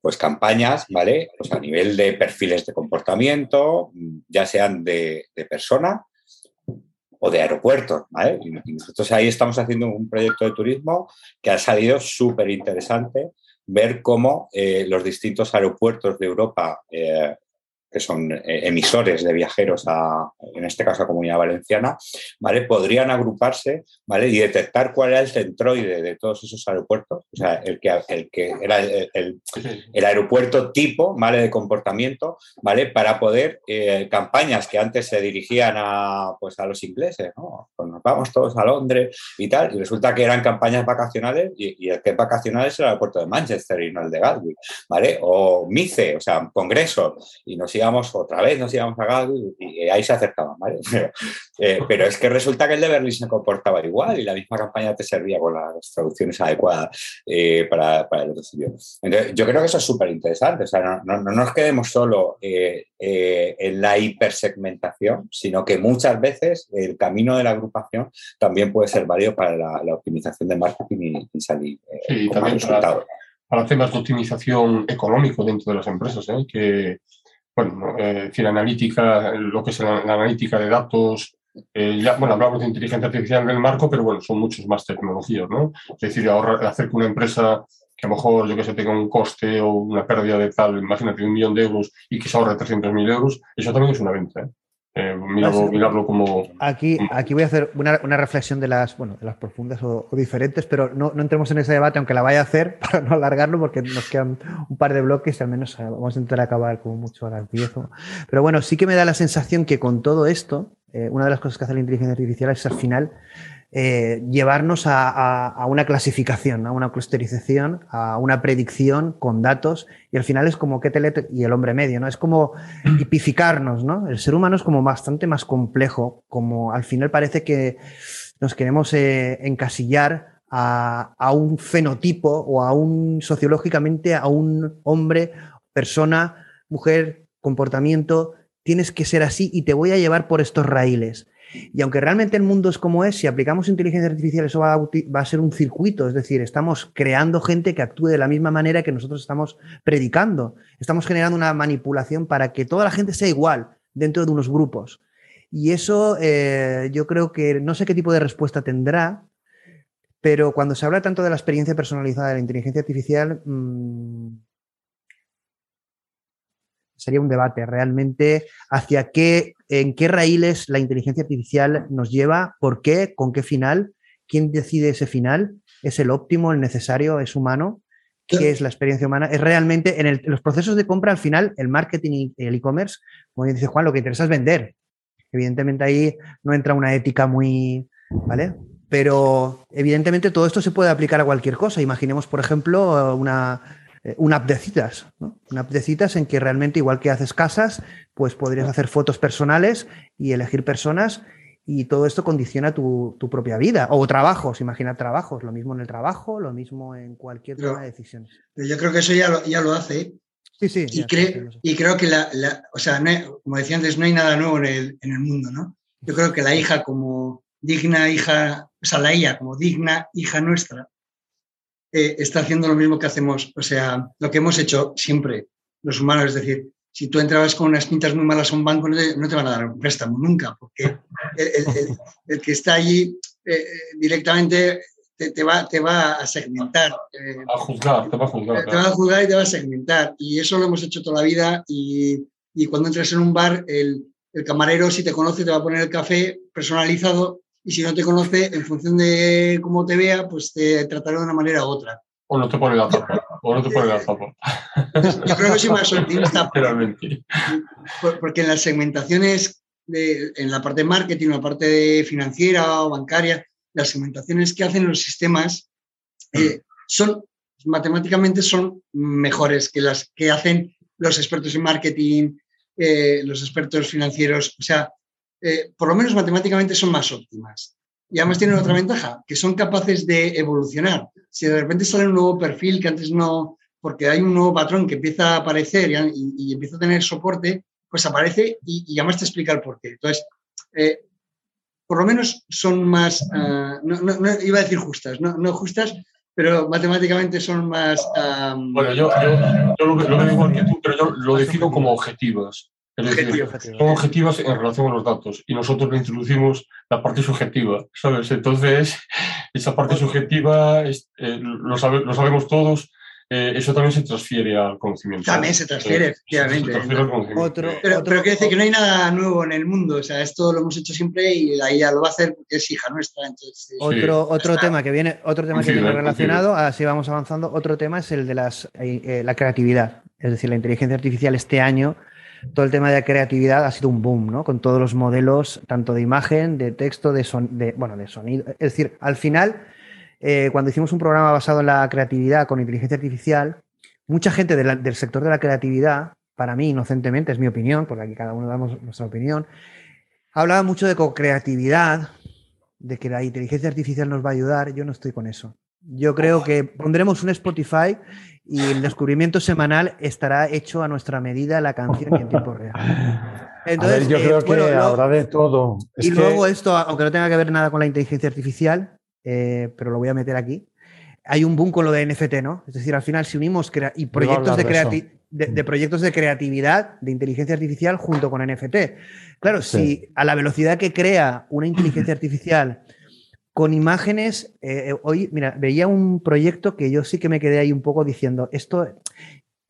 pues campañas, ¿vale? Pues a nivel de perfiles de comportamiento, ya sean de, persona o de aeropuertos, ¿vale? Nosotros ahí estamos haciendo un proyecto de turismo que ha salido súper interesante ver cómo eh, los distintos aeropuertos de Europa, eh, que son eh, emisores de viajeros a, en este caso a Comunidad Valenciana, ¿vale? Podrían agruparse, ¿vale? Y detectar cuál era el centroide de todos esos aeropuertos, o sea, el que, el que era el, aeropuerto tipo, ¿vale? De comportamiento, ¿vale? Para poder, eh, campañas que antes se dirigían a, pues, a los ingleses, ¿no? Pues nos vamos todos a Londres y tal, y resulta que eran campañas vacacionales y, el que es vacacional es el aeropuerto de Manchester y no el de Gatwick, ¿vale? O MICE, o sea, congreso, y nos íbamos otra vez, nos íbamos a Gatwick y ahí se acercaban, ¿vale? Eh, pero, es que resulta que el de Berlín se comportaba igual y la misma campaña te servía con las traducciones adecuadas eh, para, el otro Entonces, yo creo que eso es súper interesante, o sea, no, nos quedemos solo eh, en la hipersegmentación, sino que muchas veces el camino de la agrupación también puede ser válido para la, optimización de marketing y, salir sí, también para, para, temas de optimización económico dentro de las empresas, que bueno, eh, decir, analítica, lo que es la, analítica de datos, eh, ya, bueno, hablamos de inteligencia artificial en el marco, pero bueno, son muchos más tecnologías, ¿no? Es decir, ahorrar, hacer que una empresa que a lo mejor, yo que sé, tenga un coste o una pérdida de tal, imagínate, un millón de euros y que se ahorre 300.000 euros, eso también es una venta, ¿eh? Eh, mirarlo, como... Aquí, aquí voy a hacer una, reflexión de las, bueno, de las profundas o, diferentes, pero no, no, entremos en ese debate, aunque la vaya a hacer, para no alargarlo, porque nos quedan un par de bloques y al menos eh, vamos a intentar acabar como mucho a las 10. Pero bueno, sí que me da la sensación que con todo esto, eh, una de las cosas que hace la inteligencia artificial es al final eh, llevarnos a, una clasificación, a una clusterización, a una predicción con datos, y al final es como que y el hombre medio, ¿no? Es como tipificarnos, ¿no? El ser humano es como bastante más complejo, como al final parece que nos queremos eh, encasillar a, a, un fenotipo o a un sociológicamente a un hombre, persona, mujer, comportamiento, tienes que ser así y te voy a llevar por estos raíles. Y aunque realmente el mundo es como es, si aplicamos inteligencia artificial, eso va a, ser un circuito, es decir, estamos creando gente que actúe de la misma manera que nosotros estamos predicando. Estamos generando una manipulación para que toda la gente sea igual dentro de unos grupos. Y eso eh, yo creo que no sé qué tipo de respuesta tendrá, pero cuando se habla tanto de la experiencia personalizada de la inteligencia artificial, mm, sería un debate realmente hacia qué, en qué raíles la inteligencia artificial nos lleva, por qué, con qué final, quién decide ese final, es el óptimo, el necesario, es humano, qué es la experiencia humana, es realmente en, los procesos de compra al final el marketing y el e-commerce, como dice Juan, lo que interesa es vender. Evidentemente ahí no entra una ética muy, ¿vale? Pero evidentemente todo esto se puede aplicar a cualquier cosa. Imaginemos, por ejemplo, una, eh, una app de citas, una app de citas en que realmente igual que haces casas, pues podrías hacer fotos personales y elegir personas y todo esto condiciona tu, propia vida o trabajos, imagina trabajos, lo mismo en el trabajo, lo mismo en cualquier toma de decisiones. yo creo que eso ya lo, ya lo hace. Sí, sí. Y, y creo que, la, o sea, como decía antes, no hay nada nuevo en el, en el mundo, ¿no? Yo creo que la hija como digna hija, o sea, la IA como digna hija nuestra, eh, está haciendo lo mismo que hacemos, o sea, lo que hemos hecho siempre los humanos, es decir, si tú entrabas con unas pintas muy malas a un banco, no te, van a dar un préstamo nunca, porque el, que está allí eh, directamente te, va, te va a segmentar. Eh, a juzgar, te va a juzgar. Te va a juzgar y te va a segmentar. Y eso lo hemos hecho toda la vida y, y cuando entras en un bar, el camarero, si te conoce, te va a poner el café personalizado y si no te conoce, en función de cómo te vea, pues te tratará de una manera u otra. O no te pone la tapa. O no te pone la tapa. Yo creo que soy más optimista. porque en las segmentaciones, de, en la parte de marketing, la parte financiera o bancaria, las segmentaciones que hacen los sistemas eh, son matemáticamente son mejores que las que hacen los expertos en marketing, eh, los expertos financieros. O sea, eh, por lo menos matemáticamente son más óptimas. Y además tienen otra ventaja, que son capaces de evolucionar. Si de repente sale un nuevo perfil que antes no, porque hay un nuevo patrón que empieza a aparecer y, empieza a tener soporte, pues aparece y, además te explica el porqué. Entonces, eh, por lo menos son más, ah, no, iba a decir justas, no, justas, pero matemáticamente son más... bueno, yo, lo, que, digo que tú, pero yo lo defino como objetivos. Son objetivas en relación a los datos y nosotros le introducimos la parte subjetiva, ¿sabes? Entonces, esa parte subjetiva eh, lo, sabemos todos, eh, eso también se transfiere al conocimiento. También se transfiere, efectivamente. Otro, pero, pero quiere decir que no hay nada nuevo en el mundo. O sea, esto lo hemos hecho siempre y la IA lo va a hacer porque es hija nuestra. Entonces, otro otro tema que viene, otro tema que viene relacionado, así vamos avanzando. Otro tema es el de las, eh, la creatividad. Es decir, la inteligencia artificial este año todo el tema de creatividad ha sido un boom, ¿no? Con todos los modelos, tanto de imagen, de texto, de, son, de, bueno, de sonido. Es decir, al final, eh, cuando hicimos un programa basado en la creatividad con inteligencia artificial, mucha gente del sector de la creatividad, para mí, inocentemente, es mi opinión, porque aquí cada uno damos nuestra opinión, hablaba mucho de co-creatividad, de que la inteligencia artificial nos va a ayudar. Yo no estoy con eso. Yo creo que pondremos un Spotify y el descubrimiento semanal estará hecho a nuestra medida la canción y en tiempo real. Entonces, yo creo eh, que habrá de todo. y luego esto, aunque no tenga que ver nada con la inteligencia artificial, eh, pero lo voy a meter aquí. Hay un boom con lo de NFT, ¿no? Es decir, al final, si unimos y proyectos de, de, proyectos de creatividad, de inteligencia artificial junto con NFT. Claro, si a la velocidad que crea una inteligencia artificial con imágenes, eh, hoy, mira, veía un proyecto que yo sí que me quedé ahí un poco diciendo, esto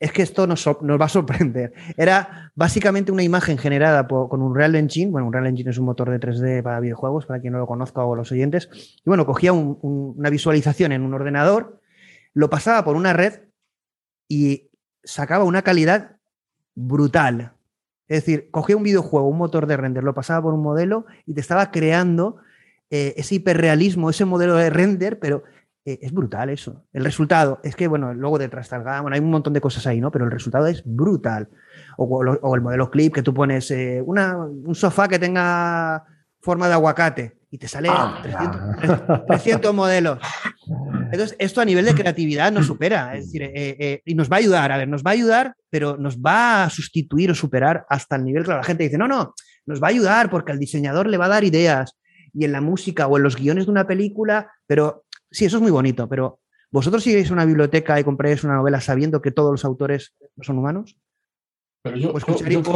es que esto nos, va a sorprender. Era básicamente una imagen generada con un Real Engine. Bueno, un Real Engine es un motor de 3D para videojuegos, para quien no lo conozca o los oyentes. Y bueno, cogía una visualización en un ordenador, lo pasaba por una red y sacaba una calidad brutal. Es decir, cogía un videojuego, un motor de render, lo pasaba por un modelo y te estaba creando eh, ese hiperrealismo, ese modelo de render, pero eh, es brutal eso. El resultado es que, bueno, luego detrás está bueno, hay un montón de cosas ahí, ¿no? Pero el resultado es brutal. O, el modelo clip que tú pones, eh, un sofá que tenga forma de aguacate y te sale 300, ah, modelos. Entonces, esto a nivel de creatividad nos supera, es decir, eh, y nos va a ayudar, a ver, nos va a ayudar, pero nos va a sustituir o superar hasta el nivel que la gente dice, no, no, nos va a ayudar porque al diseñador le va a dar ideas y en la música o en los guiones de una película, pero sí, eso es muy bonito, pero ¿vosotros si a una biblioteca y compráis una novela sabiendo que todos los autores son humanos? Pero yo,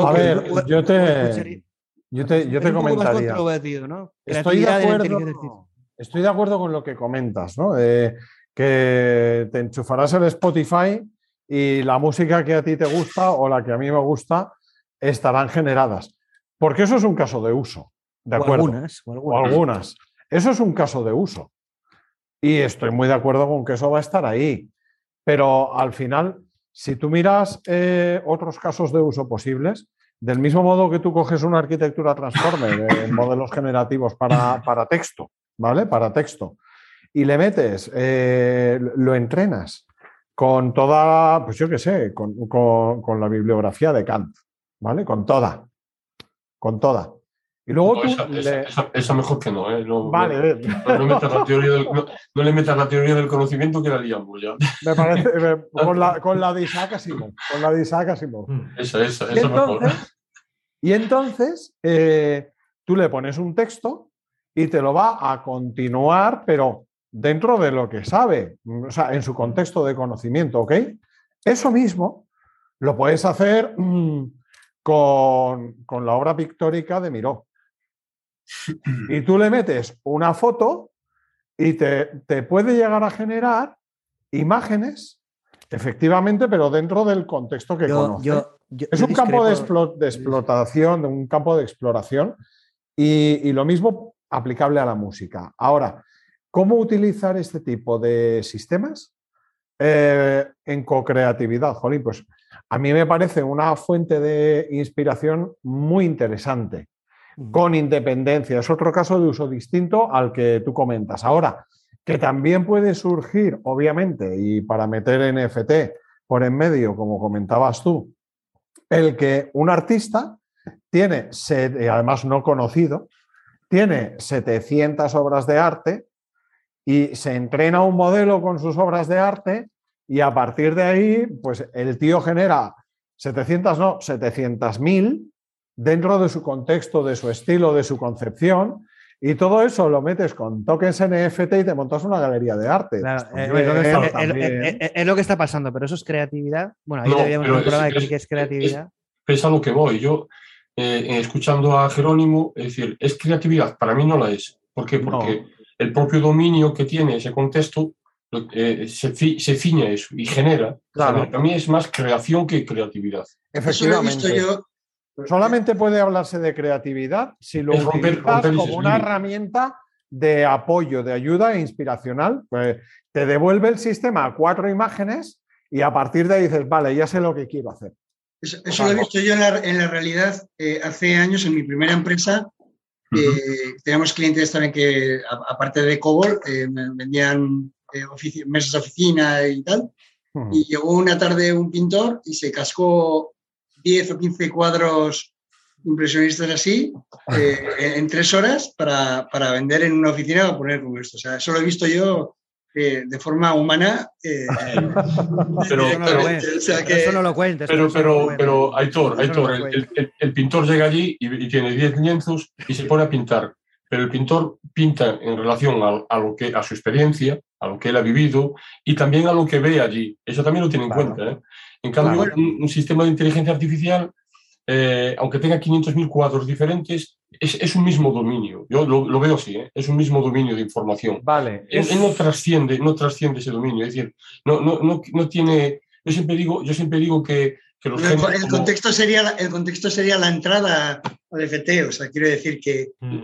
a ver, yo te, yo te, yo te comentaría. Estoy, de acuerdo, estoy de acuerdo con lo que comentas, ¿no? que te enchufarás el Spotify y la música que a ti te gusta o la que a mí me gusta estarán generadas. Porque eso es un caso de uso. ¿De acuerdo? algunas, o algunas. Eso es un caso de uso. Y estoy muy de acuerdo con que eso va a estar ahí. Pero al final, si tú miras eh, otros casos de uso posibles, del mismo modo que tú coges una arquitectura transformer de modelos generativos para, texto, ¿vale? Para texto, y le metes, eh, lo entrenas con toda, pues yo qué sé, con, con la bibliografía de Kant, ¿vale? Con toda, con toda. Y luego tú. Esa, mejor que no, ¿eh? No, vale. No, le metas la teoría del, no, le metas la teoría del conocimiento que la liamos ya. Me parece. con, la, con la de Isaac Asimov. Con la de Isaac Asimov. Mm, esa, esa, esa mejor. Y entonces eh, tú le pones un texto y te lo va a continuar, pero dentro de lo que sabe, o sea, en su contexto de conocimiento, ¿ok? Eso mismo lo puedes hacer mm, con, con, la obra pictórica de Miró. Y tú le metes una foto y te, puede llegar a generar imágenes, efectivamente, pero dentro del contexto que conoce. es un campo de, explotación, de un campo de exploración y, lo mismo aplicable a la música. Ahora, ¿cómo utilizar este tipo de sistemas eh, en co-creatividad? Jolín, pues a mí me parece una fuente de inspiración muy interesante con independencia. Es otro caso de uso distinto al que tú comentas. Ahora, que también puede surgir, obviamente, y para meter NFT por en medio, como comentabas tú, el que un artista tiene, además no conocido, tiene 700 obras de arte y se entrena un modelo con sus obras de arte y a partir de ahí, pues el tío genera 700, no, 700.000 dentro de su contexto, de su estilo, de su concepción. Y todo eso lo metes con tokens NFT y te montas una galería de arte. es, lo que está pasando, pero eso es creatividad. Bueno, ahí deberíamos un programa de que es creatividad. Es, a lo que voy. Yo, eh, escuchando a Jerónimo, es decir, ¿es creatividad? Para mí no la es. ¿Por qué? Porque el propio dominio que tiene ese contexto eh, se, se, ciña eso y genera. Claro. Para mí es más creación que creatividad. Efectivamente. Yo... Solamente puede hablarse de creatividad si lo utilizas como una herramienta de apoyo, de ayuda e inspiracional. Pues te devuelve el sistema cuatro imágenes y a partir de ahí dices, vale, ya sé lo que quiero hacer. Eso, lo he visto yo en la, realidad eh, hace años en mi primera empresa. Eh, teníamos clientes también que, aparte de Cobol, eh, vendían mesas de oficina y tal. Y llegó una tarde un pintor y se cascó 10 o 15 cuadros impresionistas así en, tres horas para, para, vender en una oficina o poner como esto. O sea, eso lo he visto yo de forma humana. Eh, pero, eso no lo cuentes. Pero, pero, pero, Aitor, Aitor el, pintor llega allí y, tiene 10 lienzos y se pone a pintar. Pero el pintor pinta en relación a, lo que, a su experiencia, a lo que él ha vivido y también a lo que ve allí. Eso también lo tiene en cuenta. ¿eh? En cambio, un, sistema de inteligencia artificial, eh, aunque tenga 500.000 cuadros diferentes, es, un mismo dominio. Yo lo, veo así, ¿eh? es un mismo dominio de información. Vale. Él, no, trasciende, no trasciende ese dominio. Es decir, no, no, no, no tiene. Yo siempre digo, yo siempre digo que, los el, el contexto sería el contexto sería la entrada al FT, o sea, quiero decir que mm.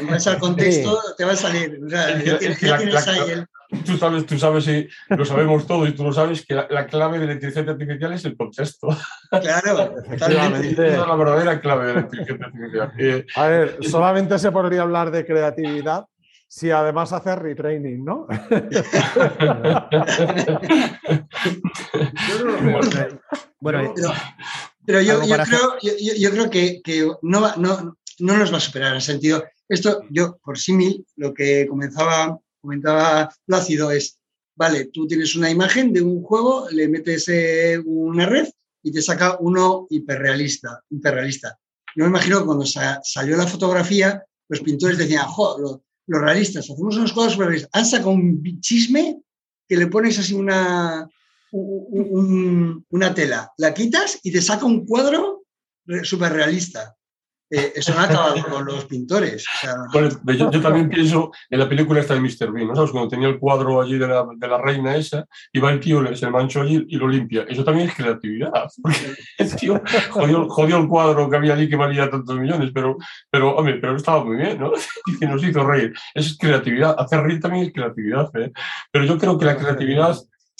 en, base al contexto te va a salir. O sea, ya, tienes, ahí el, tú sabes, tú sabes y lo sabemos todo y tú lo sabes que la, clave de la inteligencia artificial es el contexto. Claro, efectivamente. es la verdadera clave de la inteligencia artificial. a ver, solamente se podría hablar de creatividad si además hace retraining, ¿no? bueno, pero, yo, creo, yo, creo que, que no, no, no nos va a superar en el sentido. Esto, yo, por símil, lo que comenzaba comentaba Plácido, es, vale, tú tienes una imagen de un juego, le metes eh, una red y te saca uno hiperrealista. hiperrealista. Yo me imagino que cuando salió la fotografía, los pintores decían, jo, los, realistas, hacemos unos cuadros realistas. Han sacado un chisme que le pones así una, una tela, la quitas y te saca un cuadro súper realista. Eh, eso no ha acabado con los pintores. yo, también pienso en la película esta de Mr. Bean, ¿no sabes? Cuando tenía el cuadro allí de la, de la reina esa, y va el tío, se mancho allí y lo limpia. Eso también es creatividad. Porque el tío jodió, el cuadro que había allí que valía tantos millones, pero, pero hombre, pero estaba muy bien, ¿no? Y nos hizo reír. Es creatividad. Hacer reír también es creatividad. ¿eh? Pero yo creo que la creatividad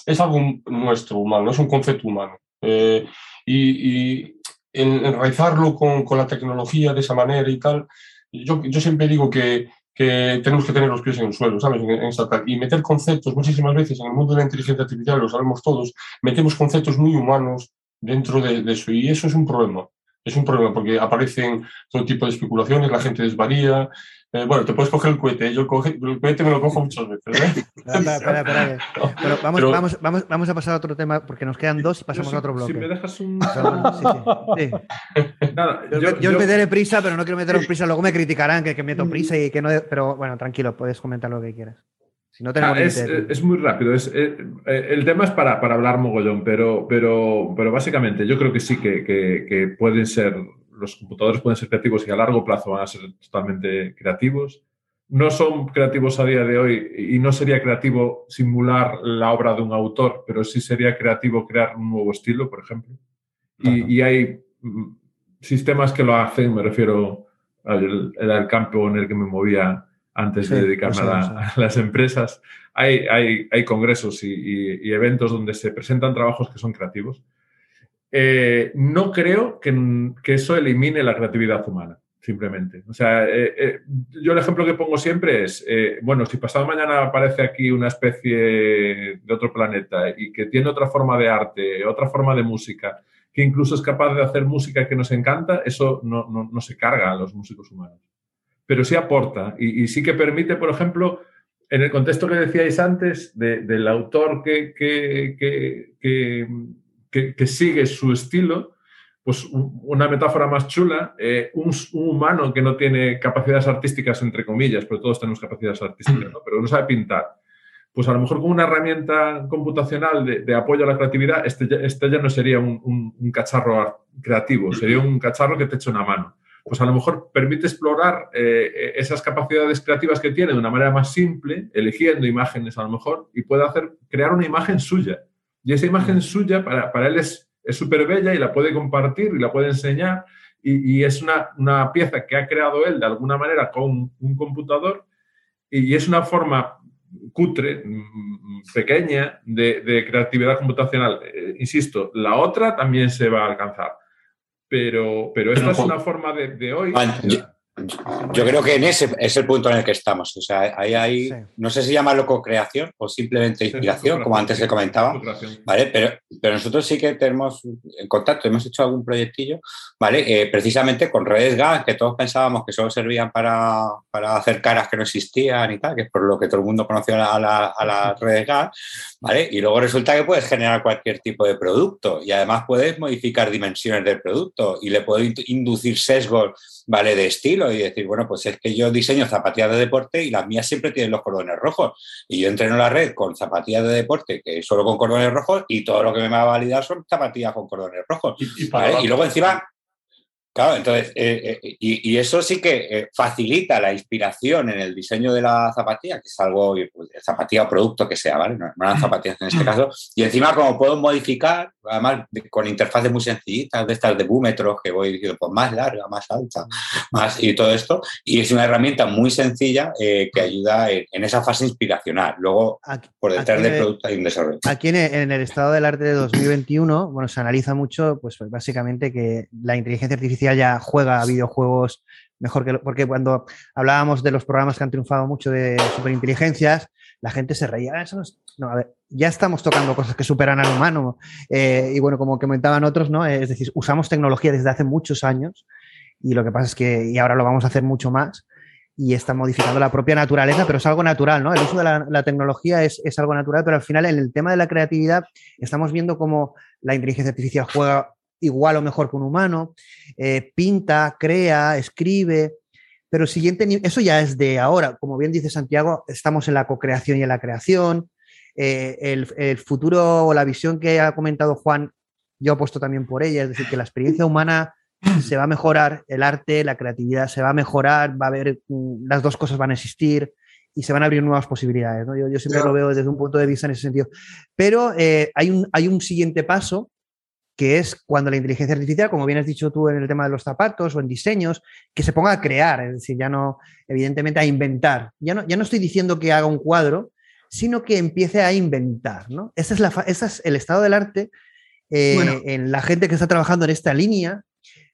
es algo nuestro, humano, es un concepto humano. Eh, y, enraizarlo con, con, la tecnología de esa manera y tal. Yo, yo siempre digo que, que, tenemos que tener los pies en el suelo, ¿sabes? En, y meter conceptos, muchísimas veces en el mundo de la inteligencia artificial, lo sabemos todos, metemos conceptos muy humanos dentro de, de eso y eso es un problema. Es un problema porque aparecen todo tipo de especulaciones, la gente desvaría, eh, bueno, te puedes coger el cohete. ¿eh? Yo el cohete me lo cojo muchas veces. ¿eh? espera, espera, espera. Pero vamos, Vamos, vamos, vamos, a pasar a otro tema porque nos quedan dos y pasamos a otro bloque. Si me dejas un. Sí, sí, Nada, yo, yo, yo, meteré prisa, pero no quiero meter prisa. Luego me criticarán que, que meto prisa y que no. Pero bueno, tranquilo, puedes comentar lo que quieras. Si no tenemos ah, es, es, muy rápido. Es, el tema es para, para hablar mogollón, pero, pero, pero básicamente yo creo que sí que, que, que pueden ser los computadores pueden ser creativos y a largo plazo van a ser totalmente creativos. No son creativos a día de hoy y no sería creativo simular la obra de un autor, pero sí sería creativo crear un nuevo estilo, por ejemplo. Y, hay mm, sistemas que lo hacen, me refiero al, campo en el que me movía antes de dedicarme a, las empresas. Hay, hay, hay congresos y, eventos donde se presentan trabajos que son creativos eh, no creo que, eso elimine la creatividad humana, simplemente. O sea, eh, eh, yo el ejemplo que pongo siempre es, bueno, si pasado mañana aparece aquí una especie de otro planeta y que tiene otra forma de arte, otra forma de música, que incluso es capaz de hacer música que nos encanta, eso no, se carga a los músicos humanos. Pero sí aporta y, sí que permite, por ejemplo, en el contexto que decíais antes, del autor que, que que, sigue su estilo, pues una metáfora más chula, eh, un, humano que no tiene capacidades artísticas, entre comillas, pero todos tenemos capacidades artísticas, pero no sabe pintar, pues a lo mejor con una herramienta computacional de, apoyo a la creatividad, este, este ya no sería un, cacharro creativo, sería un cacharro que te echa una mano. pues a lo mejor permite explorar eh, esas capacidades creativas que tiene de una manera más simple, eligiendo imágenes a lo mejor, y puede hacer, crear una imagen suya. Y esa imagen suya para, para él es súper bella y la puede compartir y la puede enseñar. Y, y es una, una, pieza que ha creado él de alguna manera con un computador y es una forma cutre, mm, pequeña, de, creatividad computacional. Eh, insisto, la otra también se va a alcanzar. Pero, pero esta es una forma de, hoy. Yo creo que en ese es el punto en el que estamos. O sea, ahí hay, no sé si llamarlo co-creación o simplemente inspiración, como antes se comentaba, ¿vale? Pero, pero nosotros sí que tenemos en contacto, hemos hecho algún proyectillo, ¿vale? Eh, precisamente con redes GAN, que todos pensábamos que solo servían para, para, hacer caras que no existían y tal, que es por lo que todo el mundo conoció a, la, a las redes GAN, ¿vale? Y luego resulta que puedes generar cualquier tipo de producto y además puedes modificar dimensiones del producto y le puedes inducir sesgos ¿vale? De estilo y decir, bueno, pues es que yo diseño zapatillas de deporte y las mías siempre tienen los cordones rojos. Y yo entreno la red con zapatillas de deporte que solo con cordones rojos y todo lo que me va a validar son zapatillas con cordones rojos. y luego encima Claro, entonces, eh, eh, y, eso sí que eh, facilita la inspiración en el diseño de la zapatilla, que es algo, pues, zapatilla o producto que sea, ¿vale? No, no zapatillas en este caso. Y encima, como puedo modificar, además con interfaces muy sencillitas, de estas de búmetros, que voy diciendo, pues más larga, más alta, más y todo esto. Y es una herramienta muy sencilla que ayuda en, esa fase inspiracional. Luego, por detrás del producto hay un desarrollo. Aquí en el, en el estado del arte de 2021, bueno, se analiza mucho, pues básicamente que la inteligencia artificial ya juega a videojuegos mejor que porque cuando hablábamos de los programas que han triunfado mucho de superinteligencias, la gente se reía. Eso no, ya estamos tocando cosas que superan al humano. Eh, y bueno, como comentaban otros, ¿no? Es decir, usamos tecnología desde hace muchos años y lo que pasa es que, y ahora lo vamos a hacer mucho más, y está modificando la propia naturaleza, pero es algo natural, ¿no? El uso de la, tecnología es, es, algo natural, pero al final en el tema de la creatividad estamos viendo cómo la inteligencia artificial juega igual o mejor que un humano, eh, pinta, crea, escribe, pero el siguiente eso ya es de ahora. Como bien dice Santiago, estamos en la co-creación y en la creación. Eh, el, futuro o la visión que ha comentado Juan, yo apuesto también por ella, es decir, que la experiencia humana se va a mejorar, el arte, la creatividad se va a mejorar, va a haber, mm, las dos cosas van a existir y se van a abrir nuevas posibilidades. Yo, siempre lo veo desde un punto de vista en ese sentido. Pero eh, hay, un, hay un siguiente paso que es cuando la inteligencia artificial, como bien has dicho tú en el tema de los zapatos o en diseños, que se ponga a crear, es decir, ya no, evidentemente, a inventar. Ya no, ya no estoy diciendo que haga un cuadro, sino que empiece a inventar, ¿no? Ese es, la, es el estado del arte eh, en la gente que está trabajando en esta línea,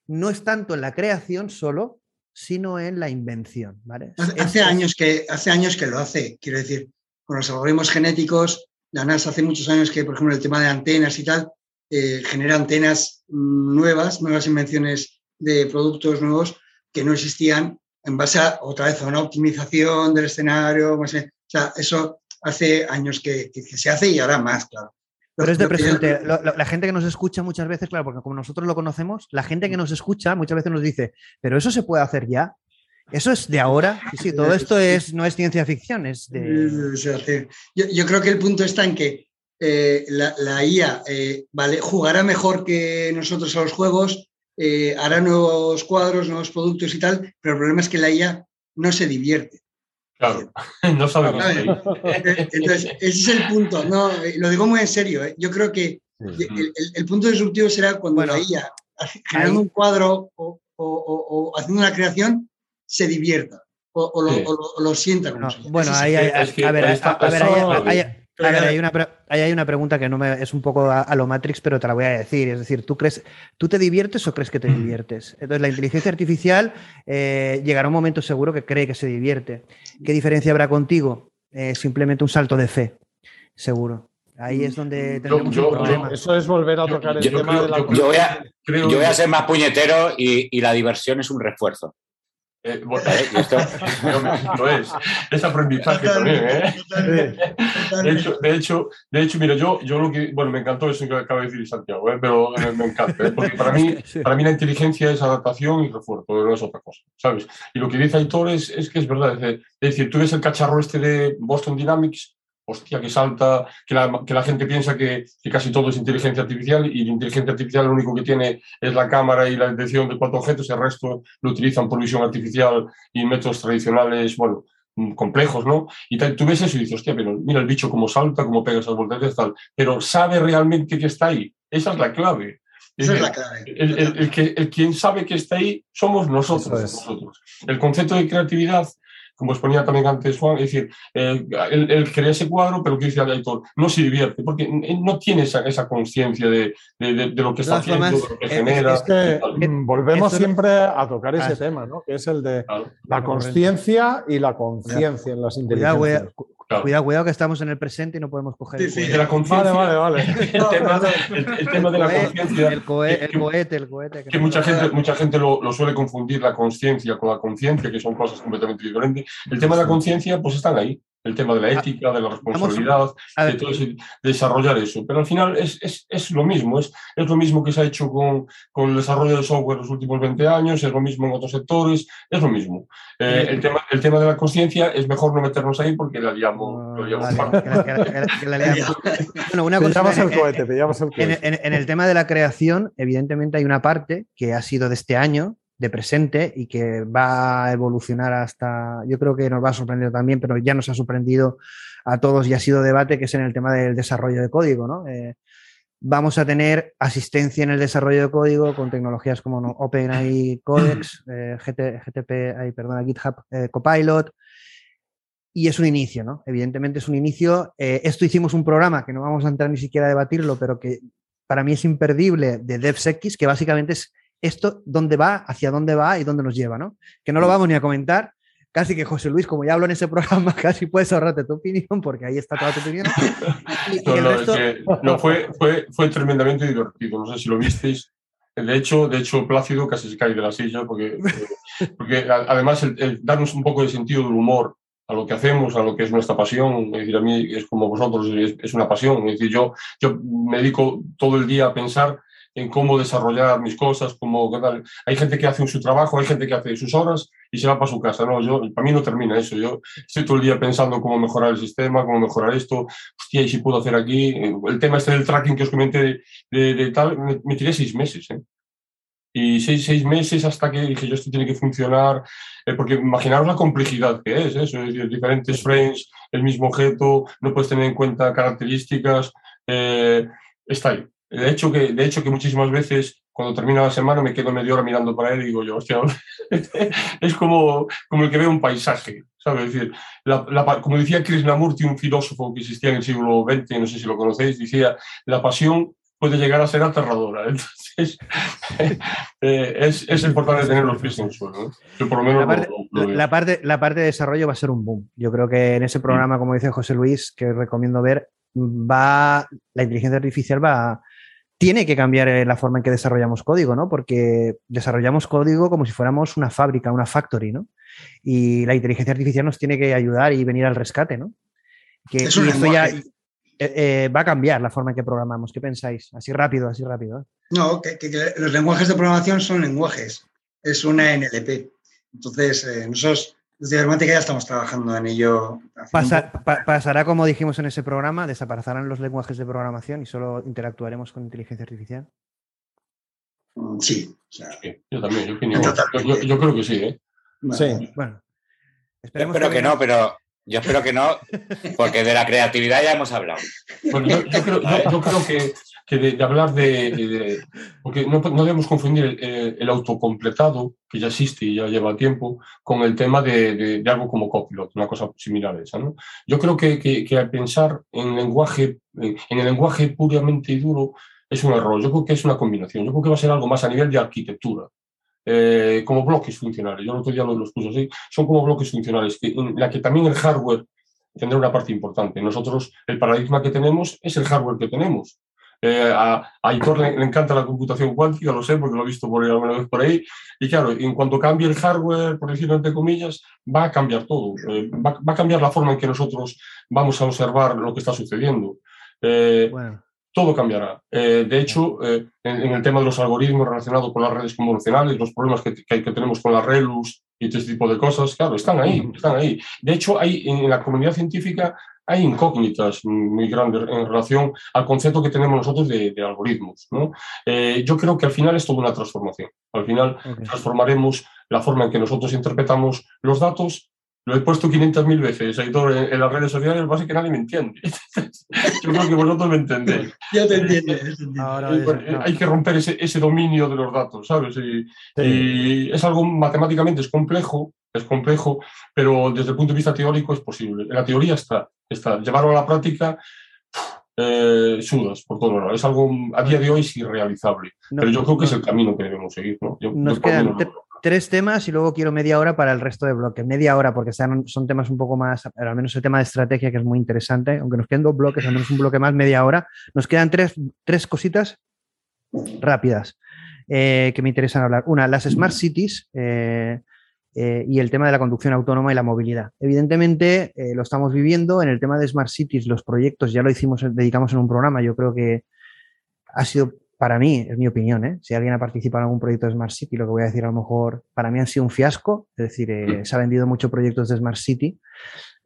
no es tanto en la creación solo, sino en la invención, ¿vale? Hace, años, que, hace años que lo hace, quiero decir, con los algoritmos genéticos, la NASA hace muchos años que, por ejemplo, el tema de antenas y tal, eh, genera antenas nuevas, nuevas invenciones de productos nuevos que no existían en base a, otra vez, a una optimización del escenario. O sea, eso hace años que, se hace y ahora más, claro. Pero es de presente. La, gente que nos escucha muchas veces, claro, porque como nosotros lo conocemos, la gente que nos escucha muchas veces nos dice, pero eso se puede hacer ya. Eso es de ahora. Sí, todo esto es, no es ciencia ficción, es de... Yo, yo, creo que el punto está en que eh, la, IA eh, vale, jugará mejor que nosotros a los juegos, eh, hará nuevos cuadros, nuevos productos y tal, pero el problema es que la IA no se divierte. Claro, no sabe. Entonces, ese es el punto. No, lo digo muy en serio. Yo creo que el, punto disruptivo será cuando la IA, creando un cuadro o, haciendo una creación, se divierta o, lo, sienta. bueno, ahí, hay, a ver, a ver, hay una, ahí hay una pregunta que no me, es un poco a, lo Matrix, pero te la voy a decir. Es decir, ¿tú, crees, ¿tú te diviertes o crees que te mm. diviertes? Entonces, la inteligencia artificial eh, llegará un momento seguro que cree que se divierte. ¿Qué diferencia habrá contigo? Eh, simplemente un salto de fe, seguro. Ahí es donde tenemos un problema. Eso es volver a tocar el tema de la. Yo voy, a, yo voy a ser más puñetero y, y la diversión es un refuerzo. Eh, bueno, esto no es, es aprendizaje también, ¿eh? De hecho, de hecho, de hecho, mira, yo, yo lo que, bueno, me encantó eso que acaba de decir Santiago, ¿eh? pero me, encanta, ¿eh? porque para mí, para mí la inteligencia es adaptación y refuerzo, no es otra cosa, ¿sabes? Y lo que dice Aitor es, es que es verdad, es decir, tú ves el cacharro este de Boston Dynamics, hostia, que salta, que la, que la gente piensa que, que, casi todo es inteligencia artificial y la inteligencia artificial lo único que tiene es la cámara y la detección de cuatro objetos, el resto lo utilizan por visión artificial y métodos tradicionales, bueno, complejos, ¿no? Y tú ves eso y dices, hostia, pero mira el bicho cómo salta, cómo pega esas volteretas, tal, pero ¿sabe realmente que está ahí? Esa es la clave. Esa es la clave. El, el, el, que, el quien sabe que está ahí somos nosotros, nosotros. El concepto de creatividad como exponía también antes Juan, es decir, eh, él, crea ese cuadro, pero que dice el autor, no se divierte, porque no tiene esa, esa conciencia de, de, de, lo que está haciendo, de lo que genera. Es que volvemos siempre a tocar ese tema, ¿no? que es el de la conciencia y la conciencia en las inteligencias. Cuidado, cuidado, que estamos en el presente y no podemos coger. Sí, sí, de la conciencia. Vale, vale, vale. el, tema, el, tema de la conciencia. El, cohete, el cohete, el cohete. Que, mucha gente, mucha gente lo, lo suele confundir la conciencia con la conciencia, que son cosas completamente diferentes. El tema de la conciencia, pues están ahí el tema de la ah, ética, de la responsabilidad, de todo ese, desarrollar eso. Pero al final es, es, es, lo mismo, es, es lo mismo que se ha hecho con, con el desarrollo de software los últimos 20 años, es lo mismo en otros sectores, es lo mismo. Eh, el, tema, el tema de la conciencia es mejor no meternos ahí porque la liamos. bueno, una cosa, el cohete, En, en, en el tema de la creación, evidentemente hay una parte que ha sido de este año, de presente y que va a evolucionar hasta, yo creo que nos va a sorprender también, pero ya nos ha sorprendido a todos y ha sido debate, que es en el tema del desarrollo de código. ¿no? Eh, vamos a tener asistencia en el desarrollo de código con tecnologías como. OpenAI Codex, eh, GTP, ay, perdona, GitHub eh, Copilot. Y es un inicio, ¿no? Evidentemente es un inicio. esto hicimos un programa que no vamos a entrar ni siquiera a debatirlo, pero que para mí es imperdible de DevSecX, que básicamente es esto dónde va, hacia dónde va y dónde nos lleva, ¿no? Que no lo mm. vamos ni a comentar. Casi que José Luis, como ya hablo en ese programa, casi puedes ahorrarte tu opinión, porque ahí está toda tu opinión. no, fue, fue, fue tremendamente divertido. No sé si lo visteis. De hecho, de hecho, Plácido casi se cae de la silla, porque, porque además el, darnos un poco de sentido del humor a lo que hacemos, a lo que es nuestra pasión. Es decir, a mí es como vosotros, es, es, una pasión. Es decir, yo, yo me dedico todo el día a pensar en cómo desarrollar mis cosas, cómo, Hay gente que hace su trabajo, hay gente que hace sus horas y se va para su casa. No, yo, para mí no termina eso. Yo estoy todo el día pensando cómo mejorar el sistema, cómo mejorar esto. Hostia, y si puedo hacer aquí. El tema este del tracking que os comenté de, tal, me, tiré seis meses. ¿eh? Y seis, seis meses hasta que dije yo esto tiene que funcionar, eh, porque imaginaros la complejidad que es, eso, es diferentes frames, el mismo objeto, no puedes tener en cuenta características, eh, está ahí. De hecho, que, de hecho, que muchísimas veces cuando termina la semana me quedo media hora mirando para él y digo yo, hostia, es como, como el que ve un paisaje, ¿sabes? decir, como decía Krishnamurti, un filósofo que existía en el siglo XX, no sé si lo conocéis, decía, la pasión puede llegar a ser aterradora. Entonces, eh, es, es, importante tener los pies en el suelo. Yo por lo menos la parte, la parte de desarrollo va a ser un boom. Yo creo que en ese programa, como dice José Luis, que recomiendo ver, va la inteligencia artificial va a tiene que cambiar eh, la forma en que desarrollamos código, ¿no? Porque desarrollamos código como si fuéramos una fábrica, una factory, ¿no? Y la inteligencia artificial nos tiene que ayudar y venir al rescate, ¿no? Que esto ya eh, eh, va a cambiar la forma en que programamos. ¿Qué pensáis? Así rápido, así rápido. No, que, los lenguajes de programación son lenguajes. Es una NLP. Entonces, nosotros desde Informática ya estamos trabajando en ello. pasará como dijimos en ese programa, desaparecerán los lenguajes de programación y solo interactuaremos con inteligencia artificial. Mm, sí. yo también, yo, yo, creo que sí. ¿eh? Sí, bueno. Esperemos espero que, no, pero yo espero que no, porque de la creatividad ya hemos hablado. Yo, creo, que, de, hablar de, Porque no, debemos confundir el, autocompletado, que ya existe y ya lleva tiempo, con el tema de, algo como copilot, una cosa similar a esa. ¿no? Yo creo que, al pensar en, lenguaje, en el lenguaje puramente duro es un error. Yo creo que es una combinación. Yo creo que va a ser algo más a nivel de arquitectura. Eh, como bloques funcionales. Yo el otro día lo, los puse así. Son como bloques funcionales, que, en la que también el hardware tendrá una parte importante. Nosotros, el paradigma que tenemos es el hardware que tenemos. Eh, a, Aitor le, encanta la computación cuántica, lo sé porque lo he visto por ahí alguna vez por ahí. Y claro, en cuanto cambie el hardware, por decirlo entre comillas, va a cambiar todo. Eh, va, a cambiar la forma en que nosotros vamos a observar lo que está sucediendo. Eh, todo cambiará. de hecho, en, el tema de los algoritmos relacionados con las redes convolucionales, los problemas que, que, que tenemos con las RELUS y este tipo de cosas, claro, están ahí, están ahí. De hecho, hay, en la comunidad científica hay incógnitas muy grandes en relación al concepto que tenemos nosotros de, algoritmos. ¿no? Eh, yo creo que al final es toda una transformación. Al final transformaremos la forma en que nosotros interpretamos los datos lo he puesto 500.000 veces en, en, las redes sociales, básicamente que nadie me entiende. Yo creo que vosotros me entendéis. Yo te entiendo. Hay que romper ese, ese, dominio de los datos, ¿sabes? Y, es algo matemáticamente, es complejo, es complejo, pero desde el punto de vista teórico es posible. En la teoría está, está. Llevarlo a la práctica, eh, sudas por todo lado. Es algo a día de hoy es irrealizable, pero yo creo que es el camino que debemos seguir. ¿no? nos, quedan, tres temas y luego quiero media hora para el resto del bloque. Media hora porque son, son temas un poco más, al menos el tema de estrategia que es muy interesante, aunque nos queden dos bloques, al menos un bloque más, media hora. Nos quedan tres, tres cositas rápidas eh, que me interesan hablar. Una, las Smart Cities. Eh, eh, y el tema de la conducción autónoma y la movilidad. Evidentemente, lo estamos viviendo. En el tema de Smart Cities, los proyectos ya lo hicimos, dedicamos en un programa. Yo creo que ha sido para mí, es mi opinión, ¿eh? si alguien ha participado en algún proyecto de Smart City, lo que voy a decir a lo mejor para mí han sido un fiasco, es decir, eh, se ha vendido muchos proyectos de Smart City.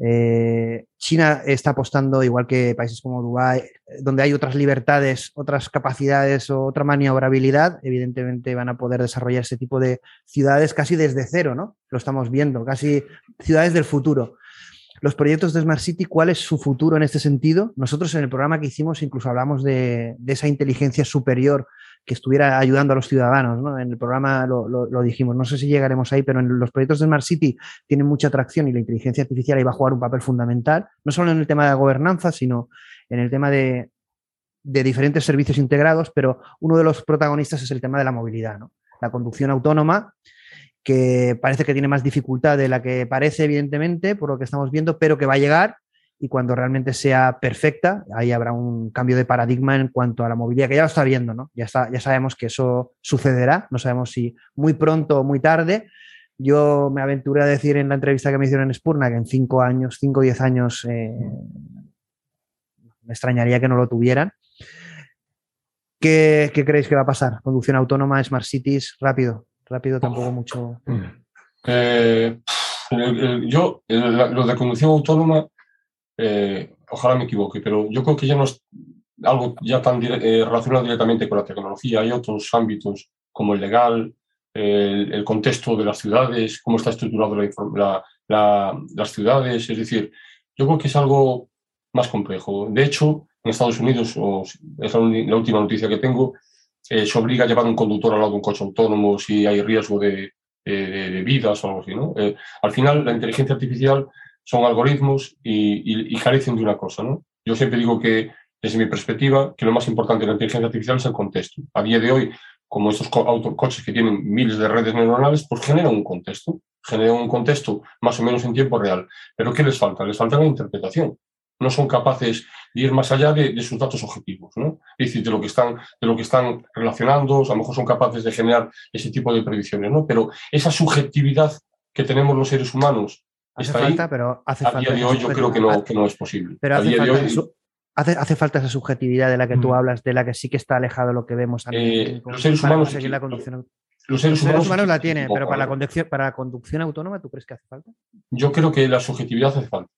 Eh, China está apostando, igual que países como Dubái, donde hay otras libertades, otras capacidades o otra maniobrabilidad, evidentemente van a poder desarrollar ese tipo de ciudades casi desde cero, ¿no? Lo estamos viendo, casi ciudades del futuro los proyectos de Smart City, ¿cuál es su futuro en este sentido? Nosotros en el programa que hicimos incluso hablamos de, esa inteligencia superior que estuviera ayudando a los ciudadanos. ¿no? En el programa lo, dijimos, no sé si llegaremos ahí, pero en los proyectos de Smart City tienen mucha atracción y la inteligencia artificial ahí va a jugar un papel fundamental, no solo en el tema de la gobernanza, sino en el tema de, diferentes servicios integrados, pero uno de los protagonistas es el tema de la movilidad, la conducción autónoma que parece que tiene más dificultad de la que parece, evidentemente, por lo que estamos viendo, pero que va a llegar y cuando realmente sea perfecta, ahí habrá un cambio de paradigma en cuanto a la movilidad, que ya lo está viendo, ¿no? Ya, está, ya sabemos que eso sucederá, no sabemos si muy pronto o muy tarde. Yo me aventuré a decir en la entrevista que me hicieron en Spurna que en cinco años, cinco o diez años, eh, me extrañaría que no lo tuvieran. ¿Qué, ¿Qué creéis que va a pasar? Conducción autónoma, Smart Cities, rápido rápido tampoco mucho. Eh, yo, lo de conducción autónoma, eh, ojalá me equivoque, pero yo creo que ya no es algo ya tan eh, relacionado directamente con la tecnología. Hay otros ámbitos como el legal, el, contexto de las ciudades, cómo está estructurado las ciudades. Es decir, yo creo que es algo más complejo. De hecho, en Estados Unidos, o es la última noticia que tengo, eh, se obliga a llevar un conductor al lado de un coche autónomo si hay riesgo de, de, vidas o algo así. ¿no? Eh, al final, la inteligencia artificial son algoritmos y, carecen de una cosa. ¿no? Yo siempre digo que, desde mi perspectiva, que lo más importante de la inteligencia artificial es el contexto. A día de hoy, como estos coches que tienen miles de redes neuronales, pues generan un contexto, generan un contexto más o menos en tiempo real. Pero ¿qué les falta? Les falta la interpretación no son capaces de ir más allá de, sus datos objetivos, ¿no? Es decir, de lo que están, de lo que están relacionando, a lo mejor son capaces de generar ese tipo de predicciones, ¿no? Pero esa subjetividad que tenemos los seres humanos hace falta, pero hace a día de hoy yo creo que no, que no es posible. Pero hace, falta, hace, falta esa subjetividad de la que tú mm. hablas, de la que sí que está alejado lo que vemos. Eh, los seres humanos la conducción. Los seres, humanos, la tienen, pero para la, conducción, para la conducción autónoma, ¿tú crees que hace falta? Yo creo que la subjetividad hace falta.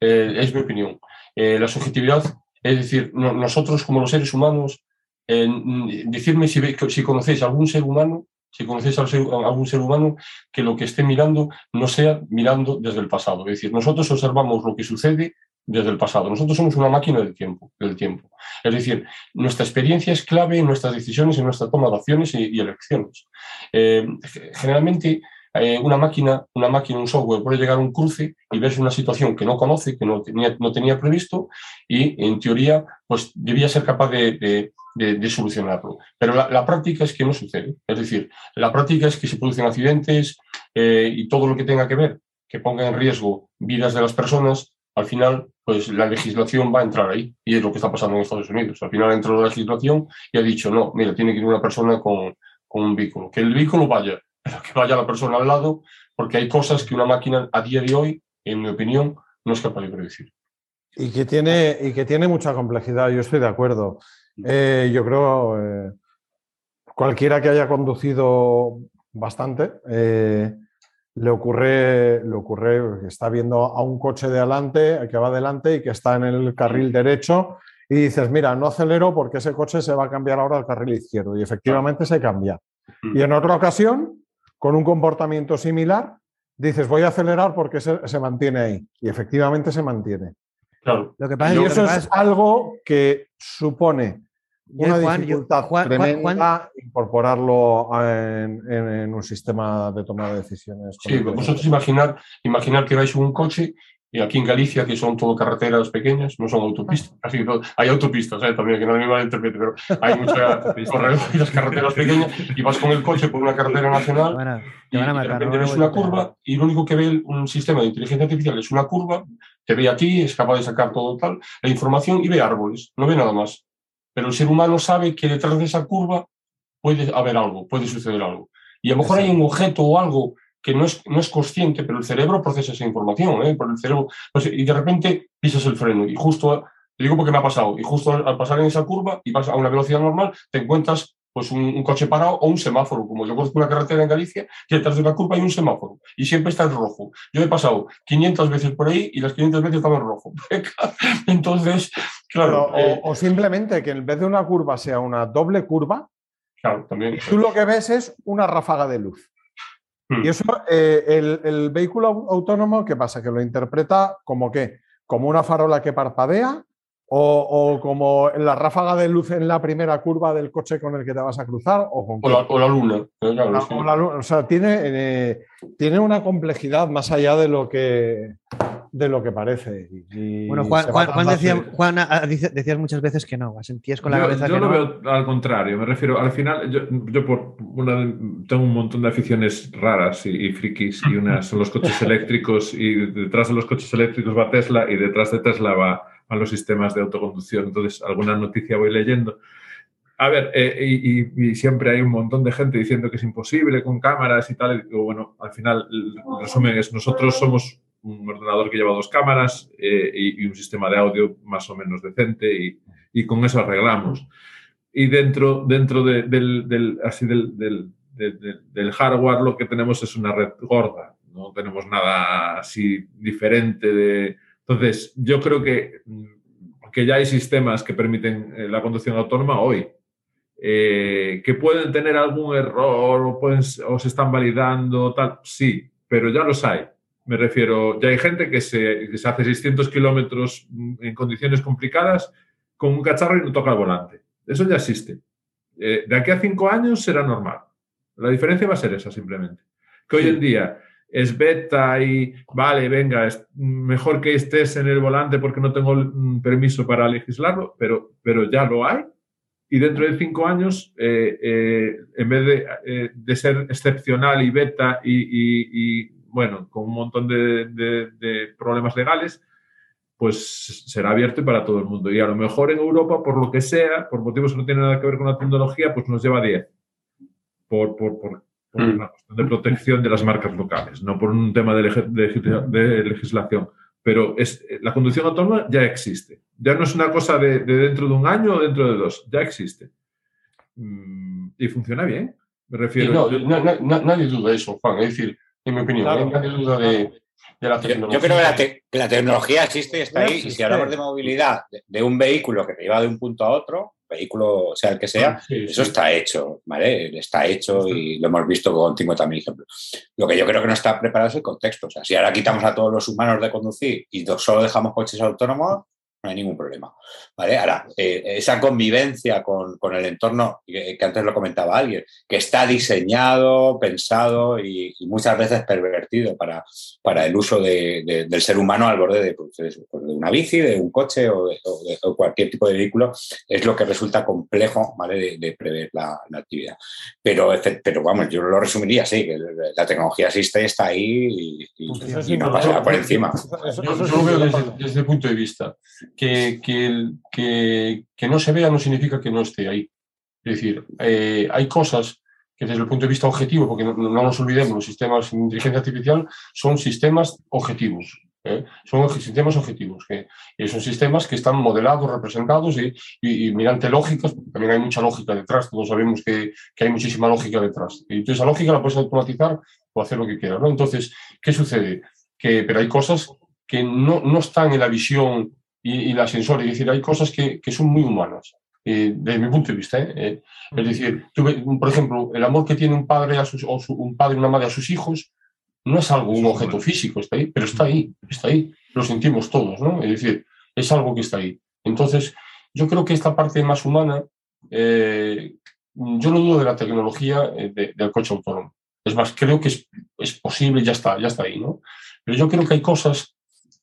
Eh, es mi opinión. Eh, la subjetividad, es decir, nosotros como los seres humanos, decirme si, conocéis algún ser humano, si conocéis algún ser humano que lo que esté mirando no sea mirando desde el pasado. Es decir, nosotros observamos lo que sucede desde el pasado. Nosotros somos una máquina del tiempo. Del tiempo. Es decir, nuestra experiencia es clave en nuestras decisiones, en nuestra toma de acciones y, elecciones. Eh, generalmente, eh, una máquina, una máquina, un software puede llegar a un cruce y verse una situación que no conoce, que no tenía, no tenía previsto y en teoría pues debía ser capaz de, solucionarlo. Pero la, práctica es que no sucede. Es decir, la práctica es que se producen accidentes eh, y todo lo que tenga que ver que ponga en riesgo vidas de las personas, al final, pues la legislación va a entrar ahí. Y es lo que está pasando en Estados Unidos. Al final entró la legislación y ha dicho, no, mira, tiene que ir una persona con, con un vehículo. Que el vehículo vaya, pero que vaya la persona al lado, porque hay cosas que una máquina a día de hoy, en mi opinión, no es capaz de predecir. Y que tiene, y que tiene mucha complejidad, yo estoy de acuerdo. Eh, yo creo, eh, cualquiera que haya conducido bastante, eh, le ocurre, le ocurre que está viendo a un coche de adelante, que va adelante y que está en el carril derecho y dices, mira, no acelero porque ese coche se va a cambiar ahora al carril izquierdo y efectivamente se cambia. Mm. Y en otra ocasión, con un comportamiento similar, dices, voy a acelerar porque se, se mantiene ahí y efectivamente se mantiene. Claro. Lo que pasa, y eso es algo que supone una dificultad tremenda incorporarlo en, un sistema de toma de decisiones. Sí, vosotros imaginar, imaginar que vais en un coche y aquí en Galicia, que son todo carreteras pequeñas, no son autopistas, así hay autopistas ¿eh? también, que no me malinterprete, pero hay muchas carreteras pequeñas y vas con el coche por una carretera nacional y, de repente ves una curva y lo único que ve un sistema de inteligencia artificial es una curva, te ve aquí, es capaz de sacar todo tal, la información y ve árboles, no ve nada más. Pero el ser humano sabe que detrás de esa curva puede haber algo, puede suceder algo. Y a lo mejor hay un objeto o algo que no es, no es consciente, pero el cerebro procesa esa información, ¿eh? por el cerebro, pues, y de repente pisas el freno y justo, te digo porque me ha pasado, y justo al pasar en esa curva y vas a una velocidad normal, te encuentras pues un, coche parado o un semáforo, como yo conozco una carretera en Galicia, que detrás de una curva hay un semáforo y siempre está en rojo. Yo he pasado 500 veces por ahí y las 500 veces estaba en rojo. Entonces, claro. Eh, o, simplemente que en vez de una curva sea una doble curva, claro, también. tú lo que ves es una ráfaga de luz. Hmm. Y eso, eh, el, el, vehículo autónomo, ¿qué pasa? Que lo interpreta como qué? Como una farola que parpadea o, como la ráfaga de luz en la primera curva del coche con el que te vas a cruzar. O, la, luna. O, sea, tiene, eh, tiene una complejidad más allá de lo que, de lo que parece. bueno, Juan, Juan, decía, Juan decías muchas veces que no, sentías con la cabeza yo que lo veo al contrario, me refiero, al final, yo, yo por una, tengo un montón de aficiones raras y, frikis, y una son los coches eléctricos, y detrás de los coches eléctricos va Tesla, y detrás de Tesla va a los sistemas de autoconducción. Entonces, alguna noticia voy leyendo. A ver, eh, y, siempre hay un montón de gente diciendo que es imposible con cámaras y tal. Y bueno, al final, el resumen es, nosotros somos un ordenador que lleva dos cámaras eh, y, un sistema de audio más o menos decente y, con eso arreglamos. Y dentro, dentro del, así del, del, hardware lo que tenemos es una red gorda, no tenemos nada así diferente de entonces, yo creo que, que ya hay sistemas que permiten eh, la conducción autónoma hoy, eh, que pueden tener algún error o, pueden, o se están validando, tal, sí, pero ya los hay. Me refiero, ya hay gente que se, hace 600 kilómetros en condiciones complicadas con un cacharro y no toca el volante. Eso ya existe. Eh, de aquí a cinco años será normal. La diferencia va a ser esa simplemente. Que hoy en día es beta y vale, venga, es mejor que estés en el volante porque no tengo permiso para legislarlo, pero, pero ya lo hay. Y dentro de cinco años, eh, eh, en vez eh, de, ser excepcional y beta y, bueno, con un montón de, problemas legales, pues será abierto para todo el mundo. Y a lo mejor en Europa, por lo que sea, por motivos que no tienen nada que ver con la tecnología, pues nos lleva 10. Por, por, por por mm. una cuestión de protección de las marcas locales, no por un tema de, legislación. Pero es, la conducción autónoma ya existe. Ya no es una cosa de, dentro de un año o dentro de dos, ya existe. Mm, y funciona bien. Me refiero. no, nadie duda de eso, Juan. Es decir, en mi opinión, nadie duda de, la tecnología. Yo, creo que la, tecnología existe y está ahí. Y si hablamos de movilidad de, un vehículo que te lleva de un punto a otro, vehículo, sea el que sea, ah, eso está hecho, ¿vale? Está hecho y lo hemos visto contigo también, ejemplo. Lo que yo creo que no está preparado es el contexto. O sea, si ahora quitamos a todos los humanos de conducir y solo dejamos coches autónomos, no hay ningún problema. ¿vale? Ahora, eh, esa convivencia con, el entorno, que, antes lo comentaba alguien, que está diseñado, pensado y, muchas veces pervertido para, para el uso del ser humano al borde pues, pues, de, una bici, de un coche o de, cualquier tipo de vehículo, es lo que resulta complejo ¿vale? de, prever la, actividad. Pero, pero vamos, yo lo resumiría así, que la tecnología existe, está ahí y, pues no pasa por encima. Yo, lo veo desde el punto de vista que, que, que, no se vea no significa que no esté ahí. Es decir, eh, hay cosas que desde el punto de vista objetivo, porque no, nos olvidemos, los sistemas de inteligencia artificial son sistemas objetivos. ¿eh? Son sistemas objetivos, que son sistemas que están modelados, representados y, y, mediante lógicas, también hay mucha lógica detrás, todos sabemos que, que, hay muchísima lógica detrás. Y esa lógica la puedes automatizar o hacer lo que quiera. ¿no? Entonces, ¿qué sucede? Que, pero hay cosas que no, no están en la visión y, la sensor, es decir, hay cosas que, que son muy humanas. Eh, desde mi punto de vista. ¿eh? Eh, es decir, por ejemplo, el amor que tiene un padre, a sus, o un padre y una madre a sus hijos no es algo, un objeto físico, está ahí, pero está ahí, está ahí, lo sentimos todos, ¿no? Es decir, es algo que está ahí. Entonces, yo creo que esta parte más humana, yo no dudo de la tecnología del coche autónomo. Es más, creo que es, es, posible, ya está, ya está ahí, ¿no? Pero yo creo que hay cosas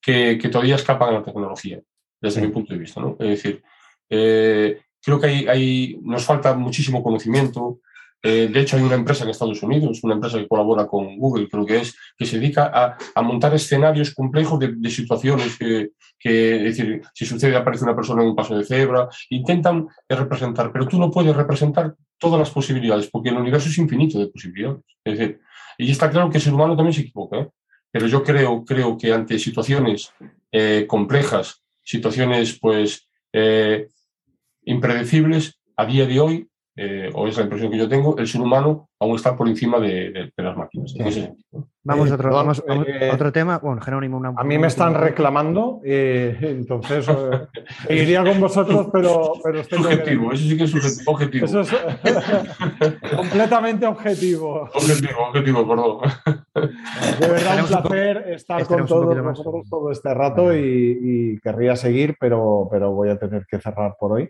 que, que todavía escapan a la tecnología, desde mi punto de vista, ¿no? Es decir, eh, creo que hay, nos falta muchísimo conocimiento. Eh, de hecho, hay una empresa en Estados Unidos, una empresa que colabora con Google, creo que es, que se dedica a, a montar escenarios complejos de, de situaciones que, que, es decir, si sucede, aparece una persona en un paso de cebra, intentan representar, pero tú no puedes representar todas las posibilidades, porque el universo es infinito de posibilidades. Es decir, y está claro que el ser humano también se equivoca, ¿eh? Pero yo creo, creo que ante situaciones eh, complejas, situaciones pues eh, impredecibles, a día de hoy, eh, o es la impresión que yo tengo, el ser humano aún está por encima de, las máquinas. Vamos, a otro, eh, otro tema. Bueno, Jerónimo, a mí me están reclamando, entonces iría con vosotros, pero, pero estoy Objetivo, eso sí que es objetivo. Eso es completamente objetivo. Objetivo, objetivo, perdón. De verdad, un placer estar con todos nosotros todo este rato y, y, querría seguir, pero, pero voy a tener que cerrar por hoy.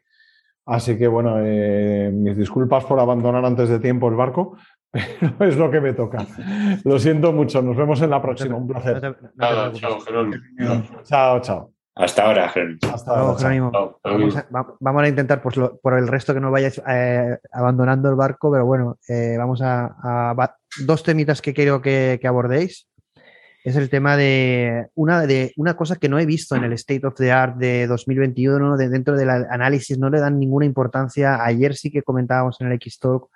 Así que bueno, eh, mis disculpas por abandonar antes de tiempo el barco, pero es lo que me toca. Lo siento mucho, nos vemos en la próxima. Un placer. chao, Chao, chao. Hasta ahora, Hasta ahora. Vamos, a, intentar por, por, el resto que no vayáis eh, abandonando el barco, pero bueno, eh, vamos a, dos temitas que quiero que, que abordéis es el tema de una, de una cosa que no he visto en el State of the Art de 2021, de dentro del análisis, no le dan ninguna importancia. Ayer sí que comentábamos en el X-Talk,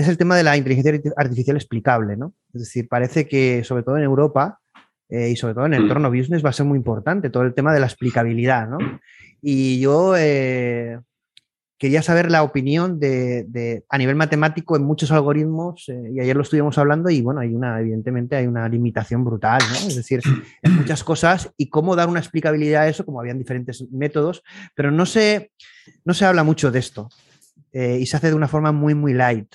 es el tema de la inteligencia artificial explicable, ¿no? Es decir, parece que sobre todo en Europa eh, y sobre todo en el mm. entorno business va a ser muy importante todo el tema de la explicabilidad, ¿no? Y yo eh, quería saber la opinión de, a nivel matemático en muchos algoritmos, eh, y ayer lo estuvimos hablando, y bueno, hay una, evidentemente hay una limitación brutal, ¿no? Es decir, en muchas cosas, y cómo dar una explicabilidad a eso, como habían diferentes métodos, pero no se, no se habla mucho de esto, eh, y se hace de una forma muy, muy light.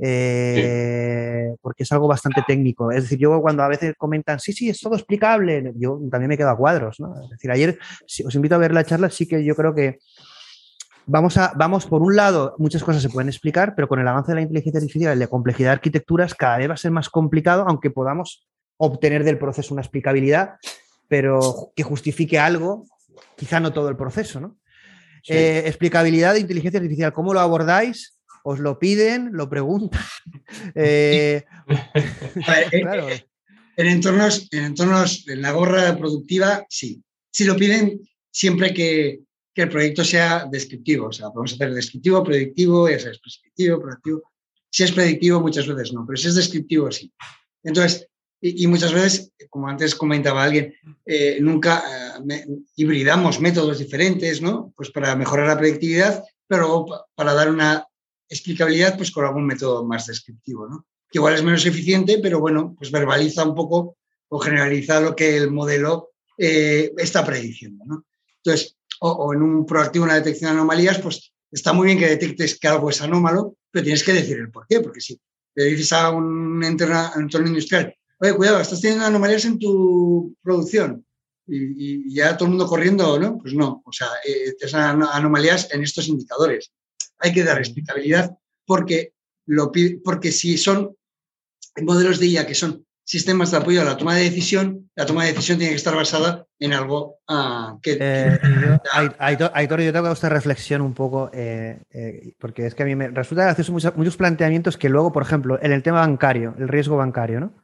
Eh, porque es algo bastante técnico. Es decir, yo cuando a veces comentan, sí, sí, es todo explicable, yo también me quedo a cuadros. ¿no? Es decir, ayer, si os invito a ver la charla, sí que yo creo que vamos, a, vamos, por un lado, muchas cosas se pueden explicar, pero con el avance de la inteligencia artificial y la complejidad de arquitecturas, cada vez va a ser más complicado, aunque podamos obtener del proceso una explicabilidad, pero que justifique algo, quizá no todo el proceso, ¿no? Eh, explicabilidad de inteligencia artificial, ¿cómo lo abordáis? ¿Os lo piden? ¿Lo preguntan? Eh, eh, en, entornos, en entornos, en la gorra productiva, sí. Si lo piden, siempre que, que el proyecto sea descriptivo. O sea, podemos hacer descriptivo, predictivo, ya sabes, prescriptivo, proactivo. Si es predictivo, muchas veces no, pero si es descriptivo, sí. Entonces, y, muchas veces, como antes comentaba alguien, eh, nunca eh, hibridamos métodos diferentes, ¿no? Pues para mejorar la predictividad, pero para dar una explicabilidad, pues con algún método más descriptivo, ¿no? Que igual es menos eficiente, pero bueno, pues verbaliza un poco o generaliza lo que el modelo eh, está prediciendo, ¿no? Entonces, o, en un proactivo, una detección de anomalías, pues está muy bien que detectes que algo es anómalo, pero tienes que decir el por qué, porque si le dices a un entorno, industrial, oye, cuidado, estás teniendo anomalías en tu producción, y, ya todo el mundo corriendo, ¿no? Pues no, o sea, eh, anomalías en estos indicadores. Hay que dar explicabilidad porque, lo, porque si son modelos de IA que son sistemas de apoyo a la toma de decisión, la toma de decisión tiene que estar basada en algo uh, que... Eh, Aitor, yo tengo esta reflexión un poco, eh, eh, porque es que a mí me resulta gracioso muchos, muchos, planteamientos que luego, por ejemplo, en el tema bancario, el riesgo bancario, ¿no?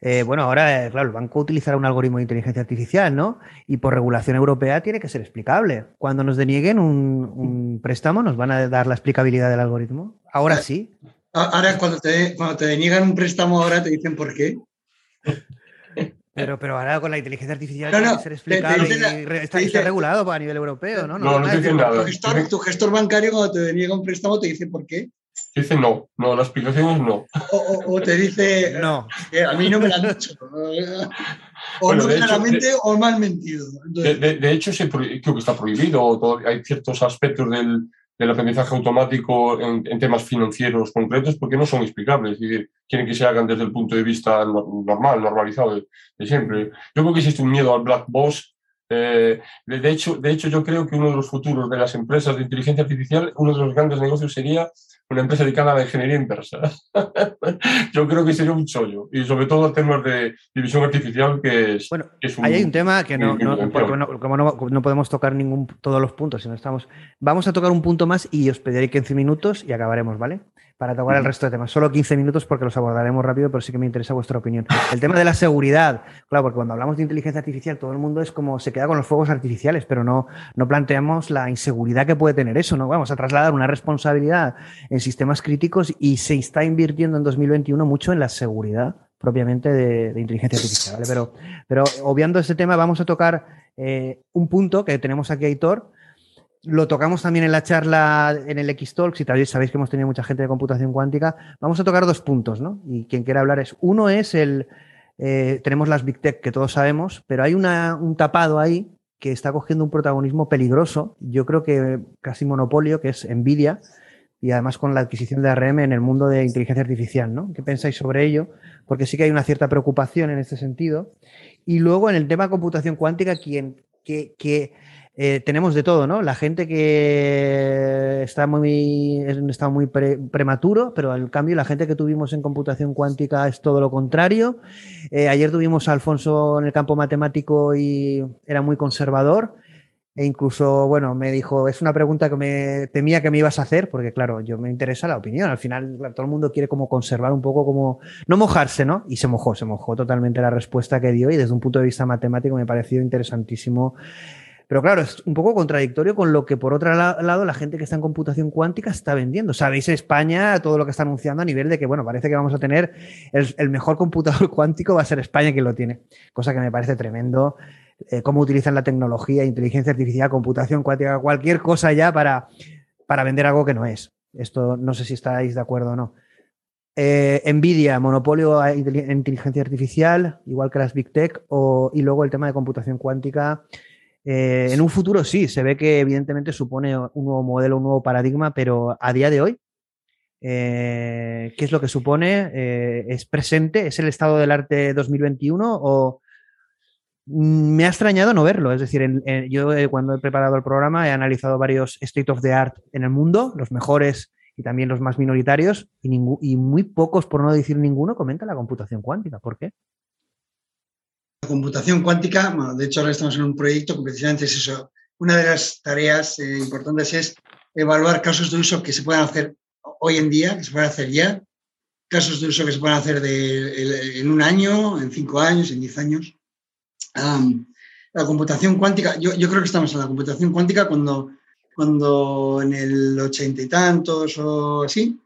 Eh, bueno, ahora, claro, el banco utilizará un algoritmo de inteligencia artificial, ¿no? Y por regulación europea tiene que ser explicable. Cuando nos denieguen un, un préstamo, ¿nos van a dar la explicabilidad del algoritmo? Ahora sí. Ahora, cuando te, cuando te deniegan un préstamo, ahora te dicen por qué. Pero, pero ahora con la inteligencia artificial no, no, ser explicado y está, regulado a nivel europeo, ¿no? No, no, no nada. Tu gestor, tu gestor, bancario cuando te deniega un préstamo te dice por qué. Dice no, no, la explicación es no. O, te dice, no, a mí no me la han dicho. O no claramente o mal mentido. De, hecho, creo que está prohibido. Hay ciertos aspectos del, del aprendizaje automático en, temas financieros concretos porque no son explicables. Es decir, quieren que se hagan desde el punto de vista normal, normalizado de, siempre. Yo creo que existe un miedo al black box. Eh, de, hecho, de hecho, yo creo que uno de los futuros de las empresas de inteligencia artificial, uno de los grandes negocios sería una empresa dedicada a la ingeniería inversa. Yo creo que sería un chollo. Y sobre todo en temas de división artificial, que es, bueno, ahí hay un tema que no, como no, podemos tocar ningún, todos los puntos, si no estamos. Vamos a tocar un punto más y os pediré 15 minutos y acabaremos, ¿vale? Para tocar el resto de temas. Solo 15 minutos porque los abordaremos rápido, pero sí que me interesa vuestra opinión. El tema de la seguridad, claro, porque cuando hablamos de inteligencia artificial, todo el mundo es como se queda con los fuegos artificiales, pero no, no planteamos la inseguridad que puede tener eso, ¿no? Vamos a trasladar una responsabilidad en sistemas críticos y se está invirtiendo en 2021 mucho en la seguridad propiamente de, inteligencia artificial, ¿vale? Pero, pero obviando este tema, vamos a tocar eh, un punto que tenemos aquí, Aitor, lo tocamos también en la charla en el X-Talk, si sabéis, sabéis que hemos tenido mucha gente de computación cuántica. Vamos a tocar dos puntos, ¿no? Y quien quiera hablar es, uno es el, eh, tenemos las Big Tech que todos sabemos, pero hay un tapado ahí que está cogiendo un protagonismo peligroso, yo creo que casi monopolio, que es Nvidia, y además con la adquisición de ARM en el mundo de inteligencia artificial, ¿no? ¿Qué pensáis sobre ello? Porque sí que hay una cierta preocupación en este sentido. Y luego en el tema de computación cuántica, quien, que eh, tenemos de todo, ¿no? La gente que está muy, está muy prematuro, pero en cambio la gente que tuvimos en computación cuántica es todo lo contrario. Eh, ayer tuvimos a Alfonso en el campo matemático y era muy conservador. E incluso, bueno, me dijo, es una pregunta que me temía que me ibas a hacer, porque claro, yo me interesa la opinión. Al final, todo el mundo quiere como conservar un poco, como no mojarse, ¿no? Y se mojó, se mojó totalmente la respuesta que dio y desde un punto de vista matemático me pareció interesantísimo pero claro, es un poco contradictorio con lo que por otro lado la gente que está en computación cuántica está vendiendo. Sabéis España todo lo que está anunciando a nivel de que, bueno, parece que vamos a tener el, mejor computador cuántico va a ser España quien lo tiene, cosa que me parece tremendo. Eh, cómo utilizan la tecnología, inteligencia artificial, computación cuántica, cualquier cosa ya para, para vender algo que no es. Esto no sé si estáis de acuerdo o no. Eh, Nvidia, monopolio en inteligencia artificial, igual que las Big Tech, y luego el tema de computación cuántica, eh, en un futuro sí, se ve que evidentemente supone un nuevo modelo, un nuevo paradigma, pero a día de hoy, eh, ¿qué es lo que supone? Eh, ¿Es presente? ¿Es el estado del arte 2021? ¿O me ha extrañado no verlo? Es decir, yo cuando he preparado el programa he analizado varios state of the art en el mundo, los mejores y también los más minoritarios, y, y muy pocos, por no decir ninguno, comentan la computación cuántica. ¿Por qué? Computación cuántica, bueno, de hecho ahora estamos en un proyecto que precisamente es eso. Una de las tareas eh, importantes es evaluar casos de uso que se puedan hacer hoy en día, que se puedan hacer ya, casos de uso que se puedan hacer en un año, en cinco años, en diez años. la computación cuántica, yo, creo que estamos en la computación cuántica cuando, cuando en el ochenta y tantos o así,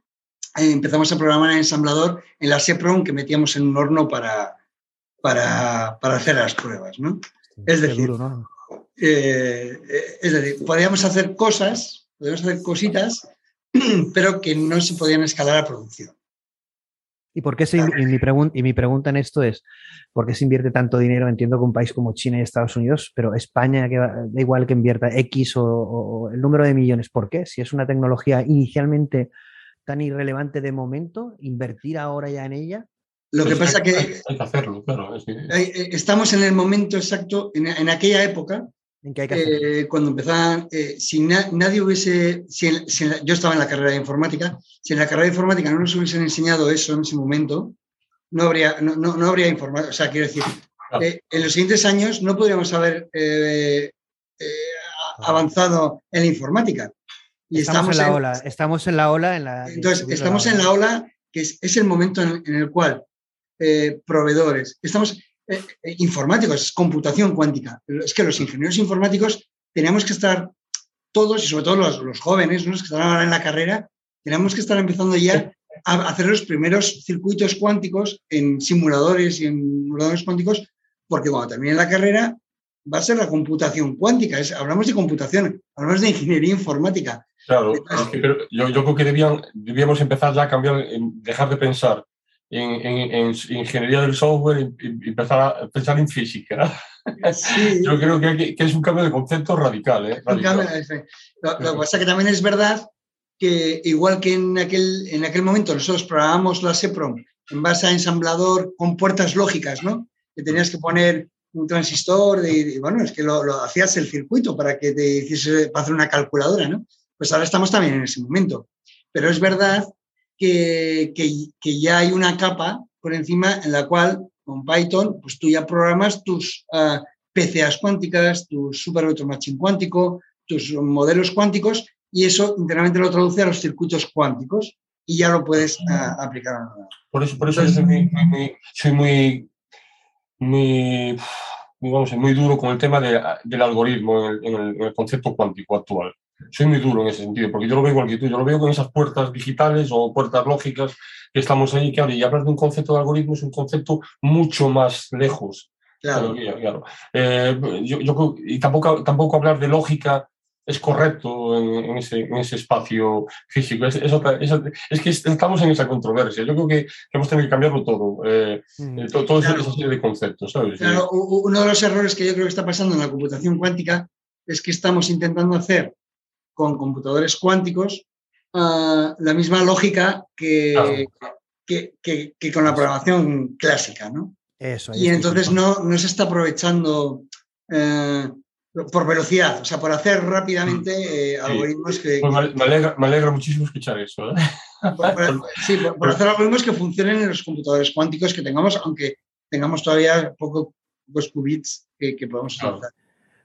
eh, empezamos a programar en ensamblador en la SEPROM que metíamos en un horno para, para, para hacer las pruebas. ¿no? Es decir, eh, es decir, podíamos hacer cosas, podíamos hacer cositas, pero que no se podían escalar a producción. ¿Y por qué se, y mi, y mi pregunta en esto es, ¿por qué se invierte tanto dinero? Entiendo que un país como China y Estados Unidos, pero España, que da igual que invierta X o, o, el número de millones, ¿por qué? Si es una tecnología inicialmente tan irrelevante de momento, invertir ahora ya en ella, lo que pasa que... Hay que hacerlo, claro. Eh, estamos en el momento exacto, en, aquella época, ¿En que hay que eh, cuando empezaban, eh, si nadie hubiese, si, yo estaba en la carrera de informática, si en la carrera de informática no nos hubiesen enseñado eso en ese momento, no habría, no, no, habría informática. O sea, quiero decir, en los siguientes años no podríamos haber avanzado en la informática. Y estamos, en la ola, estamos en la ola. En la, entonces, estamos en la ola que es, es el momento en, el cual eh, proveedores, estamos eh, eh, informáticos, computación cuántica. Es que los ingenieros informáticos tenemos que estar todos, y sobre todo los, jóvenes, los que están ahora en la carrera, tenemos que estar empezando ya a hacer los primeros circuitos cuánticos en simuladores y en simuladores cuánticos, porque cuando termine la carrera va a ser la computación cuántica. hablamos de computación, hablamos de ingeniería informática. Claro, pero yo, yo, creo que debían, debíamos empezar ya a cambiar, dejar de pensar en, ingeniería del software y, empezar a pensar en física. Yo creo que, es un cambio de concepto radical. ¿eh? Lo, que pasa es que también es verdad que igual que en aquel, en aquel momento nosotros programamos la SEPROM en base a ensamblador con puertas lógicas, ¿no? Que tenías que poner un transistor y, bueno, es que lo, hacías el circuito para que te hiciese, para hacer una calculadora, ¿no? Pues ahora estamos también en ese momento. Pero es verdad que, que, ya hay una capa por encima en la cual con Python, pues tú ya programas tus uh, ah, PCAs cuánticas, tu Super Machine cuántico, tus modelos cuánticos y eso internamente lo traduce a los circuitos cuánticos y ya lo puedes uh, aplicar. Por eso, por eso soy muy, soy muy, muy, muy duro con el tema de, del algoritmo en el, el, concepto cuántico actual soy muy duro en ese sentido, porque yo lo veo igual que tú, yo lo veo con esas puertas digitales o puertas lógicas que estamos ahí, que ahora, y hablar de un concepto de algoritmo es un concepto mucho más lejos. Claro. Eh, yo, y tampoco, tampoco hablar de lógica es correcto en, ese, en ese, espacio físico. Es, es, que estamos en esa controversia. Yo creo que, hemos tenido que cambiarlo todo, eh, mm. eh todo, esa serie de conceptos. Claro, uno de los errores que yo creo que está pasando en la computación cuántica es que estamos intentando hacer con computadores cuánticos ah, la misma lógica que, que, con la programación clásica, ¿no? Eso, y entonces no, no, se está aprovechando eh, por velocidad, o sea, por hacer rápidamente mm. eh, algoritmos que... Pues me, alegra, muchísimo escuchar eso. ¿eh? sí, por, hacer algoritmos que funcionen en los computadores cuánticos que tengamos, aunque tengamos todavía poco, pocos qubits que, que podemos utilizar.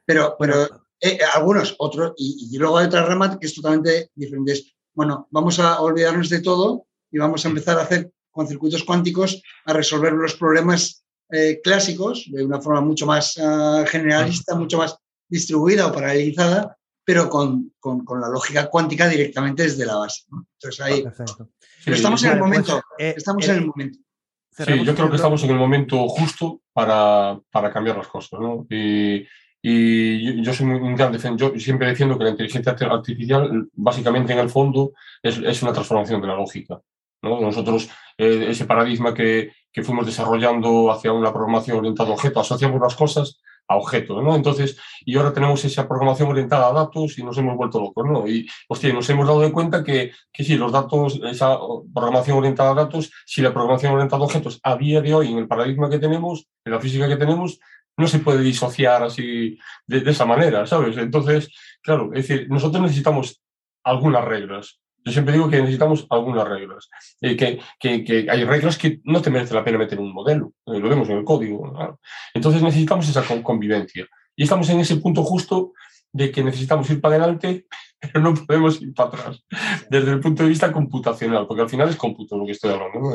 Pero, pero eh, algunos, otros, y, luego hay otra rama que es totalmente diferente. bueno, vamos a olvidarnos de todo y vamos a empezar a hacer con circuitos cuánticos a resolver los problemas eh, clásicos de una forma mucho más ah, generalista, mucho más distribuida o paralelizada, pero con, con, la lógica cuántica directamente desde la base. Entonces ahí. Pero estamos en el momento. Pues, eh, estamos en el momento. Sí, yo creo que estamos en el momento justo para, para cambiar las cosas. ¿no? Y, y yo, soy un gran yo siempre defiendo que la inteligencia artificial, básicamente en el fondo, es, es una transformación de la lógica. ¿no? Nosotros, eh, ese paradigma que, que, fuimos desarrollando hacia una programación orientada a objeto, asociamos las cosas a objetos, ¿no? Entonces, y ahora tenemos esa programación orientada a datos y nos hemos vuelto locos, ¿no? Y, hostia, nos hemos dado de cuenta que, que sí, los datos, esa programación orientada a datos, si la programación orientada a objetos a día de hoy, en el paradigma que tenemos, en la física que tenemos, no se puede disociar así de, esa manera, ¿sabes? Entonces, claro, es decir, nosotros necesitamos algunas reglas. Yo siempre digo que necesitamos algunas reglas. Eh, que, que, hay reglas que no te merece la pena meter en un modelo, eh, lo vemos en el código. Entonces necesitamos esa convivencia. Y estamos en ese punto justo de que necesitamos ir para adelante, pero no podemos ir para atrás, desde el punto de vista computacional, porque al final es cómputo lo que estoy hablando.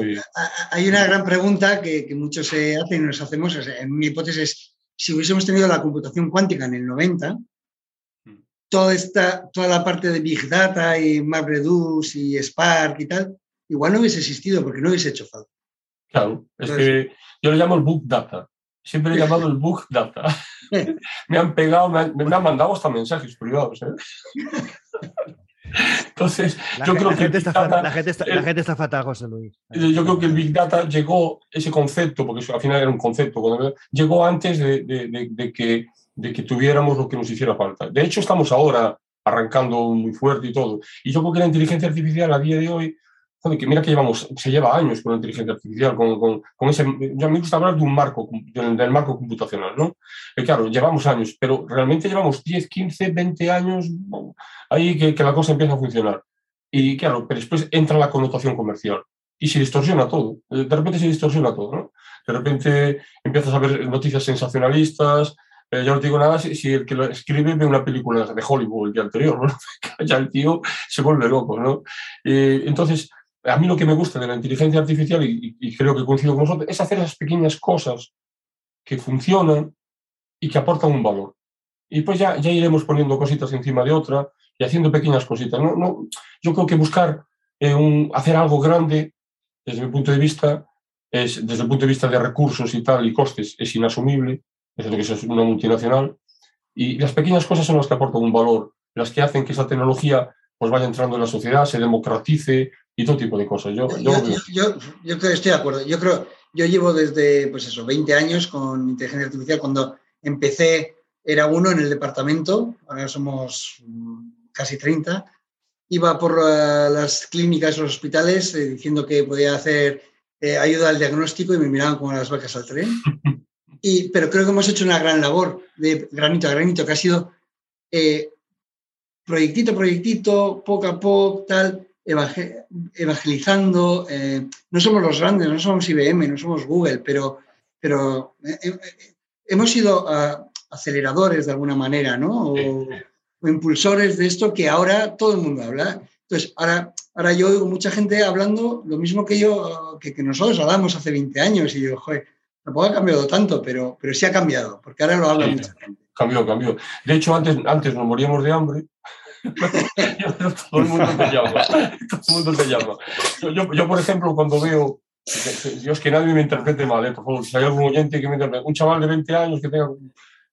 Hay una gran pregunta que, que, muchos se hacen y nos hacemos, en mi hipótesis es, si hubiésemos tenido la computación cuántica en el 90, mm. toda, esta, toda la parte de Big Data y MapReduce y Spark y tal, igual no hubiese existido porque no hubiese hecho falta. Claro, es que yo le llamo el Book Data. Siempre he llamado el Book Data. me han pegado, me han, mandado hasta mensajes privados. ¿eh? Entonces, yo creo que. la, gente está, fatal, José Luis. Yo creo que el Big Data llegó, ese concepto, porque al final era un concepto, llegó antes de, de, que, de que tuviéramos lo que nos hiciera falta. De hecho, estamos ahora arrancando muy fuerte y todo. Y yo creo que la inteligencia artificial a día de hoy que mira que llevamos, se lleva años con la inteligencia artificial, con, con, ese, yo me gusta hablar de un marco, del, marco computacional, ¿no? Eh, claro, llevamos años, pero realmente llevamos 10, 15, 20 años ahí que, que, la cosa empieza a funcionar. Y claro, pero después entra la connotación comercial y se distorsiona todo. Eh, de repente se distorsiona todo, ¿no? De repente empiezas a ver noticias sensacionalistas, eh, yo no te digo nada si, el que lo escribe ve una película de Hollywood el día anterior, ¿no? ya el tío se vuelve loco, ¿no? entonces, a mí lo que me gusta de la inteligencia artificial, y, creo que coincido con vosotros, es hacer esas pequeñas cosas que funcionan y que aportan un valor. Y pues ya, ya iremos poniendo cositas encima de otra y haciendo pequeñas cositas. No, no, yo creo que buscar eh, hacer algo grande, desde mi punto de vista, es, desde el punto de vista de recursos y tal, y costes, es inasumible, desde que es una multinacional. Y las pequeñas cosas son las que aportan un valor, las que hacen que esa tecnología pues vaya entrando en la sociedad, se democratice y todo tipo de cosas. Yo, yo, estoy de acuerdo. Yo creo, yo llevo desde, pues eso, 20 años con inteligencia artificial. Cuando empecé era uno en el departamento, ahora somos casi 30. Iba por eh, las clínicas los hospitales eh, diciendo que podía hacer eh, ayuda al diagnóstico y me miraban como las vacas al tren. Y, pero creo que hemos hecho una gran labor de granito a granito, que ha sido proyectito a proyectito, poco a poco, tal, evangelizando. no somos los grandes, no somos IBM, no somos Google, pero, pero hemos sido ah, aceleradores de alguna manera, ¿no? O, impulsores de esto que ahora todo el mundo habla. Entonces, ahora, ahora yo oigo mucha gente hablando lo mismo que yo, que, nosotros hablamos hace 20 años y yo, joder, tampoco ha cambiado tanto, pero, pero sí ha cambiado, porque ahora lo habla mucha gente. Cambió, cambió. De hecho, antes, antes nos moríamos de hambre todo el mundo te llama. Todo el mundo te llama. Yo, yo, por ejemplo, cuando veo. Dios, que nadie me interprete mal, ¿eh? por favor. Si hay algún oyente que me interprete. Un chaval de 20 años que tenga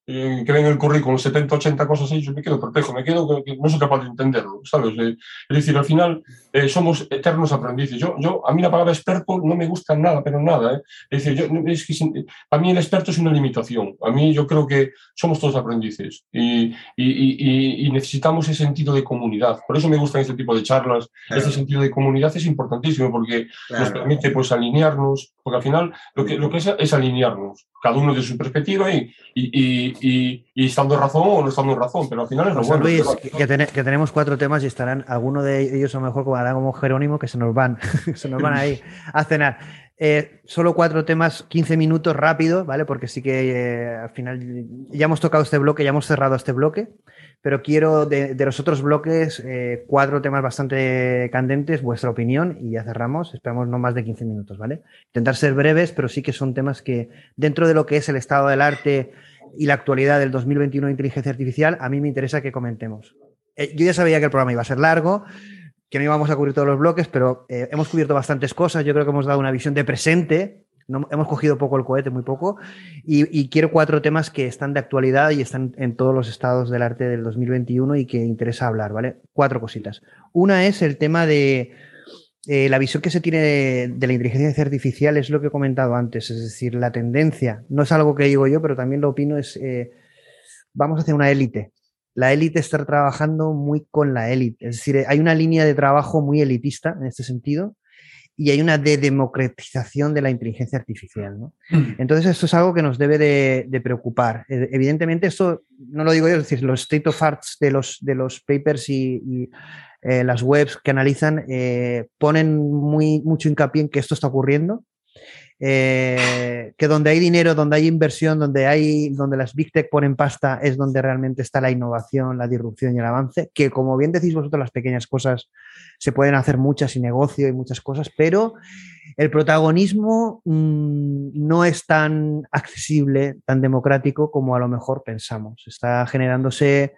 eh, que ven el currículum 70, 80 cosas ahí, yo me quedo perplejo, me quedo que no soy capaz de entenderlo, ¿sabes? Eh, es decir, al final eh, somos eternos aprendices. Yo, yo, a mí la palabra experto no me gusta nada, pero nada. Es decir, yo, es que, a mí el experto es una limitación. A mí yo creo que somos todos aprendices y, y, y, necesitamos ese sentido de comunidad. Por eso me gustan este tipo de charlas. Ese sentido de comunidad es importantísimo porque nos permite pues alinearnos, porque al final lo que, lo que es es alinearnos, cada uno de su perspectiva y, y, y, estando razón o no estando en razón, pero al final es lo bueno. Luis, que, tenemos cuatro temas y estarán, alguno de ellos a lo mejor como, como Jerónimo, que se nos van, se nos van ahí a cenar. Eh, solo cuatro temas, 15 minutos rápido, ¿vale? Porque sí que eh, al final ya hemos tocado este bloque, ya hemos cerrado este bloque, pero quiero de, los otros bloques eh, cuatro temas bastante candentes, vuestra opinión y ya cerramos. Esperamos no más de 15 minutos, ¿vale? Intentar ser breves, pero sí que son temas que dentro de lo que es el estado del arte y la actualidad del 2021 de inteligencia artificial, a mí me interesa que comentemos. Yo ya sabía que el programa iba a ser largo, que no íbamos a cubrir todos los bloques, pero eh, hemos cubierto bastantes cosas. Yo creo que hemos dado una visión de presente. No, hemos cogido poco el cohete, muy poco. Y, quiero cuatro temas que están de actualidad y están en todos los estados del arte del 2021 y que interesa hablar, ¿vale? Cuatro cositas. Una es el tema de eh, la visión que se tiene de, la inteligencia artificial es lo que he comentado antes, es decir, la tendencia, no es algo que digo yo, pero también lo opino, es eh, vamos a hacer una élite. La élite está trabajando muy con la élite, es decir, hay una línea de trabajo muy elitista en este sentido y hay una de democratización de la inteligencia artificial. ¿no? Mm. Entonces, esto es algo que nos debe de, preocupar. E, evidentemente, esto no lo digo yo, es decir, los state of arts de los, de los papers y eh, las webs que analizan eh, ponen muy, mucho hincapié en que esto está ocurriendo, eh, que donde hay dinero, donde hay inversión, donde, hay, donde las big tech ponen pasta es donde realmente está la innovación, la disrupción y el avance, que como bien decís vosotros, las pequeñas cosas se pueden hacer muchas y negocio y muchas cosas, pero el protagonismo mm, no es tan accesible, tan democrático como a lo mejor pensamos. Está generándose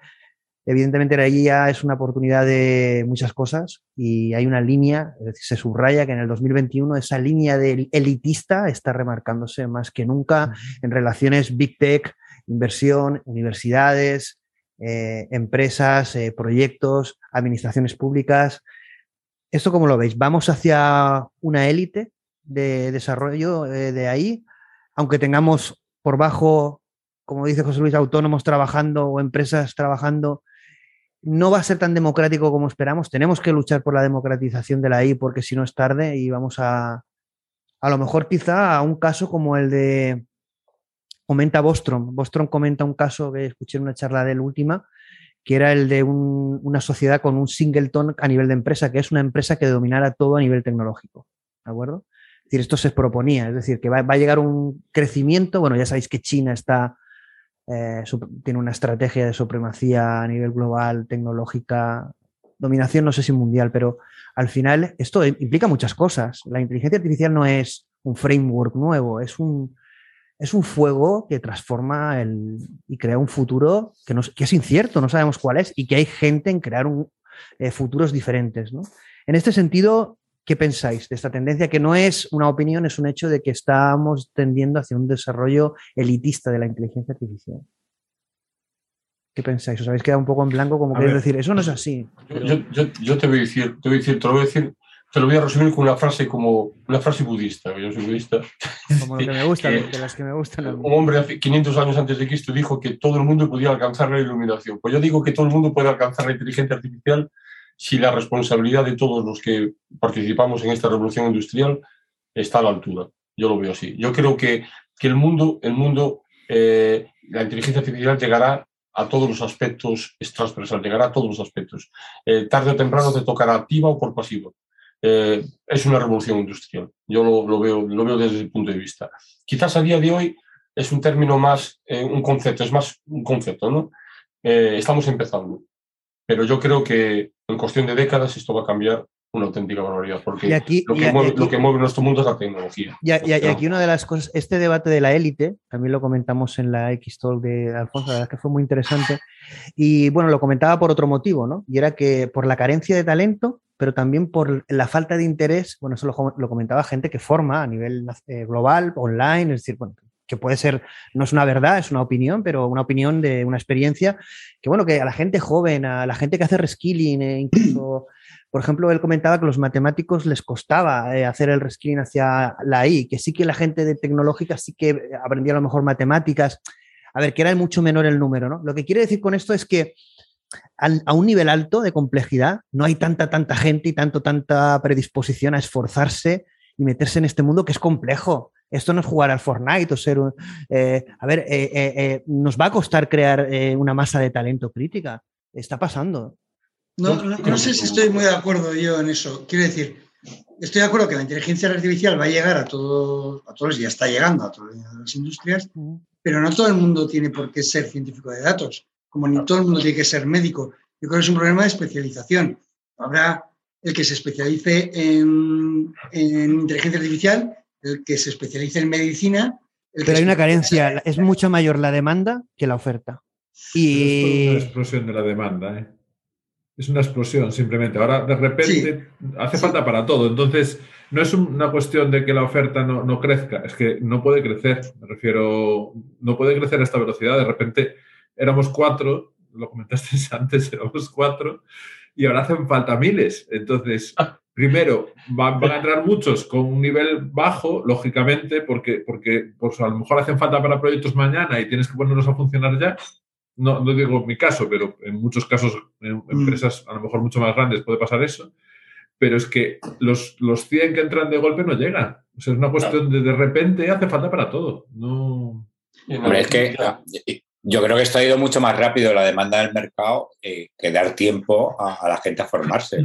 Evidentemente la IA es una oportunidad de muchas cosas y hay una línea, es decir, se subraya que en el 2021 esa línea de elitista está remarcándose más que nunca en relaciones Big Tech, inversión, universidades, eh, empresas, eh, proyectos, administraciones públicas. ¿Esto cómo lo veis? ¿Vamos hacia una élite de desarrollo eh, de ahí? Aunque tengamos por bajo, como dice José Luis, autónomos trabajando o empresas trabajando no va a ser tan democrático como esperamos. Tenemos que luchar por la democratización de la I porque si no es tarde y vamos a, a lo mejor quizá a un caso como el de, comenta Bostrom. Bostrom comenta un caso que escuché en una charla de él última, que era el de una sociedad con un singleton a nivel de empresa, que es una empresa que dominara todo a nivel tecnológico. ¿De acuerdo? Es decir, esto se proponía, es decir, que va, va a llegar un crecimiento, bueno, ya sabéis que China está eh, tiene una estrategia de supremacía a nivel global, tecnológica, dominación no sé si mundial, pero al final esto implica muchas cosas. La inteligencia artificial no es un framework nuevo, es un, es un fuego que transforma el, y crea un futuro que, que, es incierto, no sabemos cuál es, y que hay gente en crear eh, futuros diferentes. En este sentido, ¿Qué pensáis de esta tendencia que no es una opinión, es un hecho de que estamos tendiendo hacia un desarrollo elitista de la inteligencia artificial? ¿Qué pensáis? ¿Os habéis quedado un poco en blanco como queréis decir? Eso no es así. Yo, te voy a decir, te voy a decir, te lo voy a decir, te lo voy a resumir con una frase como una frase budista. Yo soy budista. Como lo que me gusta, de las que me gustan. Un hombre hace 500 años antes de Cristo dijo que todo el mundo podía alcanzar la iluminación. Pues yo digo que todo el mundo puede alcanzar la inteligencia artificial si la responsabilidad de todos los que participamos en esta revolución industrial está a la altura. Yo lo veo así. Yo creo que, que el mundo, el mundo eh, la inteligencia artificial llegará a todos los aspectos, es transversal, llegará a todos los aspectos. Eh, tarde o temprano te tocará activa o por pasivo. Eh, es una revolución industrial. Yo lo, veo, lo veo desde ese punto de vista. Quizás a día de hoy es un término más, un concepto, es más un concepto, ¿no? estamos empezando. Pero yo creo que en cuestión de décadas esto va a cambiar una auténtica barbaridad, porque lo, que mueve, nuestro mundo es la tecnología. Y, aquí una de las cosas, este debate de la élite, también lo comentamos en la X-Talk de Alfonso, la verdad es que fue muy interesante, y bueno, lo comentaba por otro motivo, ¿no? Y era que por la carencia de talento, pero también por la falta de interés, bueno, eso lo, comentaba gente que forma a nivel eh, global, online, es decir, bueno, que puede ser, no es una verdad, es una opinión, pero una opinión de una experiencia, que bueno, que a la gente joven, a la gente que hace reskilling, eh, incluso por ejemplo, él comentaba que los matemáticos les costaba eh, hacer el reskilling hacia la I, que sí que la gente de tecnológica sí que aprendía a lo mejor matemáticas. A ver, que era mucho menor el número, ¿no? Lo que quiere decir con esto es que a un nivel alto de complejidad no hay tanta, tanta gente y tanto, tanta predisposición a esforzarse y meterse en este mundo que es complejo. Esto no es jugar al Fortnite o ser un... Eh, a ver, eh, nos va a costar crear una masa de talento crítica. Está pasando. No, sé si estoy muy de acuerdo yo en eso. Quiero decir, estoy de acuerdo que la inteligencia artificial va a llegar a todos, a todos y ya está llegando a todas las industrias, pero no todo el mundo tiene por qué ser científico de datos, como ni todo el mundo tiene que ser médico. Yo creo que es un problema de especialización. Habrá el que se especialice en, inteligencia artificial, el que se especialice en medicina. pero hay una carencia, es mucho mayor la demanda que la oferta. Y... Es una explosión de la demanda, ¿eh? es una explosión simplemente. Ahora de repente hace falta para todo. Entonces, no es una cuestión de que la oferta no, crezca, es que no puede crecer. Me refiero, no puede crecer a esta velocidad. De repente éramos cuatro, lo comentaste antes, éramos cuatro, y ahora hacen falta miles. Entonces, primero, van, a entrar muchos con un nivel bajo, lógicamente, porque, porque pues, a lo mejor hacen falta para proyectos mañana y tienes que ponerlos a funcionar ya no, no digo mi caso, pero en muchos casos, en mm. empresas a lo mejor mucho más grandes puede pasar eso, pero es que los, los 100 que entran de golpe no llegan. O sea, es una cuestión de de repente hace falta para todo. No... Hombre, es que ah, yo creo que esto ha ido mucho más rápido la demanda del mercado que dar tiempo a, la gente a formarse.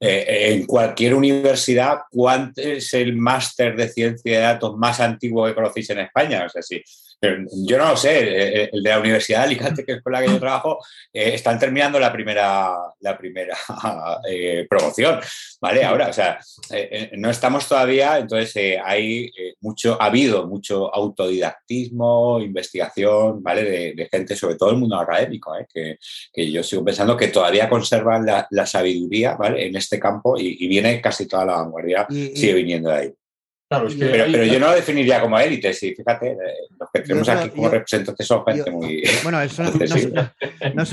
Eh, en cualquier universidad, ¿cuánto es el máster de ciencia de datos más antiguo que conocéis en España? O sea, sí, yo no lo sé, eh, eh, el de la Universidad de Alicante, que es con la que yo trabajo, eh, están terminando la primera, la primera promoción, ¿vale? Ahora, o sea, no estamos todavía, entonces hay mucho, ha habido mucho autodidactismo, investigación, ¿vale? De, gente, sobre todo el mundo académico, que, que, yo sigo pensando que todavía conservan la, sabiduría, ¿vale? En este campo y, viene casi toda la vanguardia, sigue viniendo de ahí pero, yo no lo definiría como élite, sí, fíjate, eh, los que tenemos aquí como representantes son gente muy... Bueno, eso no, es una, no, es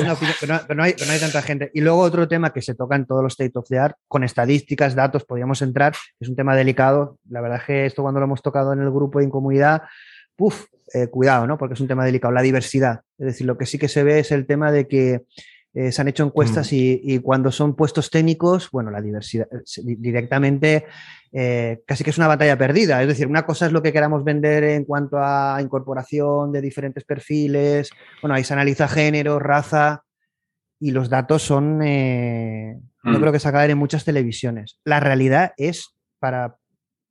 una, opinión, pero, no, hay, tanta gente. Y luego otro tema que se toca en todos los state of the art, con estadísticas, datos, podríamos entrar, es un tema delicado. La verdad es que esto cuando lo hemos tocado en el grupo de incomodidad, puf, eh, cuidado, ¿no? Porque es un tema delicado, la diversidad. Es decir, lo que sí que se ve es el tema de que eh, se han hecho encuestas mm. y, cuando son puestos técnicos, bueno, la diversidad directamente eh, casi que es una batalla perdida. Es decir, una cosa es lo que queramos vender en cuanto a incorporación de diferentes perfiles, bueno, ahí se analiza género, raza y los datos son, eh, no mm. creo que se acaben en muchas televisiones. La realidad es para,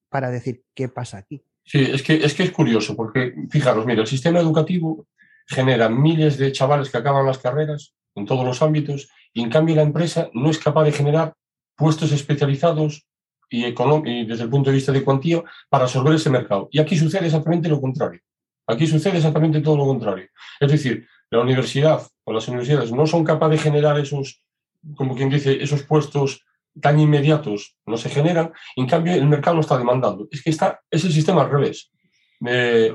para decir qué pasa aquí. Sí, es que, es que es curioso, porque fijaros, mira, el sistema educativo genera miles de chavales que acaban las carreras en todos los ámbitos y en cambio la empresa no es capaz de generar puestos especializados y, desde el punto de vista de cuantía para absorber ese mercado. Y aquí sucede exactamente lo contrario. Aquí sucede exactamente todo lo contrario. Es decir, la universidad o las universidades no son capaces de generar esos, como quien dice, esos puestos tan inmediatos, no se generan, en cambio el mercado lo está demandando. Es que está, es el sistema al revés. eh,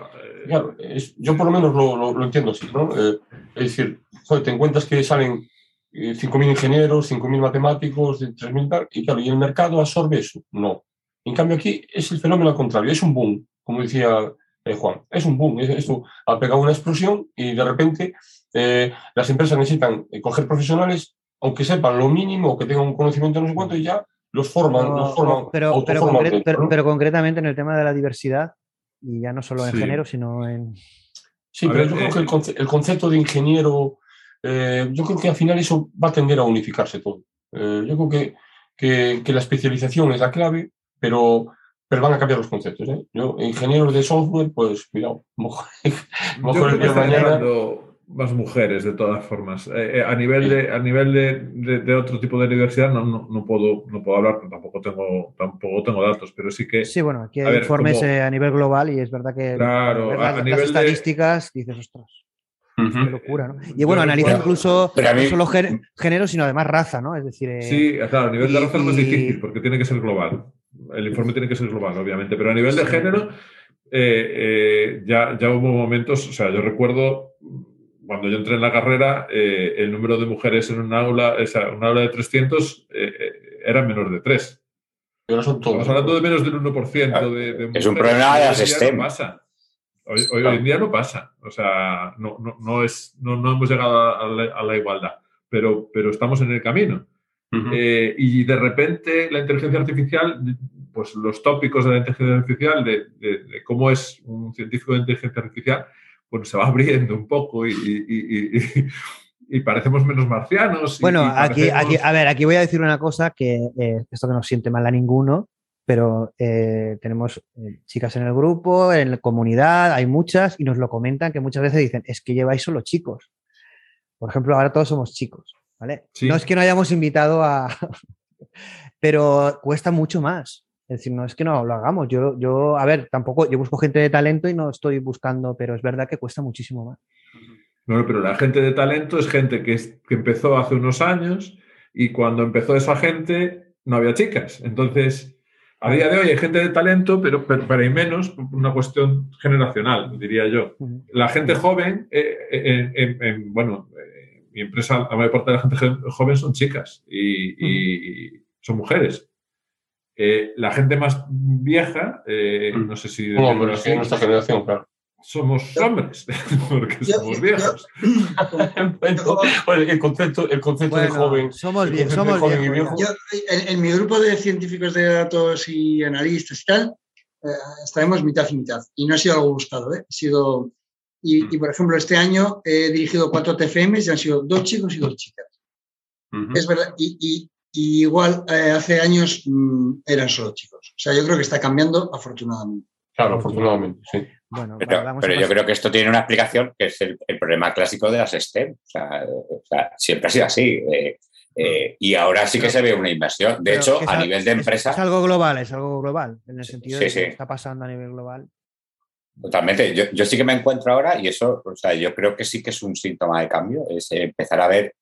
yo por lo menos lo, entiendo así, ¿no? Eh, es decir, te encuentras que salen 5.000 ingenieros, 5.000 matemáticos, 3.000 tal, y claro, ¿y el mercado absorbe eso? No. En cambio aquí es el fenómeno al contrario, es un boom, como decía Juan, es un boom, esto ha pegado una explosión y de repente las empresas necesitan coger profesionales, aunque sepan lo mínimo, o que tengan un conocimiento no sé cuánto, y ya los forman, los forman. Pero, pero, concretamente en el tema de la diversidad, y ya no solo en género, sino en... Sí, pero yo creo que el, concepto de ingeniero, eh, yo creo que al final eso va a tender a unificarse todo. Eh, yo creo que, que, la especialización es la clave, pero, pero van a cambiar los conceptos. ¿eh? Yo, ingenieros de software, pues cuidado, mejor, mejor el día de mañana más mujeres de todas formas. Eh, eh, a nivel de a nivel de, de, otro tipo de universidad no, no, puedo no puedo hablar, tampoco tengo tampoco tengo datos, pero sí que sí bueno aquí hay informes eh, a nivel global y es verdad que claro, a, nivel estadísticas dices ostras. Qué locura, ¿no? Y bueno, analiza incluso no solo género, sino además raza, ¿no? Es decir. sí, claro, a nivel de raza es más difícil porque tiene que ser global. El informe tiene que ser global, obviamente, pero a nivel de género ya, ya hubo momentos, o sea, yo recuerdo cuando yo entré en la carrera, eh, el número de mujeres en un aula, esa, un aula de 300, eh, eh, era menor de 3. Pero son todos. Estamos hablando de menos del 1% de, de Es un problema de las STEM. No pasa. Hoy, hoy, en día no pasa. O sea, no, no, no es, no, no, hemos llegado a la, a la, igualdad, pero, pero estamos en el camino. y de repente la inteligencia artificial, pues los tópicos de la inteligencia artificial, de, de, de cómo es un científico de inteligencia artificial, bueno, se va abriendo un poco y, parecemos menos marcianos. Bueno, aquí, aquí, a ver, aquí voy a decir una cosa que eh, esto que no siente mal a ninguno, pero eh, tenemos eh, chicas en el grupo, en la comunidad, hay muchas y nos lo comentan que muchas veces dicen, es que lleváis solo chicos. Por ejemplo, ahora todos somos chicos, ¿vale? No es que no hayamos invitado a... pero cuesta mucho más. Es decir, no es que no lo hagamos. Yo, yo, a ver, tampoco, yo busco gente de talento y no estoy buscando, pero es verdad que cuesta muchísimo más. No, pero la gente de talento es gente que, que empezó hace unos años y cuando empezó esa gente no había chicas. Entonces, a día de hoy hay gente de talento, pero, pero, hay menos, una cuestión generacional, diría yo. La gente joven, eh, en, bueno, eh, mi empresa, la mayor parte de la gente joven son chicas y son mujeres. Eh, la gente más vieja, eh, mm. no sé si... No, pero sí, nuestra generación, claro. Somos hombres, porque somos viejos. el concepto, el concepto de joven. Somos, viejos, somos viejos. en, mi grupo de científicos de datos y analistas y tal, eh, estaremos mitad y mitad. Y no ha sido algo buscado, ¿eh? Ha sido. Y, y, por ejemplo, este año he dirigido cuatro TFMs y han sido dos chicos y dos chicas. Es verdad. Y, y, y igual eh, hace años mm, eran solo chicos. O sea, yo creo que está cambiando afortunadamente. Claro, afortunadamente, sí. Bueno, pero, yo creo que esto tiene una explicación que es el, problema clásico de las STEM. O sea, siempre ha sido así. Eh, eh, y ahora sí que se ve una inversión. De hecho, a nivel de empresa. Es, algo global, es algo global, en el sentido de que está pasando a nivel global. Totalmente. Yo, yo, sí que me encuentro ahora, y eso, o sea, yo creo que sí que es un síntoma de cambio, es empezar a ver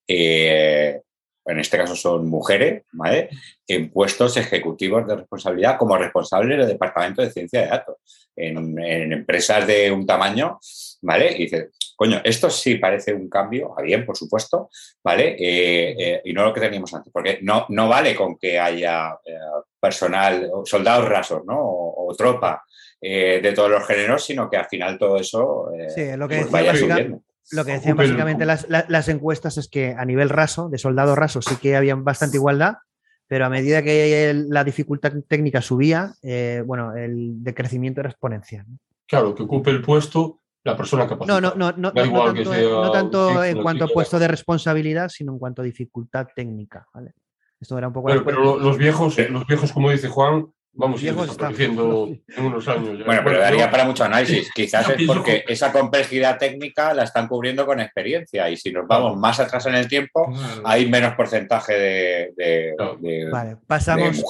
en este caso son mujeres, ¿vale? en puestos ejecutivos de responsabilidad como responsables del Departamento de Ciencia de Datos, en, empresas de un tamaño, ¿vale? Y dices, coño, esto sí parece un cambio, a bien, por supuesto, ¿vale? Eh, eh, y no lo que teníamos antes, porque no, no vale con que haya eh, personal, soldados rasos, ¿no? O, tropa de todos los géneros, sino que al final todo eso sí, lo que pues vaya subiendo. Lo que decían básicamente las, encuestas es que a nivel raso, de soldado raso, sí que había bastante igualdad, pero a medida que la dificultad técnica subía, eh, bueno, el decrecimiento era exponencial. Claro, que ocupe el puesto la persona que No, no, no, no, no tanto, en cuanto a puesto de responsabilidad, sino en cuanto a dificultad técnica. Esto era un poco. pero los viejos, los viejos, como dice Juan, vamos a ir desapareciendo en unos años. Bueno, pero daría para mucho análisis. Quizás es porque esa complejidad técnica la están cubriendo con experiencia y si nos vamos más atrás en el tiempo, hay menos porcentaje de, vale, pasamos,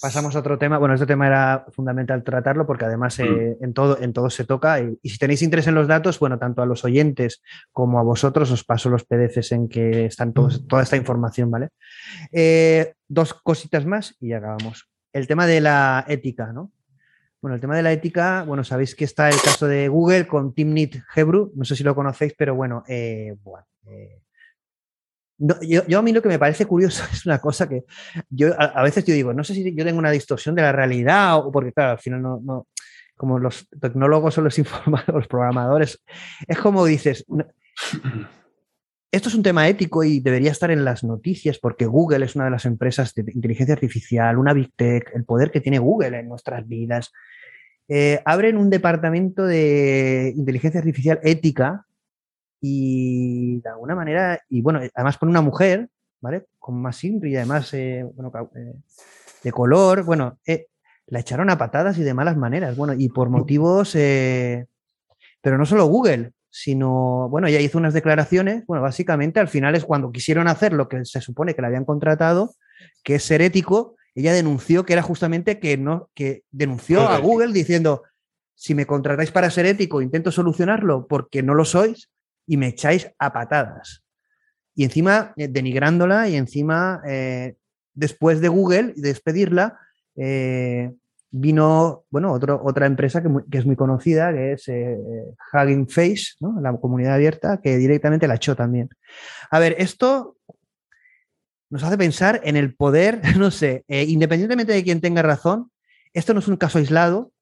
pasamos, a otro tema. Bueno, este tema era fundamental tratarlo porque además eh, mm. en, todo, en todo se toca. Y, si tenéis interés en los datos, bueno, tanto a los oyentes como a vosotros os paso los PDFs en que están todos, mm. toda esta información, ¿vale? Eh, dos cositas más y ya acabamos el tema de la ética, ¿no? Bueno, el tema de la ética, bueno, sabéis que está el caso de Google con Timnit Hebrew, no sé si lo conocéis, pero bueno, eh, eh, yo, a mí lo que me parece curioso es una cosa que yo a, veces yo digo, no sé si yo tengo una distorsión de la realidad o porque claro, al final no, como los tecnólogos son los informados, los programadores, es como dices, esto es un tema ético y debería estar en las noticias porque Google es una de las empresas de inteligencia artificial, una Big Tech, el poder que tiene Google en nuestras vidas. Eh, abren un departamento de inteligencia artificial ética y de alguna manera, y bueno, además con una mujer, ¿vale? Con más simple y además, eh, bueno, eh, de color, bueno, la echaron a patadas y de malas maneras, bueno, y por motivos, pero no solo Google, sino, bueno, ella hizo unas declaraciones, bueno, básicamente al final es cuando quisieron hacer lo que se supone que le habían contratado, que es ser ético, ella denunció que era justamente que no, que denunció a Google diciendo, si me contratáis para ser ético, intento solucionarlo porque no lo sois y me echáis a patadas. Y encima eh, denigrándola y encima, eh, después de Google, despedirla, eh, vino, bueno, otra empresa que, es muy conocida, que es eh, Hugging Face, la comunidad abierta, que directamente la echó también. A ver, esto nos hace pensar en el poder, no sé, eh, independientemente de quien tenga razón, esto no es un caso aislado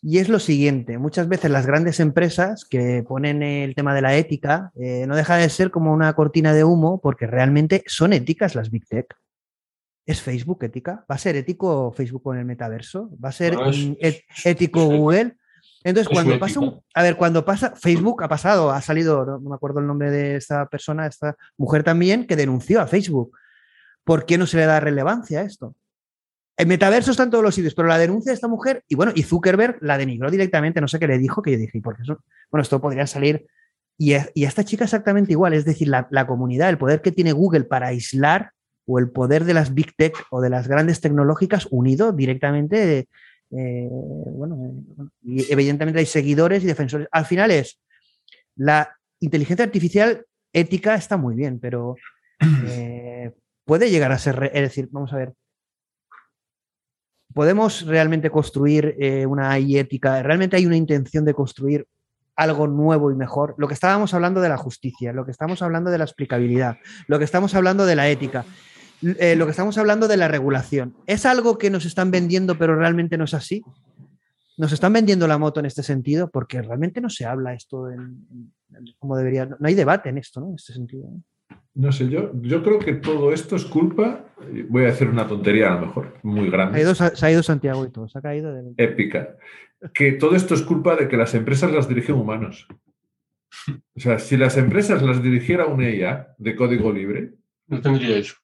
y es lo siguiente, muchas veces las grandes empresas que ponen el tema de la ética eh, no deja de ser como una cortina de humo porque realmente son éticas las Big Tech. ¿Es Facebook ética? ¿Va a ser ético Facebook con el metaverso? ¿Va a ser ético Google? Entonces, cuando pasa A ver, cuando pasa... Facebook ha pasado, ha salido, no, me acuerdo el nombre de esta persona, esta mujer también, que denunció a Facebook. ¿Por qué no se le da relevancia a esto? El metaverso está en todos los sitios, pero la denuncia de esta mujer, y bueno, y Zuckerberg la denigró directamente, no sé qué le dijo, que yo dije, porque eso, bueno, esto podría salir. Y a, esta chica exactamente igual, es decir, la, la comunidad, el poder que tiene Google para aislar o el poder de las big tech o de las grandes tecnológicas unido directamente, eh, bueno, y evidentemente hay seguidores y defensores. Al final es, la inteligencia artificial ética está muy bien, pero eh, puede llegar a ser, es decir, vamos a ver, ¿podemos realmente construir eh, una AI ética? ¿Realmente hay una intención de construir algo nuevo y mejor? Lo que estábamos hablando de la justicia, lo que estamos hablando de la explicabilidad, lo que estamos hablando de la ética. Eh, lo que estamos hablando de la regulación. ¿Es algo que nos están vendiendo pero realmente no es así? ¿Nos están vendiendo la moto en este sentido? Porque realmente no se habla esto como debería. No, hay debate en esto, ¿no? En este sentido. ¿no? sé, yo, yo creo que todo esto es culpa, voy a decir una tontería a lo mejor, muy grande. Se ha ido, Santiago y todo, se ha caído. Épica. Que todo esto es culpa de que las empresas las dirigen humanos. O sea, si las empresas las dirigiera una IA de código libre. No tendría eso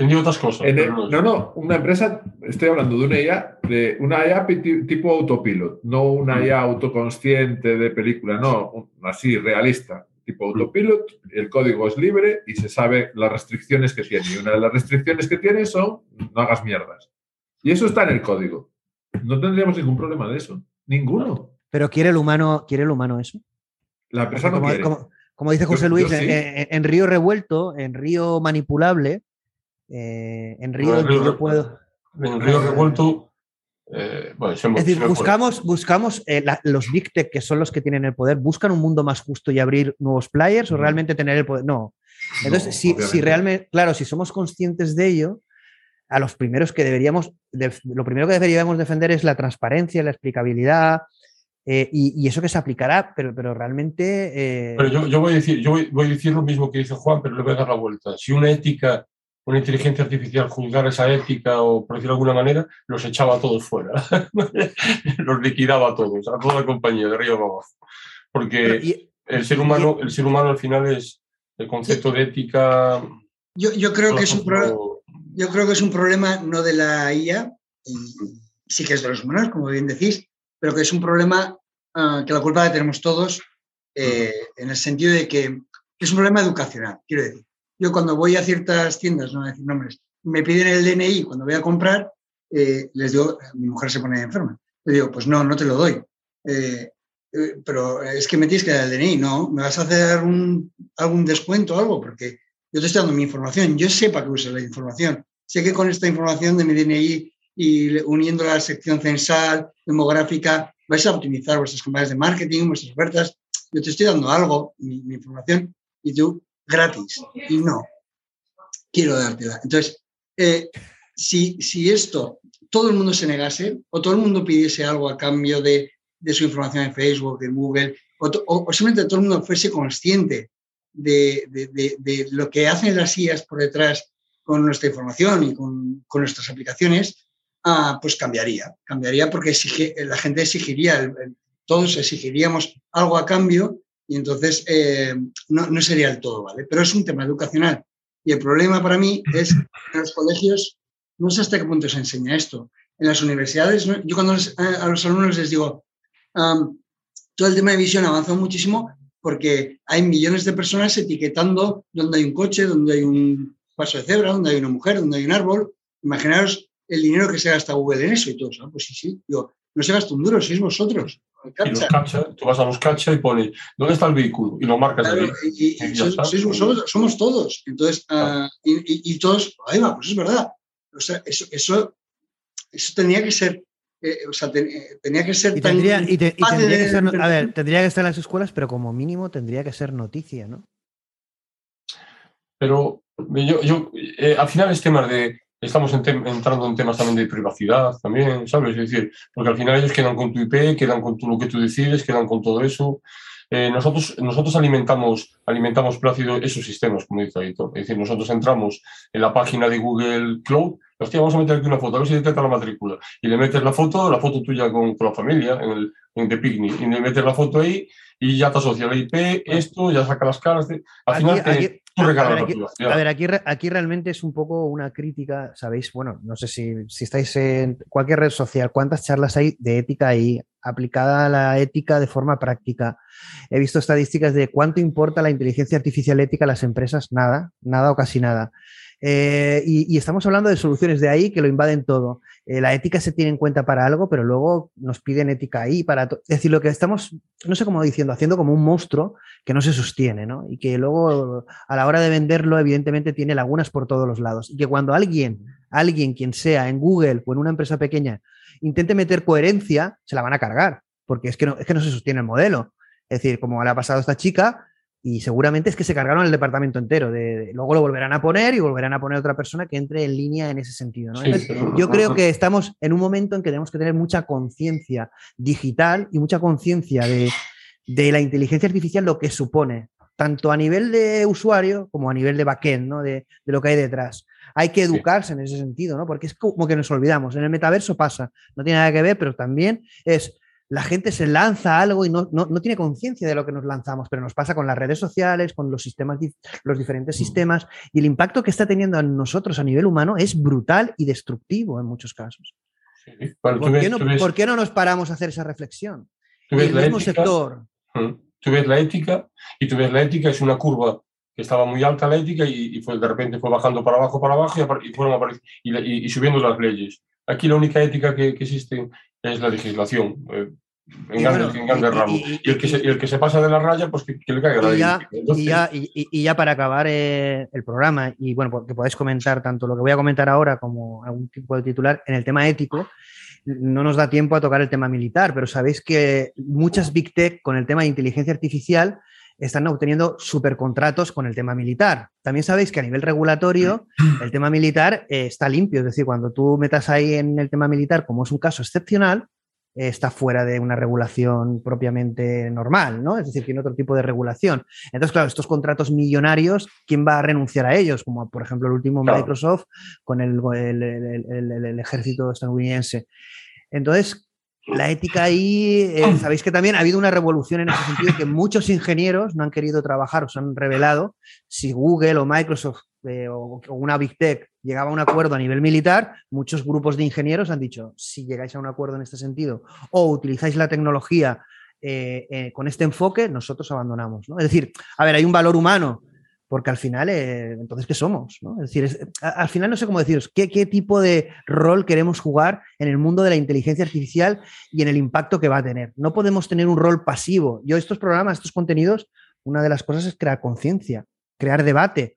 otras cosas. no, no, una empresa, estoy hablando de una IA, de una IA tipo autopilot, no una. IA autoconsciente de película, no, así realista, tipo autopilot, el código es libre y se sabe las restricciones que tiene. Y una de las restricciones que tiene son no hagas mierdas. Y eso está en el código. No tendríamos ningún problema de eso. Ninguno. Pero ¿quiere el humano, quiere el humano eso? La empresa no quiere. Como, dice José Luis, en, río revuelto, en río manipulable, eh, en Río, yo puedo. En Río Revuelto. Eh, es decir, buscamos, buscamos eh, los Big Tech, que son los que tienen el poder, buscan un mundo más justo y abrir nuevos players o realmente tener el poder. No. Entonces, si, si, realmente, claro, si somos conscientes de ello, a los primeros que deberíamos, lo primero que deberíamos defender es la transparencia, la explicabilidad, y, eso que se aplicará, pero, pero realmente. Pero yo, yo, voy a decir, yo voy, a decir lo mismo que dice Juan, pero le voy a dar la vuelta. Si una ética una inteligencia artificial juzgar esa ética o, por decirlo de alguna manera, los echaba a todos fuera. los liquidaba a todos, a toda la compañía, de arriba abajo. Porque el, ser humano, el ser humano al final es el concepto de ética. Yo, yo creo, que es un yo creo que es un problema no de la IA, sí que es de los humanos, como bien decís, pero que es un problema ah, que la culpa la tenemos todos, eh, en el sentido de que es un problema educacional, quiero decir. Yo cuando voy a ciertas tiendas, no voy a decir nombres, me piden el DNI cuando voy a comprar, eh, les digo, mi mujer se pone enferma. Le digo, pues no, no te lo doy. Eh, eh, pero es que me tienes que dar el DNI, ¿no? ¿Me vas a hacer algún descuento o algo? Porque yo te estoy dando mi información, yo sé para qué usas la información. Sé que con esta información de mi DNI y uniendo la sección censal, demográfica, vais a optimizar vuestras campañas de marketing, vuestras ofertas. Yo te estoy dando algo, mi información, y tú gratis. Y no, quiero dártela. Entonces, eh, si, si, esto todo el mundo se negase o todo el mundo pidiese algo a cambio de, de su información en Facebook, en Google, o, simplemente todo el mundo fuese consciente de, de, de, lo que hacen las IAS por detrás con nuestra información y con, con nuestras aplicaciones, ah, pues cambiaría. Cambiaría porque exige, la gente exigiría, todos exigiríamos algo a cambio y entonces eh, no, no, sería el todo, ¿vale? Pero es un tema educacional. Y el problema para mí es que en los colegios, no sé hasta qué punto se enseña esto. En las universidades, yo cuando a los alumnos les digo, todo el tema de visión avanzado muchísimo porque hay millones de personas etiquetando dónde hay un coche, dónde hay un paso de cebra, dónde hay una mujer, dónde hay un árbol. Imaginaros el dinero que se gasta Google en eso y todo. ¿no? Pues sí, sí. Digo, no se gasta un duro, sois vosotros. Y los cacha, tú vas a los cacha y pones, ¿dónde está el vehículo? Y lo marcas claro, ahí. Y, y, y somos todos. Entonces, claro. uh, y, todos, ahí va, pues es verdad. O sea, eso, eso, eso tenía que ser eh, o sea, ten, eh, tenía que ser y tendría, y te, y tendría que ser, a ver, tendría que estar en las escuelas, pero como mínimo tendría que ser noticia, ¿no? Pero yo, yo eh, al final es tema de estamos en entrando en temas también de privacidad, también, ¿sabes? Es decir, porque al final ellos quedan con tu IP, quedan con tu, lo que tú decides, quedan con todo eso. Eh, nosotros, nosotros alimentamos, alimentamos Plácido esos sistemas, como dice Aito. Es decir, nosotros entramos en la página de Google Cloud, hostia, vamos a meter aquí una foto, a ver si detecta la matrícula. Y le metes la foto, la foto tuya con, con la familia, en el en The Picnic, y le metes la foto ahí y ya te asocia la IP, esto, ya saca las caras. De, al aquí, final te, aquí, a ver, aquí, a ver aquí, aquí, realmente es un poco una crítica, ¿sabéis? Bueno, no sé si, si estáis en cualquier red social, ¿cuántas charlas hay de ética ahí aplicada a la ética de forma práctica? He visto estadísticas de cuánto importa la inteligencia artificial ética a las empresas, nada, nada o casi nada. Eh, y, estamos hablando de soluciones de ahí que lo invaden todo. Eh, la ética se tiene en cuenta para algo, pero luego nos piden ética ahí para... Es decir, lo que estamos, no sé cómo diciendo, haciendo como un monstruo que no se sostiene, ¿no? Y que luego a la hora de venderlo, evidentemente, tiene lagunas por todos los lados. Y que cuando alguien, alguien, quien sea, en Google o en una empresa pequeña, intente meter coherencia, se la van a cargar, porque es que no, es que no se sostiene el modelo. Es decir, como le ha pasado a esta chica, y seguramente es que se cargaron el departamento entero. De, de, luego lo volverán a poner y volverán a poner otra persona que entre en línea en ese sentido. ¿no? Entonces, yo creo que estamos en un momento en que tenemos que tener mucha conciencia digital y mucha conciencia de, de, la inteligencia artificial, lo que supone, tanto a nivel de usuario como a nivel de backend, ¿no? de, de lo que hay detrás. Hay que educarse sí. en ese sentido, ¿no? porque es como que nos olvidamos. En el metaverso pasa, no tiene nada que ver, pero también es la gente se lanza algo y no, no, no tiene conciencia de lo que nos lanzamos, pero nos pasa con las redes sociales, con los sistemas, los diferentes sistemas, y el impacto que está teniendo en nosotros a nivel humano es brutal y destructivo en muchos casos. Sí, ¿Por, ves, qué no, ves, ¿Por, qué no, nos paramos a hacer esa reflexión? en el mismo ética, sector. Tú ves la ética y tú ves la ética, es una curva que estaba muy alta la ética y, y fue, de repente fue bajando para abajo, para abajo y, y fueron y, y, subiendo las leyes. Aquí la única ética que, que existe es la legislación. Eh, en grandes, bueno, en grandes ramos. Y, y, el que se, y, el que se, pasa de la raya, pues que, que le caiga la ya, Entonces... y, ya, y, ya, para acabar eh, el programa, y bueno, que podáis comentar tanto lo que voy a comentar ahora como algún tipo de titular en el tema ético, no nos da tiempo a tocar el tema militar, pero sabéis que muchas Big Tech con el tema de inteligencia artificial están obteniendo supercontratos con el tema militar. También sabéis que a nivel regulatorio el tema militar eh, está limpio, es decir, cuando tú metas ahí en el tema militar como es un caso excepcional, eh, está fuera de una regulación propiamente normal, ¿no? Es decir, tiene otro tipo de regulación. Entonces, claro, estos contratos millonarios, ¿quién va a renunciar a ellos? Como por ejemplo el último claro. Microsoft con el, el, el, el, ejército estadounidense. Entonces, la ética ahí, eh, sabéis que también ha habido una revolución en ese sentido que muchos ingenieros no han querido trabajar o se han revelado si Google o Microsoft eh, o, o, una Big Tech llegaba a un acuerdo a nivel militar, muchos grupos de ingenieros han dicho, si llegáis a un acuerdo en este sentido o utilizáis la tecnología eh, eh, con este enfoque, nosotros abandonamos. ¿no? Es decir, a ver, hay un valor humano, porque al final, eh, entonces, ¿qué somos? ¿no? Es decir, es, al final no sé cómo deciros, ¿qué, ¿qué, tipo de rol queremos jugar en el mundo de la inteligencia artificial y en el impacto que va a tener? No podemos tener un rol pasivo. Yo estos programas, estos contenidos, una de las cosas es crear conciencia, crear debate,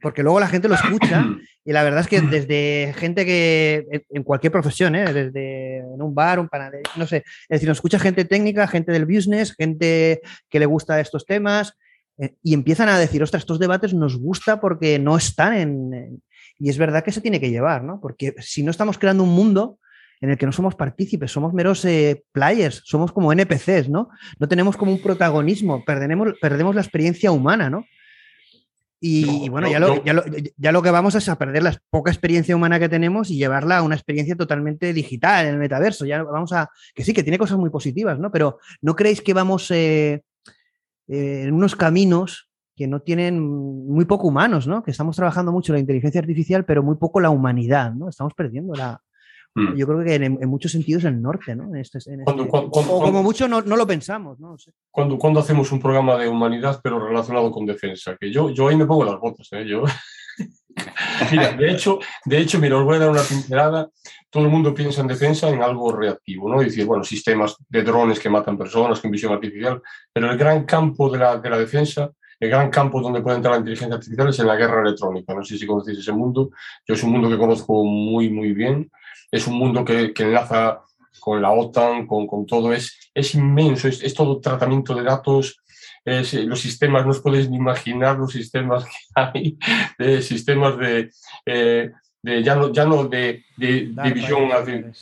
porque luego la gente lo escucha Y la verdad es que desde gente que, en cualquier profesión, ¿eh? desde en un bar, un panadero, no sé, es decir, nos escucha gente técnica, gente del business, gente que le gusta estos temas, y empiezan a decir, ostras, estos debates nos gusta porque no están en, Y es verdad que se tiene que llevar, ¿no? Porque si no estamos creando un mundo en el que no somos partícipes, somos meros eh, players, somos como NPCs, ¿no? No tenemos como un protagonismo, perdemos, perdemos la experiencia humana, ¿no? Y, bueno, ya, lo, ya, lo, que vamos es a perder la poca experiencia humana que tenemos y llevarla a una experiencia totalmente digital en el metaverso. Ya vamos a. que sí, que tiene cosas muy positivas, ¿no? Pero ¿no creéis que vamos eh, eh, en unos caminos que no tienen muy poco humanos, ¿no? Que estamos trabajando mucho la inteligencia artificial, pero muy poco la humanidad, ¿no? Estamos perdiendo la, Mm. Yo creo que en, muchos sentidos el norte, ¿no? Este, este o como mucho no, lo pensamos, ¿no? Cuando, cuando hacemos un programa de humanidad, pero relacionado con defensa, que yo, yo ahí me pongo las botas, ¿eh? Yo... de hecho, de hecho, mira, os voy a dar una pincelada. Todo el mundo piensa en defensa en algo reactivo, ¿no? Es decir, bueno, sistemas de drones que matan personas con visión artificial, pero el gran campo de la, de la defensa el gran campo donde puede entrar la inteligencia artificial es en la guerra electrónica. No sé si conocéis ese mundo. Yo es un mundo que conozco muy, muy bien es un mundo que, enlaza con la OTAN, con, con todo, es, es inmenso, es, todo tratamiento de datos, los sistemas, no os podéis ni imaginar los sistemas que hay, de sistemas de, eh, de ya no, ya no de, de, visión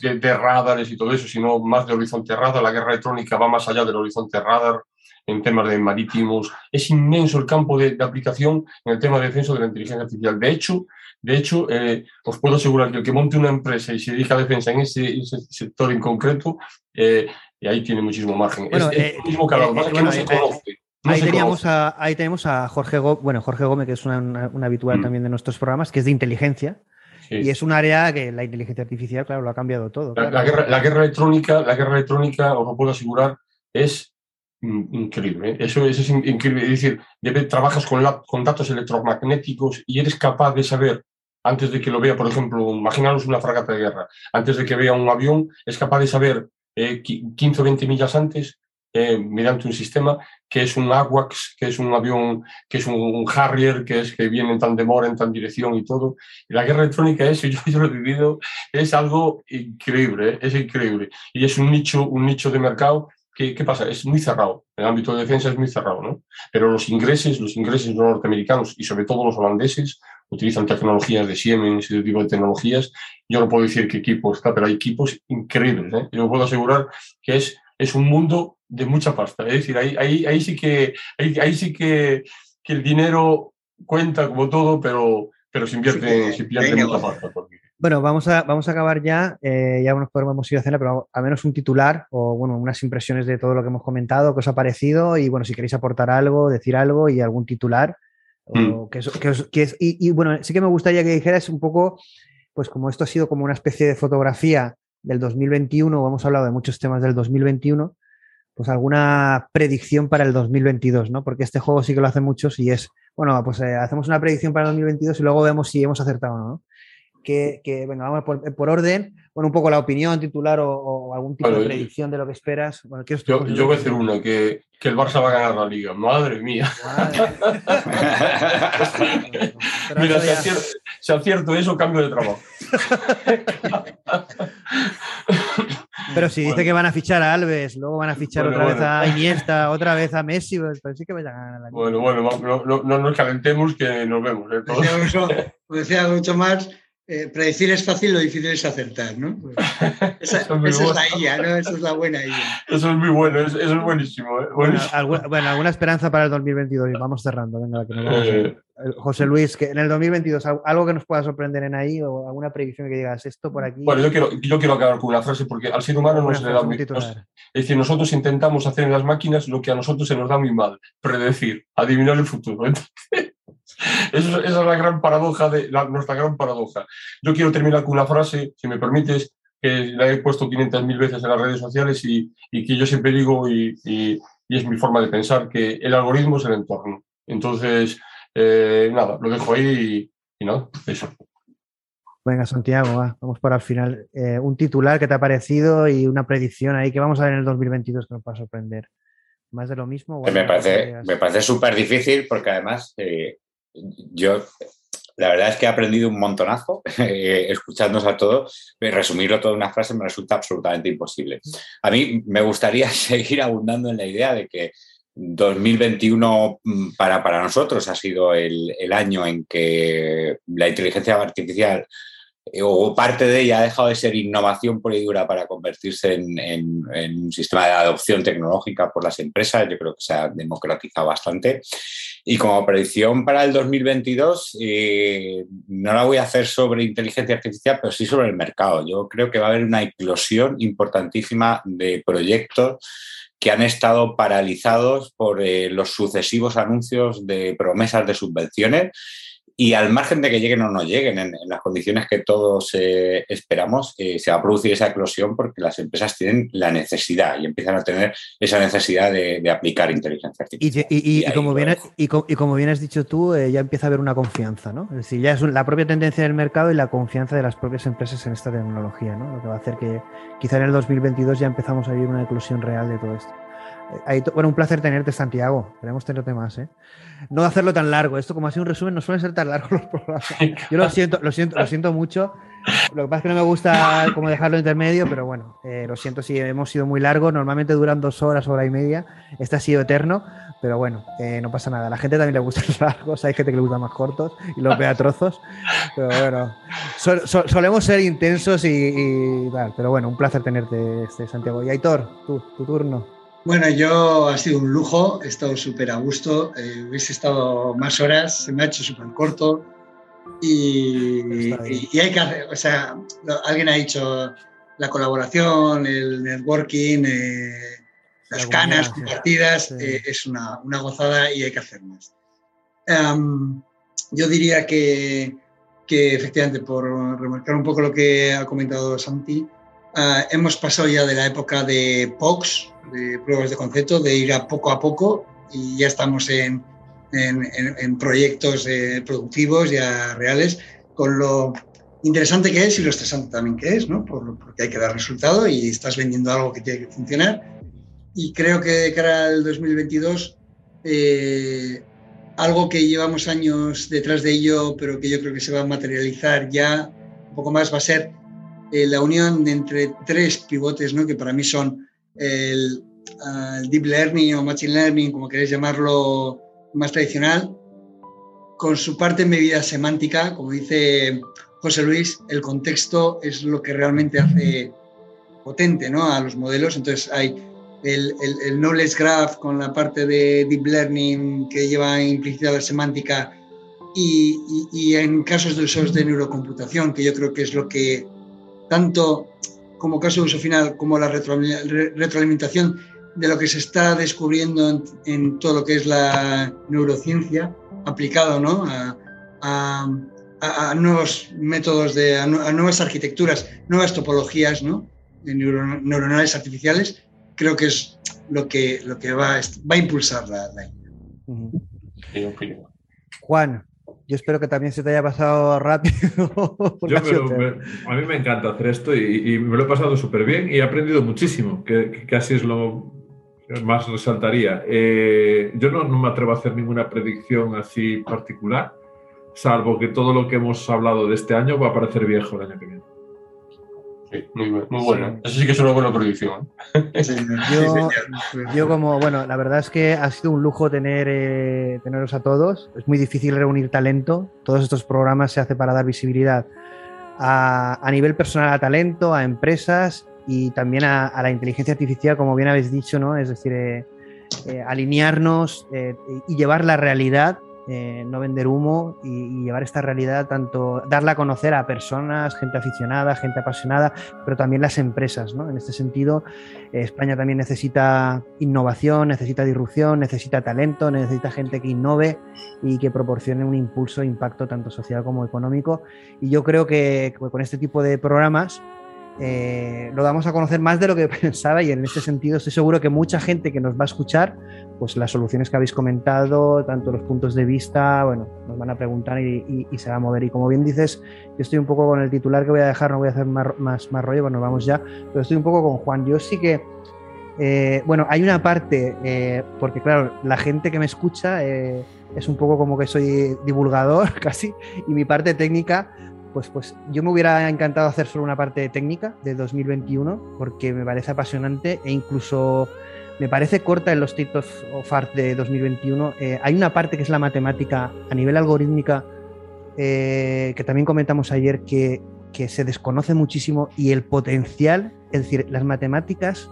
de, de, radares y todo eso, sino más de horizonte radar. La guerra electrónica va más allá del horizonte radar en temas de marítimos. Es inmenso el campo de, aplicación en el tema de defensa de la inteligencia artificial. De hecho, de hecho, eh, os puedo asegurar que el que monte una empresa y se dedica a defensa en ese, sector en concreto, eh, y ahí tiene muchísimo margen. es, eh, mismo que, no se conoce. Ahí, teníamos a, ahí tenemos a Jorge Gómez, bueno, Jorge Gómez, que es una, habitual mm. también de nuestros programas, que es de inteligencia. Y es un área que la inteligencia artificial, claro, lo ha cambiado todo. La, guerra, electrónica, la guerra electrónica, os lo puedo asegurar, es increíble. Eso, es increíble. Es decir, trabajas con, con datos electromagnéticos y eres capaz de saber antes de que lo vea, por ejemplo, imaginaros una fragata de guerra, antes de que vea un avión, es capaz de saber 15 o 20 millas antes, eh, mediante un sistema que es un AWACS, que es un avión, que es un, Harrier, que es que viene en tan demora, en tan dirección y todo. Y la guerra electrónica es, yo, yo lo he vivido, es algo increíble, ¿eh? es increíble. Y es un nicho, un nicho de mercado ¿Qué, pasa? Es muy cerrado. El ámbito de defensa es muy cerrado, ¿no? Pero los ingresos, los ingresos norteamericanos y sobre todo los holandeses utilizan tecnologías de Siemens y tipo de tecnologías. Yo no puedo decir qué equipo está, pero hay equipos increíbles. ¿eh? Yo puedo asegurar que es, es un mundo de mucha pasta. Es decir, ahí, ahí, ahí sí, que, ahí, sí que, que, el dinero cuenta como todo, pero, pero se invierte, se mucha pasta. Bueno, vamos a, vamos a acabar ya. Eh, ya nos podemos ir a hacer, pero al menos un titular o bueno, unas impresiones de todo lo que hemos comentado, qué os ha parecido y bueno, si queréis aportar algo, decir algo y algún titular. Mm. que, es, y, bueno, sí que me gustaría que dijeras un poco, pues como esto ha sido como una especie de fotografía del 2021, hemos hablado de muchos temas del 2021, pues alguna predicción para el 2022, ¿no? Porque este juego sí que lo hacen muchos y es, bueno, pues eh, hacemos una predicción para el 2022 y luego vemos si hemos acertado o no. ¿no? que, bueno, vamos por, orden, bueno, un poco la opinión titular o, algún tipo de predicción de lo que esperas. Bueno, yo, yo, voy a decir una, que, que, el Barça va a ganar la liga. Madre mía. Mira, si acierto, eso, cambio de trabajo. Pero si dice que van a fichar a Alves, luego van a fichar otra vez a Iniesta, otra vez a Messi, pues, pues sí que vayan a ganar la liga. Bueno, bueno, no, no, nos calentemos que nos vemos. ¿eh? decía mucho más eh, predecir es fácil, lo difícil es acertar, ¿no? Pues, esa, es, la IA, ¿no? Esa es la buena IA. Eso es muy bueno, eso, es buenísimo. ¿eh? Bueno, alguna, esperanza para el 2022. Vamos cerrando, venga, que nos vamos. Eh, José Luis, que en el 2022, algo que nos pueda sorprender en ahí o alguna previsión que digas esto por aquí. Bueno, yo quiero, yo quiero acabar con una frase porque al ser humano no se le da muy Es decir, nosotros intentamos hacer en las máquinas lo que a nosotros se nos da muy mal, predecir, adivinar el futuro. esa es la gran paradoja de nuestra gran paradoja. Yo quiero terminar con una frase, si me permites, que la he puesto 500.000 veces en las redes sociales y, que yo siempre digo, y, es mi forma de pensar, que el algoritmo es el entorno. Entonces, eh, nada, lo dejo ahí y, no, eso. Venga, Santiago, vamos para el final. Eh, un titular que te ha parecido y una predicción ahí que vamos a ver en el 2022 que nos va a sorprender. ¿Más de lo mismo? me, parece, me parece súper difícil porque además eh, yo la verdad es que he aprendido un montonazo eh, escuchándonos a todos. Resumirlo todo en una frase me resulta absolutamente imposible. A mí me gustaría seguir abundando en la idea de que 2021 mm, para, para nosotros ha sido el, el año en que la inteligencia artificial eh, o parte de ella ha dejado de ser innovación pura y dura para convertirse en, un sistema de adopción tecnológica por las empresas. Yo creo que se ha democratizado bastante. Y como predicción para el 2022, eh, no la voy a hacer sobre inteligencia artificial, pero sí sobre el mercado. Yo creo que va a haber una eclosión importantísima de proyectos que han estado paralizados por eh, los sucesivos anuncios de promesas de subvenciones y al margen de que lleguen o no lleguen en, las condiciones que todos eh, esperamos, eh, se va a producir esa eclosión porque las empresas tienen la necesidad y empiezan a tener esa necesidad de, aplicar inteligencia artificial. Y, como bien, y, como bien has dicho tú, eh, ya empieza a haber una confianza, ¿no? Es decir, ya es la propia tendencia del mercado y la confianza de las propias empresas en esta tecnología, ¿no? Lo que va a hacer que quizá en el 2022 ya empezamos a vivir una eclosión real de todo esto bueno, un placer tenerte, Santiago. Queremos tenerte más, ¿eh? No hacerlo tan largo. Esto, como ha sido un resumen, no suele ser tan largo los programas. Yo lo siento, lo siento, lo siento mucho. Lo que pasa es que no me gusta como dejarlo intermedio, pero bueno, eh, lo siento si hemos sido muy largos. Normalmente duran dos horas, hora y media. Este ha sido eterno, pero bueno, eh, no pasa nada. A la gente también le gustan los largos. Hay gente que le gusta más cortos y los ve a trozos. Pero bueno, solemos ser intensos y, tal. Pero bueno, un placer tenerte, este, Santiago. Y Aitor, tú, tu turno. Bueno, yo ha sido un lujo, he estado súper a gusto, eh, hubiese estado más horas, se me ha hecho súper corto y, hay que hacer, o sea, alguien ha dicho la colaboración, el networking, eh, las canas compartidas, eh, es una, una, gozada y hay que hacer más. Em, yo diría que, que efectivamente, por remarcar un poco lo que ha comentado Santi, Ah, hemos pasado ya de la época de POCs, de pruebas de concepto, de ir a poco a poco y ya estamos en, en, proyectos eh, productivos ya reales, con lo interesante que es y lo estresante también que es, ¿no? porque hay que dar resultado y estás vendiendo algo que tiene que funcionar. Y creo que de cara al 2022, eh, algo que llevamos años detrás de ello, pero que yo creo que se va a materializar ya un poco más, va a ser eh, la unión entre tres pivotes, ¿no? que para mí son el, Deep Learning o Machine Learning, como queréis llamarlo, más tradicional, con su parte en medida semántica, como dice José Luis, el contexto es lo que realmente hace potente ¿no? a los modelos. Entonces hay el, el, Knowledge Graph con la parte de Deep Learning que lleva implícita la semántica y, y, y, en casos de usos de neurocomputación, que yo creo que es lo que tanto como caso de uso final como la retroalimentación de lo que se está descubriendo en, todo lo que es la neurociencia aplicado ¿no? a, nuevos métodos, de, a, nuevas arquitecturas, nuevas topologías ¿no? de neuronales artificiales, creo que es lo que, lo que va, va a impulsar la, la Juan, yo espero que también se te haya pasado rápido. a mí me encanta hacer esto y, me lo he pasado súper bien y he aprendido muchísimo, que, casi es lo más resaltaría. Eh, yo no, me atrevo a hacer ninguna predicción así particular, salvo que todo lo que hemos hablado de este año va a parecer viejo el año que viene muy, muy bueno. Eso sí que es una buena predicción. yo, como, bueno, la verdad es que ha sido un lujo tener, eh, teneros a todos. Es muy difícil reunir talento. Todos estos programas se hacen para dar visibilidad a, nivel personal a talento, a empresas y también a, la inteligencia artificial, como bien habéis dicho, ¿no? Es decir, eh, eh, alinearnos y llevar la realidad eh, no vender humo y, llevar esta realidad, tanto darla a conocer a personas, gente aficionada, gente apasionada, pero también las empresas. ¿no? En este sentido, eh, España también necesita innovación, necesita disrupción, necesita talento, necesita gente que innove y que proporcione un impulso, impacto tanto social como económico. Y yo creo que con este tipo de programas, eh, lo damos a conocer más de lo que pensaba y en ese sentido estoy seguro que mucha gente que nos va a escuchar, pues las soluciones que habéis comentado, tanto los puntos de vista, bueno, nos van a preguntar y, se va a mover. Y como bien dices, yo estoy un poco con el titular que voy a dejar, no voy a hacer más, más, rollo, bueno, vamos ya, pero estoy un poco con Juan. Yo sí que Eh, bueno, hay una parte, eh, porque claro, la gente que me escucha es un poco como que soy divulgador casi, y mi parte técnica, pues, pues yo me hubiera encantado hacer solo una parte técnica de 2021, porque me parece apasionante e incluso me parece corta en los State of Art de 2021. hay una parte que es la matemática a nivel algorítmica, que también comentamos ayer, que, que se desconoce muchísimo y el potencial, es decir, las matemáticas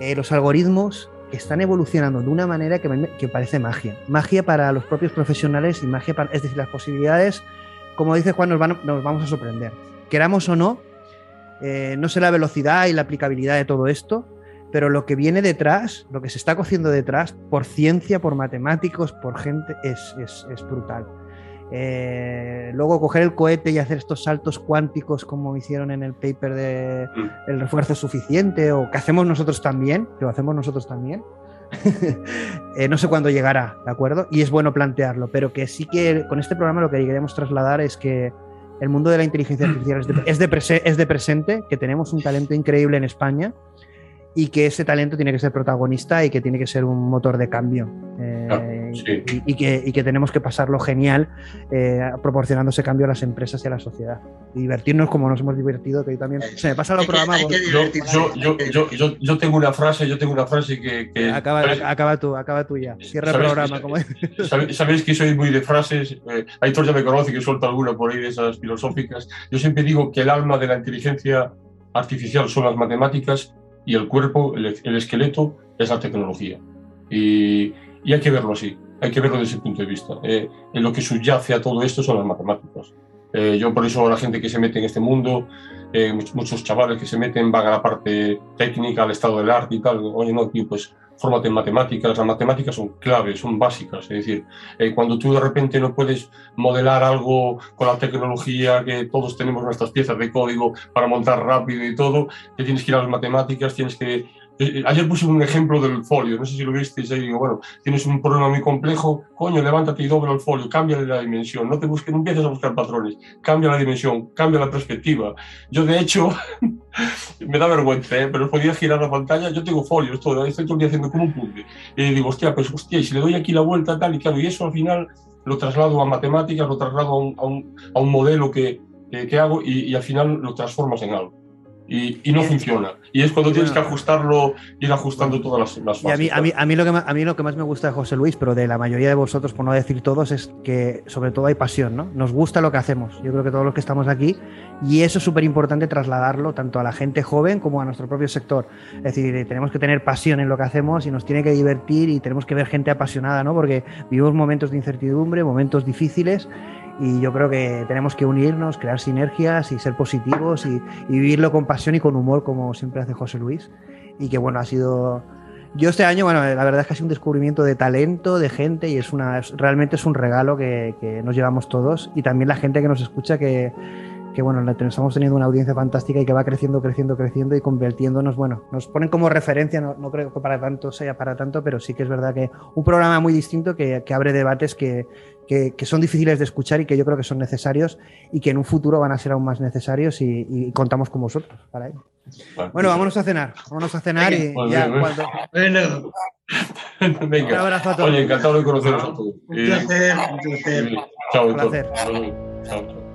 eh, los algoritmos están evolucionando de una manera que, parece magia. Magia para los propios profesionales y magia para, es decir, las posibilidades, como dice Juan, nos, vamos a sorprender. Queramos o no, eh, no sé la velocidad y la aplicabilidad de todo esto, pero lo que viene detrás, lo que se está cociendo detrás, por ciencia, por matemáticos, por gente, es, es brutal. Eh, luego coger el cohete y hacer estos saltos cuánticos como hicieron en el paper de mm. el refuerzo suficiente o que hacemos nosotros también, que lo hacemos nosotros también. Eh, no sé cuándo llegará, ¿de acuerdo? Y es bueno plantearlo, pero que sí que con este programa lo que queremos trasladar es que el mundo de la inteligencia artificial es de, es de presente, que tenemos un talento increíble en España y que ese talento tiene que ser protagonista y que tiene que ser un motor de cambio. Eh, y, que, tenemos que pasarlo genial eh, proporcionando ese cambio a las empresas y a la sociedad. Y divertirnos como nos hemos divertido, que también se me pasa lo programa. Yo, tengo una frase, yo tengo una frase que... acaba, acaba, tú, acaba tú ya. Cierra el programa. Como... Sabéis que soy muy de frases, eh, Aitor ya me conoce que suelto alguna por ahí de esas filosóficas. Yo siempre digo que el alma de la inteligencia artificial son las matemáticas y el cuerpo, el, esqueleto, es la tecnología. Y, y, hay que verlo así, hay que verlo desde ese punto de vista. Eh, en lo que subyace a todo esto son las matemáticas. Eh, yo por eso la gente que se mete en este mundo, eh, muchos chavales que se meten van a la parte técnica, al estado del arte y tal, oye, no, tío, pues fórmate en matemáticas, las matemáticas son claves, son básicas, es decir, eh, cuando tú de repente no puedes modelar algo con la tecnología, que todos tenemos nuestras piezas de código para montar rápido y todo, te tienes que ir a las matemáticas, tienes que eh, ayer puse un ejemplo del folio, no sé si lo visteis ahí, digo, bueno, tienes un problema muy complejo, coño, levántate y dobla el folio, cambia la dimensión, no te busques, no empieces a buscar patrones, cambia la dimensión, cambia la perspectiva. Yo, de hecho, me da vergüenza, ¿eh? pero podía girar la pantalla, yo tengo folios, todo, estoy todo el día haciendo como un puzzle. Y digo, hostia, pues hostia, y si le doy aquí la vuelta, tal y claro, y eso al final lo traslado a matemáticas, lo traslado a un, modelo que, que, hago y al final lo transformas en algo y, no funciona. Y es cuando tienes que ajustarlo, ir ajustando todas las, las fases. Y a mí, a, mí, lo que, a mí lo que más me gusta de José Luis, pero de la mayoría de vosotros, por no decir todos, es que sobre todo hay pasión, ¿no? Nos gusta lo que hacemos. Yo creo que todos los que estamos aquí, y eso es súper importante trasladarlo tanto a la gente joven como a nuestro propio sector. Es decir, tenemos que tener pasión en lo que hacemos y nos tiene que divertir y tenemos que ver gente apasionada, ¿no? Porque vivimos momentos de incertidumbre, momentos difíciles y yo creo que tenemos que unirnos, crear sinergias y ser positivos y, vivirlo con pasión y con humor como siempre hace José Luis. Y que bueno, ha sido... Yo este año, bueno, la verdad es que ha sido un descubrimiento de talento, de gente y es una, realmente es un regalo que, que nos llevamos todos. Y también la gente que nos escucha que, que bueno, estamos teniendo una audiencia fantástica y que va creciendo, creciendo, creciendo y convirtiéndonos, bueno, nos ponen como referencia, no, creo que para tanto sea para tanto, pero sí que es verdad que un programa muy distinto que, abre debates que, son difíciles de escuchar y que yo creo que son necesarios y que en un futuro van a ser aún más necesarios y, contamos con vosotros para ello. Bueno, vámonos a cenar, vámonos a cenar y ya cuando... Un abrazo a todos. Oye, encantado de conoceros a todos. Un placer, un placer. Chao, un placer. Chao.